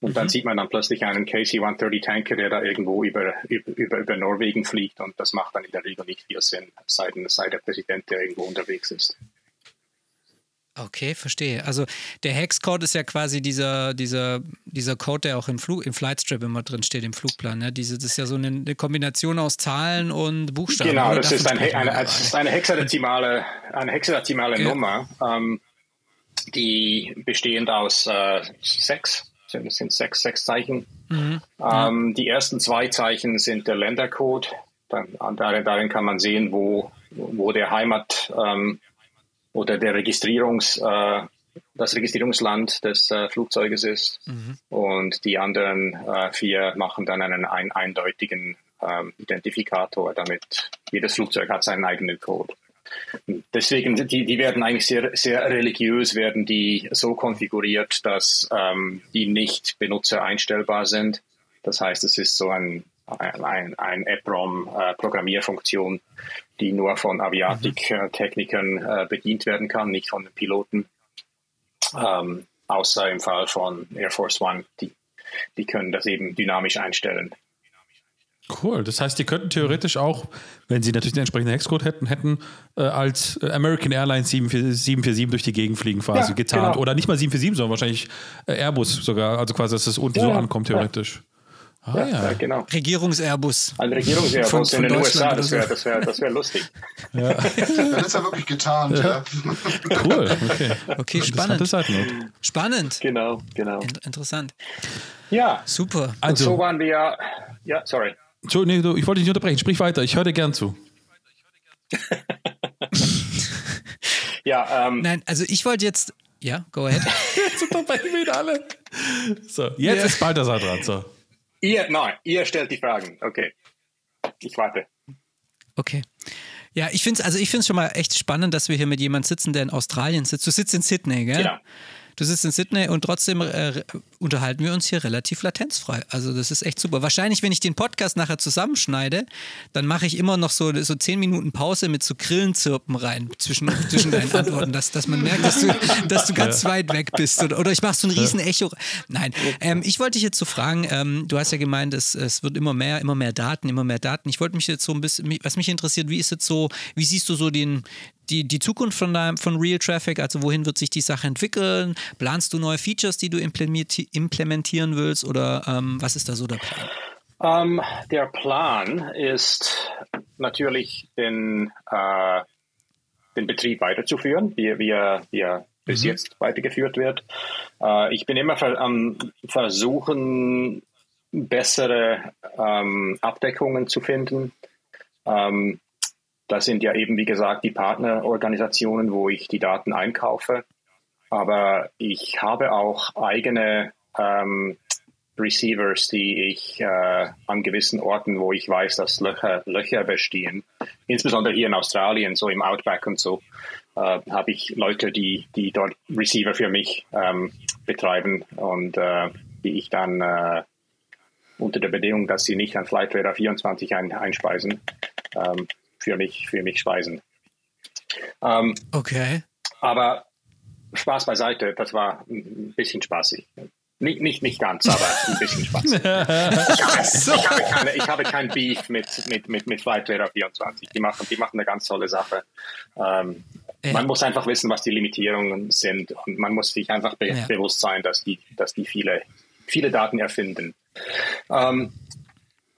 Speaker 5: Und mhm. dann sieht man dann plötzlich einen KC-130 Tanker, der da irgendwo über, über, über Norwegen fliegt. Und das macht dann in der Regel nicht viel Sinn, seit, seit der Präsident, der irgendwo unterwegs ist.
Speaker 3: Okay, verstehe. Also der Hexcode ist ja quasi dieser, dieser, dieser Code, der auch im Flug, im Flightstrip immer drin steht, im Flugplan. Ne? Diese, das ist ja so eine, eine Kombination aus Zahlen und Buchstaben.
Speaker 5: Genau, das ist, ein, eine, das ist, eine, hexadezimale, eine hexadezimale ja. Nummer, ähm, die bestehend aus äh, sechs, sind, sind sechs, sechs Zeichen. Mhm. Ähm, die ersten zwei Zeichen sind der Ländercode. Dann, darin, darin kann man sehen, wo, wo der Heimat ähm, oder der Registrierungs, äh, das Registrierungsland des äh, Flugzeuges ist. Mhm. Und die anderen äh, vier machen dann einen ein, eindeutigen ähm, Identifikator, damit jedes Flugzeug hat seinen eigenen Code. Deswegen, die, die werden eigentlich sehr, sehr religiös, werden die so konfiguriert, dass ähm, die nicht benutzereinstellbar sind. Das heißt, es ist so ein ein, ein EPROM-Programmierfunktion, die nur von Aviatik-Technikern äh, bedient werden kann, nicht von den Piloten. Ähm, außer im Fall von Air Force One, die, die können das eben dynamisch einstellen.
Speaker 1: Cool. Das heißt, die könnten theoretisch auch, wenn sie natürlich den entsprechenden Hexcode hätten, hätten äh, als American Airlines 747 durch die Gegend fliegen quasi ja, getarnt. Genau. Oder nicht mal 747, sondern wahrscheinlich äh, Airbus sogar. Also quasi, dass das unten ja, so ankommt theoretisch. Ja.
Speaker 3: Ah, ja, ja. genau. Regierungs-Airbus.
Speaker 5: Ein Regierungs-Airbus in den USA, das wäre das wär, das wär lustig.
Speaker 4: Ja. das ist ja wirklich getan. Ja.
Speaker 1: Cool, okay.
Speaker 3: Okay, spannend. Spannend.
Speaker 5: Genau, genau.
Speaker 3: In interessant.
Speaker 5: Ja.
Speaker 3: Super.
Speaker 5: Also, so waren wir, ja, sorry.
Speaker 1: So, nee, ich wollte dich nicht unterbrechen, sprich weiter, ich höre dir gern zu.
Speaker 5: ja, ähm,
Speaker 3: Nein, also ich wollte jetzt, ja, go ahead.
Speaker 1: jetzt unterbrechen wir ihn alle. So, jetzt ist Balthasar dran, so.
Speaker 5: Ihr, nein, ihr stellt die Fragen. Okay. Ich warte.
Speaker 3: Okay. Ja, ich finde es also schon mal echt spannend, dass wir hier mit jemandem sitzen, der in Australien sitzt. Du sitzt in Sydney, gell?
Speaker 5: Genau.
Speaker 3: Du sitzt in Sydney und trotzdem äh, unterhalten wir uns hier relativ latenzfrei. Also das ist echt super. Wahrscheinlich, wenn ich den Podcast nachher zusammenschneide, dann mache ich immer noch so, so zehn Minuten Pause mit so Grillenzirpen rein zwischen, zwischen deinen Antworten, dass, dass man merkt, dass du, dass du ganz ja. weit weg bist. Oder, oder ich mache so ein riesen Echo. Nein, ähm, ich wollte dich jetzt so fragen, ähm, du hast ja gemeint, es, es wird immer mehr, immer mehr Daten, immer mehr Daten. Ich wollte mich jetzt so ein bisschen, was mich interessiert, wie ist jetzt so, wie siehst du so den, die, die Zukunft von, deinem, von Real Traffic, also wohin wird sich die Sache entwickeln? Planst du neue Features, die du implementieren willst oder ähm, was ist da so der Plan?
Speaker 5: Um, ähm, der Plan ist natürlich den, äh, den Betrieb weiterzuführen, wie, wie, er, wie er bis mhm. jetzt weitergeführt wird. Äh, ich bin immer am Versuchen, bessere ähm, Abdeckungen zu finden. Ähm, das sind ja eben, wie gesagt, die Partnerorganisationen, wo ich die Daten einkaufe. Aber ich habe auch eigene ähm, Receivers, die ich äh, an gewissen Orten, wo ich weiß, dass Löcher, Löcher bestehen, insbesondere hier in Australien, so im Outback und so, äh, habe ich Leute, die, die dort Receiver für mich ähm, betreiben und äh, die ich dann äh, unter der Bedingung, dass sie nicht an Flightradar 24 ein, einspeisen, ähm, für mich, für mich speisen.
Speaker 3: Ähm, okay.
Speaker 5: Aber Spaß beiseite, das war ein bisschen spaßig. Nicht, nicht, nicht ganz, aber ein bisschen spaßig. ich, habe, ich, habe keine, ich habe kein Beef mit, mit, mit, mit Flightradar 24. Die machen, die machen eine ganz tolle Sache. Ähm, ja. Man muss einfach wissen, was die Limitierungen sind und man muss sich einfach be ja. bewusst sein, dass die, dass die viele, viele Daten erfinden. Ähm,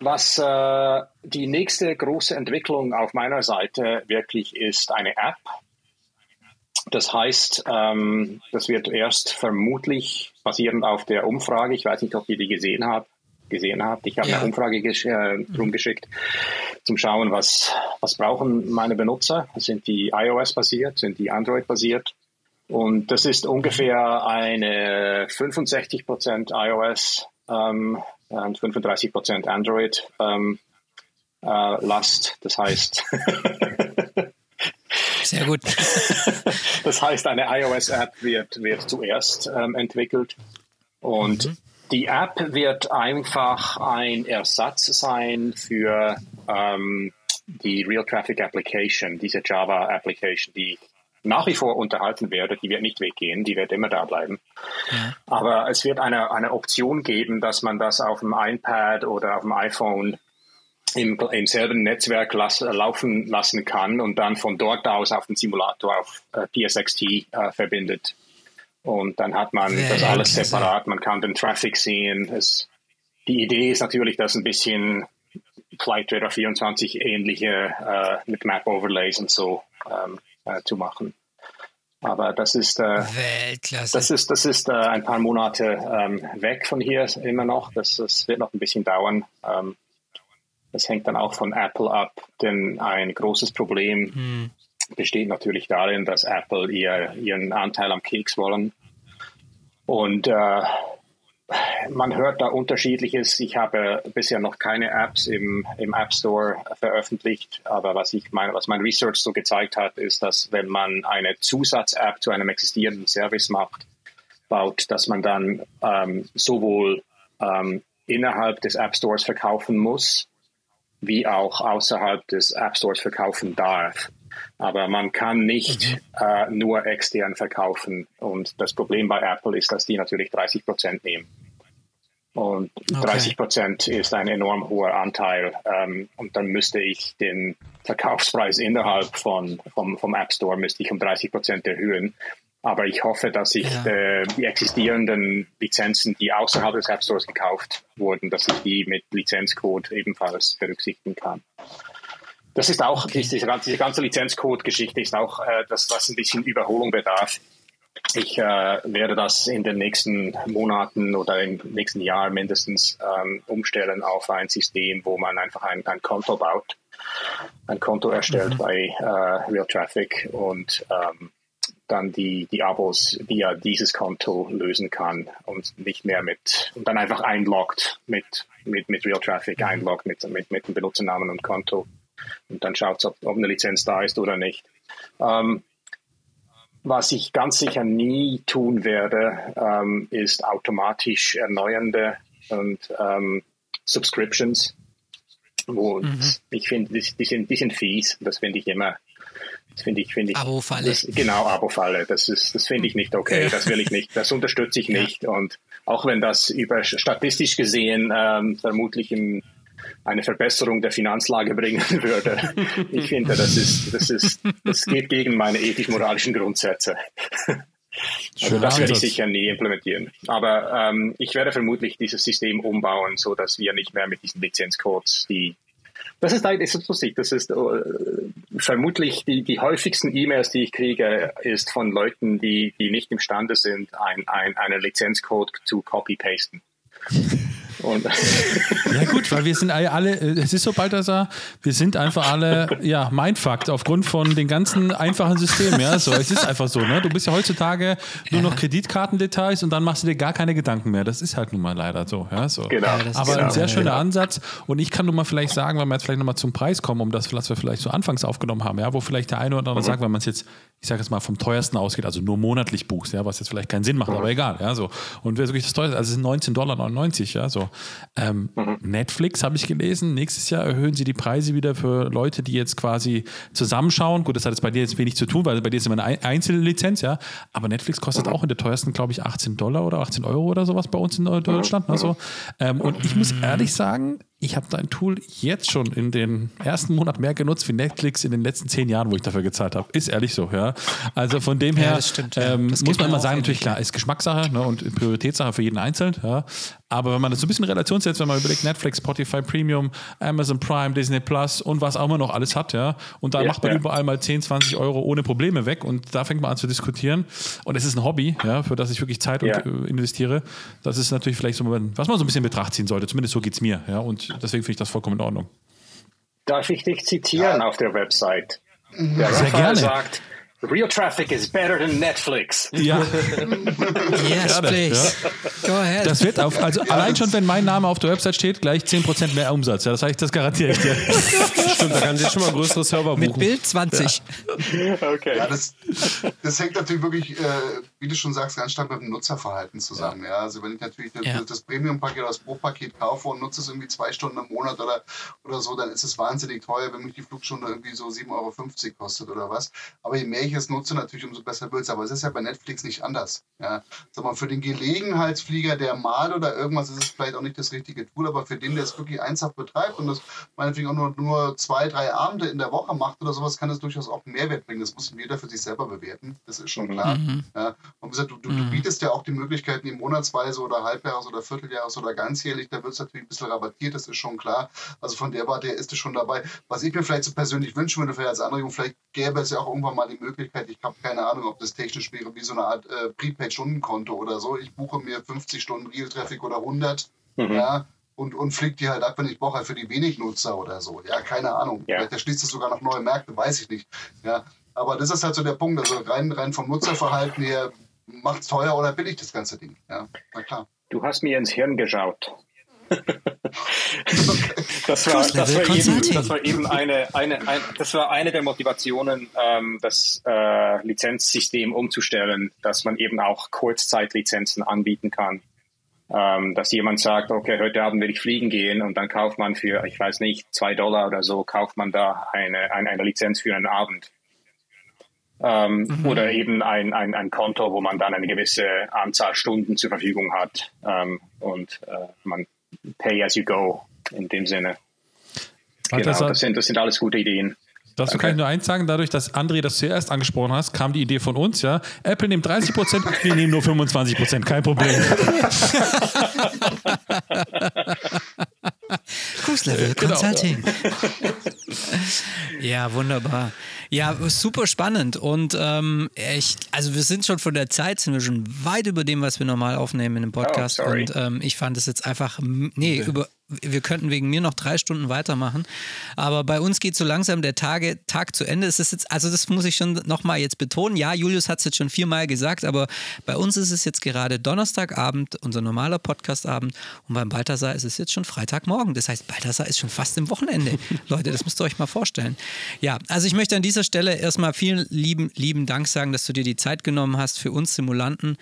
Speaker 5: was äh, die nächste große Entwicklung auf meiner Seite wirklich ist eine App. Das heißt, ähm, das wird erst vermutlich basierend auf der Umfrage, ich weiß nicht, ob ihr die gesehen habt, gesehen habt. Ich habe
Speaker 3: Ja.
Speaker 5: eine Umfrage äh, rumgeschickt, zum Schauen, was, was brauchen meine Benutzer? Sind die iOS-basiert? Sind die Android-basiert? Und das ist ungefähr eine 65% iOS ähm, und 35% Android ähm, äh, Last. Das heißt,
Speaker 3: Sehr gut.
Speaker 5: das heißt, eine iOS-App wird, wird zuerst ähm, entwickelt und die App wird einfach ein Ersatz sein für ähm, die Real Traffic Application, diese Java Application, die nach wie vor unterhalten werde. Die wird nicht weggehen, die wird immer da bleiben. Aber es wird eine, eine Option geben, dass man das auf dem iPad oder auf dem iPhone im, im selben Netzwerk las, laufen lassen kann und dann von dort aus auf den Simulator auf äh, PSXT äh, verbindet. Und dann hat man das alles separat, man kann den Traffic sehen. Es, die Idee ist natürlich, das ein bisschen Flight Radar 24 ähnliche äh, mit Map Overlays und so ähm, äh, zu machen. Aber das ist, äh, das ist, das ist äh, ein paar Monate ähm, weg von hier immer noch. Das, das wird noch ein bisschen dauern. Ähm, das hängt dann auch von Apple ab, denn ein großes Problem besteht natürlich darin, dass Apple ihr, ihren Anteil am Keks wollen. Und äh, man hört da unterschiedliches. Ich habe bisher noch keine Apps im, im App Store veröffentlicht, aber was ich meine, was mein Research so gezeigt hat, ist, dass wenn man eine Zusatz-App zu einem existierenden Service macht, baut, dass man dann ähm, sowohl ähm, innerhalb des App Stores verkaufen muss, wie auch außerhalb des App Stores verkaufen darf. Aber man kann nicht äh, nur extern verkaufen. Und das Problem bei Apple ist, dass die natürlich 30 Prozent nehmen. Und 30 Prozent ist ein enorm hoher Anteil. Ähm, und dann müsste ich den Verkaufspreis innerhalb von, vom, vom App Store müsste ich um 30 Prozent erhöhen. Aber ich hoffe, dass ich
Speaker 3: Ja.
Speaker 5: äh, die existierenden Lizenzen, die außerhalb des App Stores gekauft wurden, dass ich die mit Lizenzcode ebenfalls berücksichtigen kann. Das ist auch, diese, ganze- diese ganze Lizenzcode-Geschichte ist auch äh, das, was ein bisschen Überholung bedarf. Ich äh, werde das in den nächsten Monaten oder im nächsten Jahr mindestens ähm, umstellen auf ein System, wo man einfach ein, ein Konto baut, ein Konto erstellt bei äh, Real Traffic und ähm, dann die, die Abos via dieses Konto lösen kann und nicht mehr mit und dann einfach einloggt mit, mit, mit Real Traffic, einloggt mit, mit, mit dem Benutzernamen und Konto und dann schaut ob, ob eine Lizenz da ist oder nicht. Ähm, was ich ganz sicher nie tun werde, ähm, ist automatisch erneuernde und ähm, Subscriptions. Wo ich finde, die, die, sind, die sind fies. Das finde ich immer. Das finde ich, finde ich.
Speaker 3: Abo-Falle.
Speaker 5: Genau, Abo-Falle. Das ist, das finde ich nicht okay. Das will ich nicht. Das unterstütze ich nicht. Und auch wenn das über statistisch gesehen ähm, vermutlich im, eine Verbesserung der Finanzlage bringen würde. Ich finde, das ist, das ist, das geht gegen meine ethisch-moralischen Grundsätze. Also das werde ich sicher nie implementieren. Aber ähm, ich werde vermutlich dieses System umbauen, so dass wir nicht mehr mit diesen Lizenzcodes die das ist eigentlich ist lustig. Das ist äh, vermutlich die, die häufigsten E-Mails, die ich kriege, ist von Leuten, die, die nicht imstande sind, ein, ein, einen Lizenzcode zu copy-pasten. Und
Speaker 1: Ja gut, weil wir sind alle, es ist so, Balthasar, wir sind einfach alle, ja, mindfucked aufgrund von den ganzen einfachen Systemen, ja, so, es ist einfach so, ne, du bist ja heutzutage nur noch Kreditkartendetails und dann machst du dir gar keine Gedanken mehr, das ist halt nun mal leider so, ja, so.
Speaker 5: Genau. Ja,
Speaker 1: Aber ein sehr schöner Ansatz und ich kann nur mal vielleicht sagen, wenn wir jetzt vielleicht nochmal zum Preis kommen, um das, was wir vielleicht so anfangs aufgenommen haben, ja, wo vielleicht der eine oder andere sagt, wenn man es jetzt, ich sage jetzt mal vom teuersten ausgeht, also nur monatlich buchst, ja, was jetzt vielleicht keinen Sinn macht, aber egal, ja, so. Und wer wirklich das teuerste, also es sind 19,99 Dollar, ja, so. Ähm, Netflix habe ich gelesen, nächstes Jahr erhöhen sie die Preise wieder für Leute, die jetzt quasi zusammenschauen. Gut, das hat jetzt bei dir jetzt wenig zu tun, weil bei dir ist immer eine Ein- Einzellizenz, ja. Aber Netflix kostet auch in der teuersten, glaube ich, 18 Dollar oder 18 Euro oder sowas bei uns in Deutschland. Also, ähm, und ich muss ehrlich sagen, ich habe dein Tool jetzt schon in den ersten Monat mehr genutzt wie Netflix in den letzten zehn Jahren, wo ich dafür gezahlt habe. Ist ehrlich so, ja. Also von dem her
Speaker 3: Ja, das stimmt, ja.
Speaker 1: ähm,
Speaker 3: Das
Speaker 1: muss man immer sagen, natürlich klar, ist Geschmackssache ne, und Prioritätssache für jeden Einzelnen, ja. Aber wenn man das so ein bisschen in Relation setzt, wenn man überlegt, Netflix, Spotify Premium, Amazon Prime, Disney Plus und was auch immer noch alles hat, ja, und da
Speaker 5: Ja,
Speaker 1: macht man
Speaker 5: ja.
Speaker 1: überall mal 10, 20 Euro ohne Probleme weg und da fängt man an zu diskutieren. Und es ist ein Hobby, ja, für das ich wirklich Zeit
Speaker 5: Ja.
Speaker 1: und, äh, investiere. Das ist natürlich vielleicht so, was man so ein bisschen in Betracht ziehen sollte. Zumindest so geht es mir, ja. Und deswegen finde ich das vollkommen in Ordnung.
Speaker 5: Darf ich dich zitieren auf der Website? Der
Speaker 1: Sehr
Speaker 5: Raphael
Speaker 1: gerne.
Speaker 5: sagt, Real traffic is better than Netflix.
Speaker 1: Ja,
Speaker 3: Yes, please. Go ahead.
Speaker 1: das wird auf, also allein schon, wenn mein Name auf der Website steht, gleich 10% mehr Umsatz. Ja, das heißt, das garantiere ich dir.
Speaker 2: Stimmt, da kann sich schon mal größere Server
Speaker 3: Mit
Speaker 2: buchen.
Speaker 3: Bild 20.
Speaker 5: Okay.
Speaker 4: Ja, das, das hängt natürlich wirklich, äh, wie du schon sagst, ganz stark mit dem Nutzerverhalten zusammen. Ja. Also wenn ich natürlich das,
Speaker 3: Ja.
Speaker 4: das Premium-Paket oder das Pro-Paket kaufe und nutze es irgendwie zwei Stunden im Monat oder, oder so, dann ist es wahnsinnig teuer, wenn mich die Flugstunde irgendwie so 7,50 Euro kostet oder was. Aber je mehr ich es nutze, natürlich umso besser wird es. Aber es ist ja bei Netflix nicht anders. Ja. Sag mal, für den Gelegenheitsflieger, der mal oder irgendwas, ist es vielleicht auch nicht das richtige Tool, aber für den, der es wirklich ernsthaft betreibt und das meinetwegen auch nur, nur zwei, drei Abende in der Woche macht oder sowas, kann es durchaus auch einen Mehrwert bringen. Das muss jeder für sich selber bewerten. Das ist schon klar. Ja. Und wie gesagt, du, du, du bietest ja auch die Möglichkeiten, die monatsweise oder halbjahres oder vierteljahres oder ganzjährlich, da wird es natürlich ein bisschen rabattiert, das ist schon klar. Also von der Warte her ist es schon dabei. Was ich mir vielleicht so persönlich wünschen würde, vielleicht als Anregung, vielleicht gäbe es ja auch irgendwann mal die Möglichkeit, ich habe keine Ahnung, ob das technisch wäre, wie so eine Art äh, Prepaid-Stundenkonto oder so. Ich buche mir 50 Stunden Real-Traffic oder 100, ja, und, und fliegt die halt ab, wenn ich brauche, halt für die wenig Nutzer oder so. Ja, keine Ahnung.
Speaker 5: Ja.
Speaker 4: Vielleicht erschließt es sogar noch neue Märkte, weiß ich nicht. Ja, aber das ist halt so der Punkt. Also rein, rein vom Nutzerverhalten her, macht es teuer oder billig das ganze Ding. Ja, na klar.
Speaker 5: Du hast mir ins Hirn geschaut. das, war, das, war eben, das war eben eine, eine, ein, das war eine der Motivationen, ähm, das äh, Lizenzsystem umzustellen, dass man eben auch Kurzzeitlizenzen anbieten kann. Ähm, dass jemand sagt, okay, heute Abend will ich fliegen gehen und dann kauft man für, ich weiß nicht, zwei Dollar oder so, kauft man da eine, eine, eine Lizenz für einen Abend. Ähm,
Speaker 3: Mhm.
Speaker 5: Oder eben ein, ein, ein Konto, wo man dann eine gewisse Anzahl Stunden zur Verfügung hat ähm, und äh, man pay as you go in dem Sinne. Genau,
Speaker 1: Balthasar,
Speaker 5: das sind, das sind alles gute Ideen.
Speaker 1: Dazu kann ich nur eins sagen, dadurch, dass André das zuerst angesprochen hast, kam die Idee von uns, ja. Apple nimmt 30 Prozent, wir nehmen nur 25 Prozent, kein Problem.
Speaker 3: Cruise Level
Speaker 1: Genau.
Speaker 3: Consulting. ja, wunderbar. Ja, super spannend. Und ähm, echt, also wir sind schon von der Zeit, sind wir schon weit über dem, was wir normal aufnehmen in einem Podcast.
Speaker 5: Oh,
Speaker 3: und ähm, ich fand es jetzt einfach, nee, über, wir könnten wegen mir noch drei Stunden weitermachen. Aber bei uns geht so langsam der Tage, Tag zu Ende. Es ist jetzt, also das muss ich schon nochmal jetzt betonen. Ja, Julius hat es jetzt schon viermal gesagt, aber bei uns ist es jetzt gerade Donnerstagabend, unser normaler Podcastabend. Und beim Balthasar ist es jetzt schon Freitagmorgen. Das heißt, Balthasar ist schon fast im Wochenende. Leute, das müsst ihr euch mal vorstellen. Ja, also ich möchte an dieser Stelle erstmal vielen lieben, lieben Dank sagen, dass du dir die Zeit genommen hast für uns Simulanten,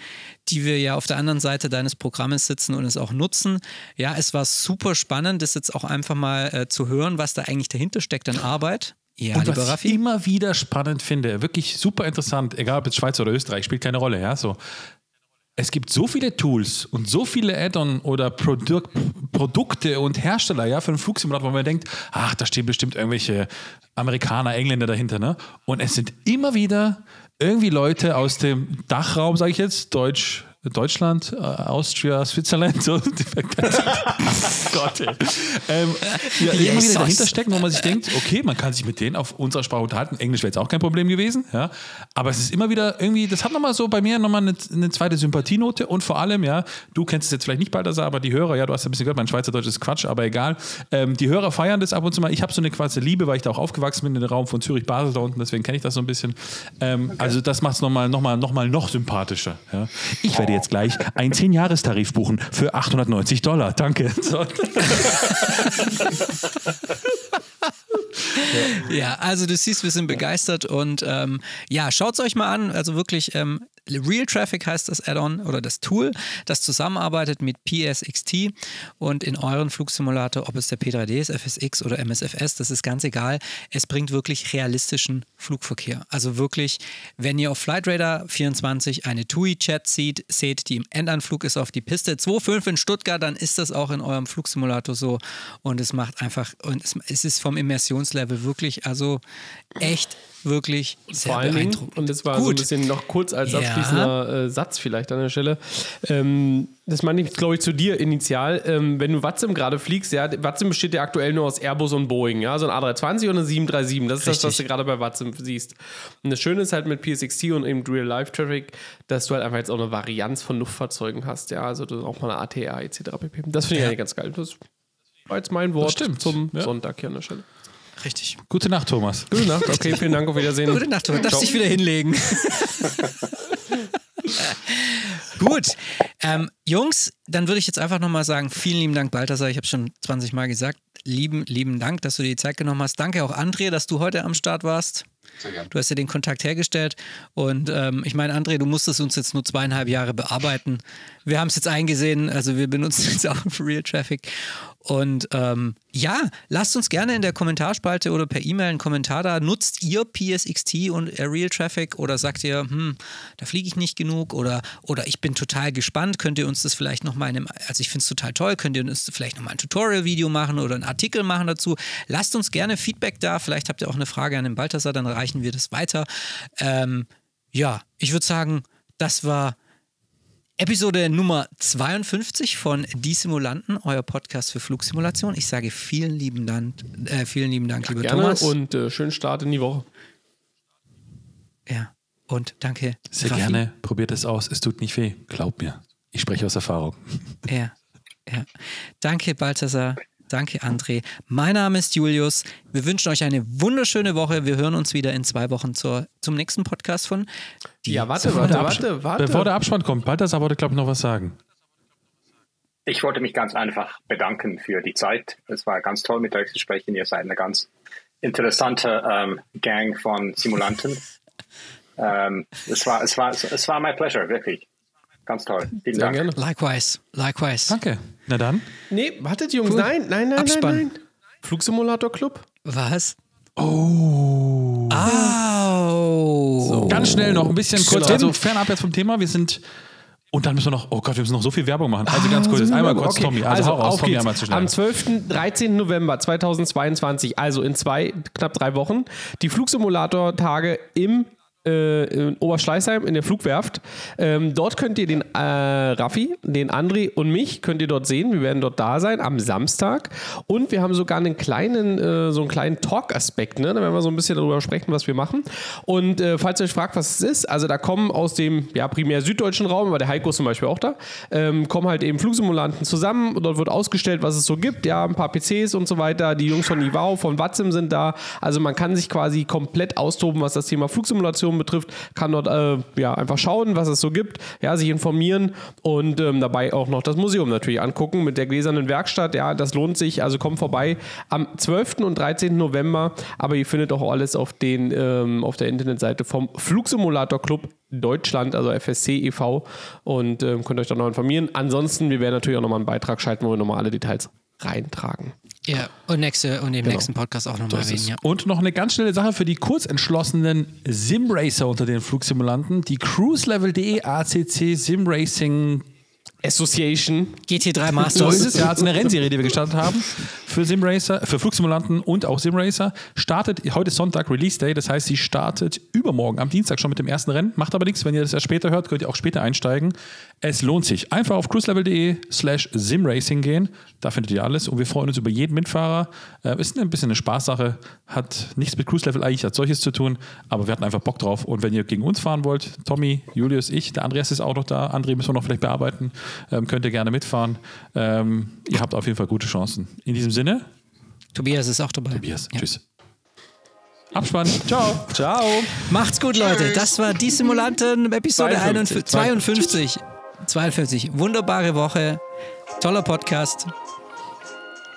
Speaker 3: die wir ja auf der anderen Seite deines Programmes sitzen und es auch nutzen. Ja, es war super spannend, das jetzt auch einfach mal äh, zu hören, was da eigentlich dahinter steckt an Arbeit. Ja,
Speaker 1: Und was ich
Speaker 3: Raffi.
Speaker 1: immer wieder spannend finde, wirklich super interessant, egal ob jetzt Schweiz oder Österreich, spielt keine Rolle, ja, so. Es gibt so viele Tools und so viele Add-on oder Produk Produkte und Hersteller, ja, für einen Flugsimulator, wo man denkt, ach, da stehen bestimmt irgendwelche Amerikaner, Engländer dahinter, ne? Und es sind immer wieder irgendwie Leute aus dem Dachraum, sage ich jetzt, Deutsch, Deutschland, äh, Austria, Switzerland, so. Gott, ey. Ähm, ja, immer
Speaker 3: Jesus.
Speaker 1: wieder dahinter stecken, wo man sich denkt, okay, man kann sich mit denen auf unserer Sprache unterhalten. Englisch wäre jetzt auch kein Problem gewesen, ja. Aber es ist immer wieder irgendwie, das hat nochmal so bei mir nochmal eine, eine zweite Sympathienote und vor allem, ja, du kennst es jetzt vielleicht nicht, Balthasar, aber die Hörer, ja, du hast ja ein bisschen gehört, mein Schweizerdeutsch ist Quatsch, aber egal. Ähm, die Hörer feiern das ab und zu mal. Ich habe so eine quasi Liebe, weil ich da auch aufgewachsen bin in dem Raum von Zürich-Basel da unten, deswegen kenne ich das so ein bisschen. Ähm, Also das macht es nochmal noch mal, noch mal noch sympathischer. Ja. Ich werde jetzt gleich einen 10-Jahres-Tarif buchen für 890 Dollar. Danke. So.
Speaker 3: Ja, also du siehst, wir sind begeistert und ähm, ja, schaut es euch mal an. Also wirklich, ähm, Real Traffic heißt das Add-on oder das Tool, das zusammenarbeitet mit PSXT und in euren Flugsimulator, ob es der P3D ist, FSX oder MSFS, das ist ganz egal. Es bringt wirklich realistischen Flugverkehr. Also wirklich, wenn ihr auf Flightradar 24 eine TUI-Chat seht, seht, die im Endanflug ist auf die Piste 2.5 in Stuttgart, dann ist das auch in eurem Flugsimulator so und es macht einfach, und es, es ist vom Immersionslevel wirklich, also echt wirklich sehr
Speaker 2: Vor allen Dingen, und das war so ein
Speaker 3: Gut.
Speaker 2: bisschen noch kurz als
Speaker 3: Ja.
Speaker 2: abschließender äh, Satz vielleicht an der Stelle. Ähm, das meine ich, glaube ich, zu dir initial. Ähm, wenn du Watsim gerade fliegst, ja, Watsim besteht ja aktuell nur aus Airbus und Boeing, ja, so ein A320 und eine 737. Das ist das, was
Speaker 3: Richtig.
Speaker 2: du gerade bei Watsim siehst. Und das Schöne ist halt mit PSXT und eben Real-Life-Traffic, dass du halt einfach jetzt auch eine Varianz von Luftfahrzeugen hast, ja, also du auch mal eine ATA etc. pp. Das finde ich
Speaker 3: Ja.
Speaker 2: eigentlich ganz geil. Das war jetzt mein Wort zum
Speaker 1: ja.
Speaker 2: Sonntag hier an der Stelle.
Speaker 3: Richtig.
Speaker 1: Gute Nacht, Thomas.
Speaker 2: Gute Nacht, okay, vielen Dank, auf Wiedersehen.
Speaker 3: Gute Nacht, du darfst dich wieder hinlegen. Gut. Ähm, Jungs, dann würde ich jetzt einfach nochmal sagen, vielen lieben Dank, Balthasar. Ich habe schon 20 Mal gesagt. Lieben, lieben Dank, dass du dir die Zeit genommen hast. Danke auch, André, dass du heute am Start warst.
Speaker 4: Sehr gern.
Speaker 3: Du hast ja den Kontakt hergestellt. Und ähm, ich meine, André, du musstest uns jetzt nur zweieinhalb Jahre bearbeiten. Wir haben es jetzt eingesehen, also wir benutzen jetzt auch Real Traffic. Und ähm, ja, lasst uns gerne in der Kommentarspalte oder per E-Mail einen Kommentar da. Nutzt ihr PSXT und äh, Real Traffic oder sagt ihr, hm, da fliege ich nicht genug oder, oder ich bin total gespannt, könnt ihr uns das vielleicht nochmal in einem, also ich finde es total toll, könnt ihr uns vielleicht nochmal ein Tutorial-Video machen oder einen Artikel machen dazu. Lasst uns gerne Feedback da, vielleicht habt ihr auch eine Frage an den Balthasar, dann reichen wir das weiter. Ähm, ja, ich würde sagen, das war Episode Nummer 52 von Die Simulanten, euer Podcast für Flugsimulation. Ich sage vielen lieben Dank, äh, vielen lieben Dank, lieber
Speaker 2: Gerne
Speaker 3: Thomas.
Speaker 2: und äh, schönen Start in die Woche.
Speaker 3: ja, und danke.
Speaker 1: Sehr
Speaker 3: Raffi.
Speaker 1: gerne. Probiert es aus. Es tut nicht weh. Glaub mir. Ich spreche aus Erfahrung.
Speaker 3: Ja, ja. Danke, Balthasar. Danke, André. Mein Name ist Julius. Wir wünschen euch eine wunderschöne Woche. Wir hören uns wieder in zwei Wochen zur, zum nächsten Podcast von Die
Speaker 2: Ja, warte, warte, warte, warte.
Speaker 1: Bevor der Abspann kommt, Balthasar wollte, glaube ich, noch was sagen.
Speaker 5: Ich wollte mich ganz einfach bedanken für die Zeit. Es war ganz toll mit euch zu sprechen. Ihr seid eine ganz interessante ähm, Gang von Simulanten. ähm, es, war, es, war, es war my pleasure, wirklich. Ganz toll. Vielen
Speaker 2: Sehr
Speaker 5: Dank.
Speaker 2: gerne.
Speaker 3: Likewise, likewise.
Speaker 1: Danke. Na dann.
Speaker 2: Nee, wartet, Jungs. Nein, nein, nein,
Speaker 3: Abspann.
Speaker 2: nein, nein. Flugsimulator Club?
Speaker 3: Was? Oh. Au.
Speaker 1: Ganz schnell noch ein bisschen kurz,
Speaker 2: Genau.
Speaker 1: also fernab jetzt vom Thema. Wir sind. Und dann müssen wir noch, oh Gott, wir müssen noch so viel Werbung machen. Also ganz kurz, jetzt einmal kurz,
Speaker 2: Okay,
Speaker 1: Tommy. Also, hau raus,
Speaker 2: auf
Speaker 1: Tommy,
Speaker 2: geht's.
Speaker 1: einmal zu schnell.
Speaker 2: Am 12. 13. November 2022, also in zwei, knapp drei Wochen, die Flugsimulator-Tage im in Oberschleißheim in der Flugwerft. Ähm, dort könnt ihr den äh, Raffi, den André und mich könnt ihr dort sehen. Wir werden dort da sein am Samstag. Und wir haben sogar einen kleinen, äh, so einen kleinen Talk-Aspekt. Ne? Da werden wir so ein bisschen darüber sprechen, was wir machen. Und äh, falls ihr euch fragt, was es ist, also da kommen aus dem ja, primär süddeutschen Raum, aber der Heiko ist zum Beispiel auch da, ähm, kommen halt eben Flugsimulanten zusammen. Und dort wird ausgestellt, was es so gibt. Ja, ein paar PCs und so weiter. Die Jungs von Ivao, von Watzim sind da. Also man kann sich quasi komplett austoben, was das Thema Flugsimulation betrifft. Kann dort äh, ja, einfach schauen, was es so gibt, ja, sich informieren und ähm, dabei auch noch das Museum natürlich angucken mit der gläsernen Werkstatt. Ja, das lohnt sich. Also kommt vorbei am 12. und 13. November. Aber ihr findet auch alles auf, den, ähm, auf der Internetseite vom Flugsimulator Club Deutschland, also FSC e.V. und ähm, könnt euch da noch informieren. Ansonsten, wir werden natürlich auch nochmal einen Beitrag schalten, wo wir nochmal alle Details reintragen.
Speaker 3: Ja, und, nächste, und im nächsten Podcast auch nochmal erwähnen. Ja.
Speaker 1: Und noch eine ganz schnelle Sache für die kurzentschlossenen Simracer unter den Flugsimulanten. Die cruiselevel.de ACC Simracing
Speaker 2: Association.
Speaker 3: GT3
Speaker 1: So
Speaker 3: Masters.
Speaker 1: ist es ja, also eine Rennserie, die wir gestartet haben für Simracer, für Flugsimulanten und auch Simracer. Startet heute ist Sonntag, Release Day, das heißt, sie startet übermorgen am Dienstag schon mit dem ersten Rennen. Macht aber nichts, wenn ihr das erst später hört, könnt ihr auch später einsteigen. Es lohnt sich. Einfach auf cruiselevel.de slash Simracing gehen, da findet ihr alles und wir freuen uns über jeden Mitfahrer. Äh, ist ein bisschen eine Spaßsache, hat nichts mit Cruise Level eigentlich als solches zu tun, aber wir hatten einfach Bock drauf und wenn ihr gegen uns fahren wollt, Tommy, Julius, ich, der Andreas ist auch noch da, André müssen wir noch vielleicht bearbeiten, ähm, könnt ihr gerne mitfahren. Ähm, ihr habt auf jeden Fall gute Chancen. In diesem Sinne,
Speaker 3: Tobias ist auch dabei.
Speaker 1: Tobias,
Speaker 3: Ja.
Speaker 1: tschüss. Abspann, ciao.
Speaker 2: Ciao.
Speaker 3: Macht's gut, Leute. Das war die Simulanten, Episode
Speaker 2: 52.
Speaker 3: 51, 52. 52. Wunderbare Woche. Toller Podcast.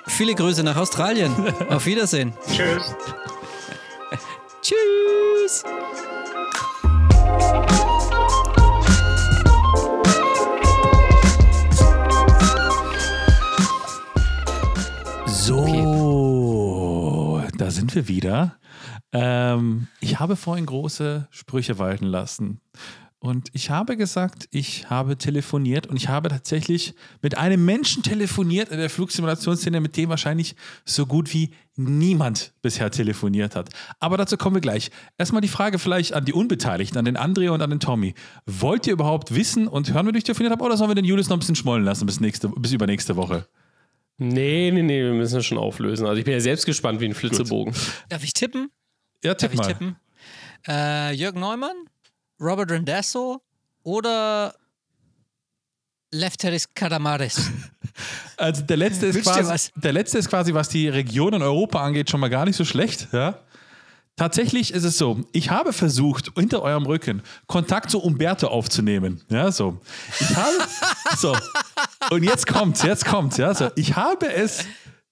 Speaker 3: Viele Grüße nach Australien. Auf Wiedersehen.
Speaker 5: Tschüss.
Speaker 3: Tschüss.
Speaker 1: Da sind wir wieder. Ähm, ich habe vorhin große Sprüche walten lassen. Und ich habe gesagt, ich habe telefoniert und ich habe tatsächlich mit einem Menschen telefoniert in der Flugsimulationsszene, mit dem wahrscheinlich so gut wie niemand bisher telefoniert hat. Aber dazu kommen wir gleich. Erstmal die Frage vielleicht an die Unbeteiligten, an den Andrea und an den Tommy. Wollt ihr überhaupt wissen und hören, wie ich telefoniert habe, oder sollen wir den Julius noch ein bisschen schmollen lassen bis, nächste, bis übernächste Woche?
Speaker 2: Nee, nee, nee, wir müssen das schon auflösen. Also ich bin ja selbst gespannt wie ein Flitzebogen.
Speaker 3: Darf ich tippen?
Speaker 1: Ja,
Speaker 3: Darf
Speaker 1: tipp
Speaker 3: ich
Speaker 1: mal.
Speaker 3: tippen? Äh, Jürgen Neumann, Robert Rendesso oder Lefteris Kadamaris?
Speaker 1: Also der letzte, ist quasi,
Speaker 3: was?
Speaker 1: der letzte ist quasi, was die Region in Europa angeht, schon mal gar nicht so schlecht. Ja? Tatsächlich ist es so, ich habe versucht, hinter eurem Rücken Kontakt zu Umberto aufzunehmen. Ja, so. Ich habe, so. Und jetzt kommt's, jetzt kommt's, ja, so. Ich habe es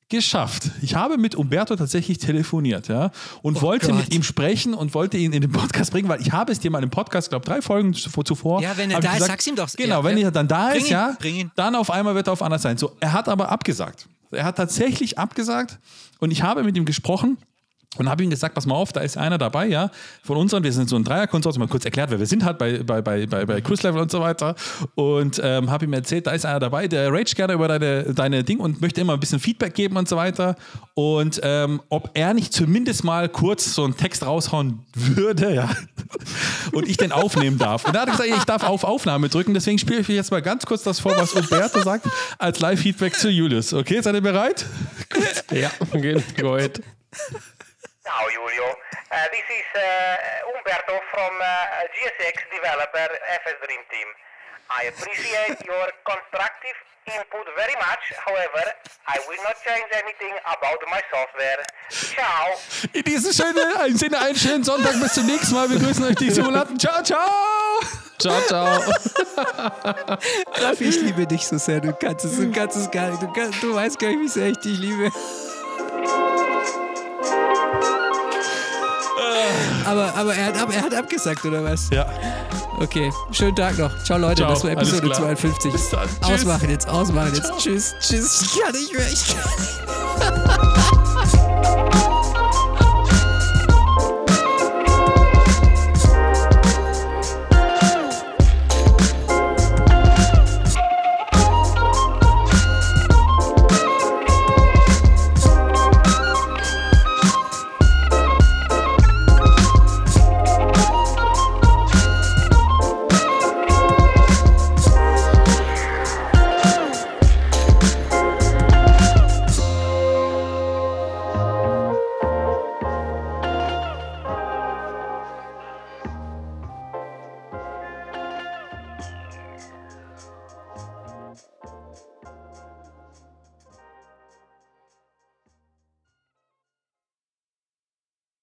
Speaker 1: geschafft. Ich habe mit Umberto tatsächlich telefoniert, ja, und wollte
Speaker 3: Gott.
Speaker 1: mit ihm sprechen und wollte ihn in den Podcast bringen, weil ich habe es dir mal im Podcast, glaube drei Folgen zuvor,
Speaker 3: Ja, wenn er da ist, sag's ihm doch.
Speaker 1: Genau,
Speaker 3: Ja,
Speaker 1: wenn er dann da ist,
Speaker 3: ihn,
Speaker 1: ja,
Speaker 3: bring ihn.
Speaker 1: dann auf einmal wird er auf anders sein. So, er hat aber abgesagt. Er hat tatsächlich abgesagt und ich habe mit ihm gesprochen und habe ihm gesagt, pass mal auf, da ist einer dabei, ja, von unseren, wir sind so ein Dreierkonsortium, mal kurz erklärt, wer wir sind halt bei, bei, bei, bei, bei Cruise Level und so weiter und ähm, habe ihm erzählt, da ist einer dabei, der rage gerne über deine, deine Ding und möchte immer ein bisschen Feedback geben und so weiter und ähm, ob er nicht zumindest mal kurz so einen Text raushauen würde, ja, und ich den aufnehmen darf. Und er hat gesagt, ich darf auf Aufnahme drücken, deswegen spiele ich jetzt mal ganz kurz das vor, was Umberto sagt, als Live-Feedback zu Julius. Okay, seid ihr bereit?
Speaker 2: Ja, okay, go
Speaker 6: Ciao Julio, Uh, this is uh, Umberto from uh, GSX developer FS Dream Team. I appreciate your constructive input very much, however, I will not change anything about my software. Ciao!
Speaker 1: In diesem schönen, Sinne, einen schönen Sonntag. Bis zum nächsten Mal. Wir grüßen euch die Simulanten. Ciao, ciao.
Speaker 2: Ciao, ciao.
Speaker 3: Raffi, ich liebe dich so sehr. Du kannst es, du kannst es gar nicht. Du, kannst, du weißt gar nicht, wie sehr ich dich liebe. Aber, aber er, hat ab, er hat abgesagt, oder was?
Speaker 1: Ja.
Speaker 3: Okay, schönen Tag noch. Ciao, Leute.
Speaker 1: Ciao,
Speaker 3: das war Episode
Speaker 1: klar.
Speaker 3: 52.
Speaker 1: Bis dann. Tschüss.
Speaker 3: Ausmachen jetzt, ausmachen jetzt. Tschüss, tschüss. Ich kann nicht mehr. Ich kann nicht mehr.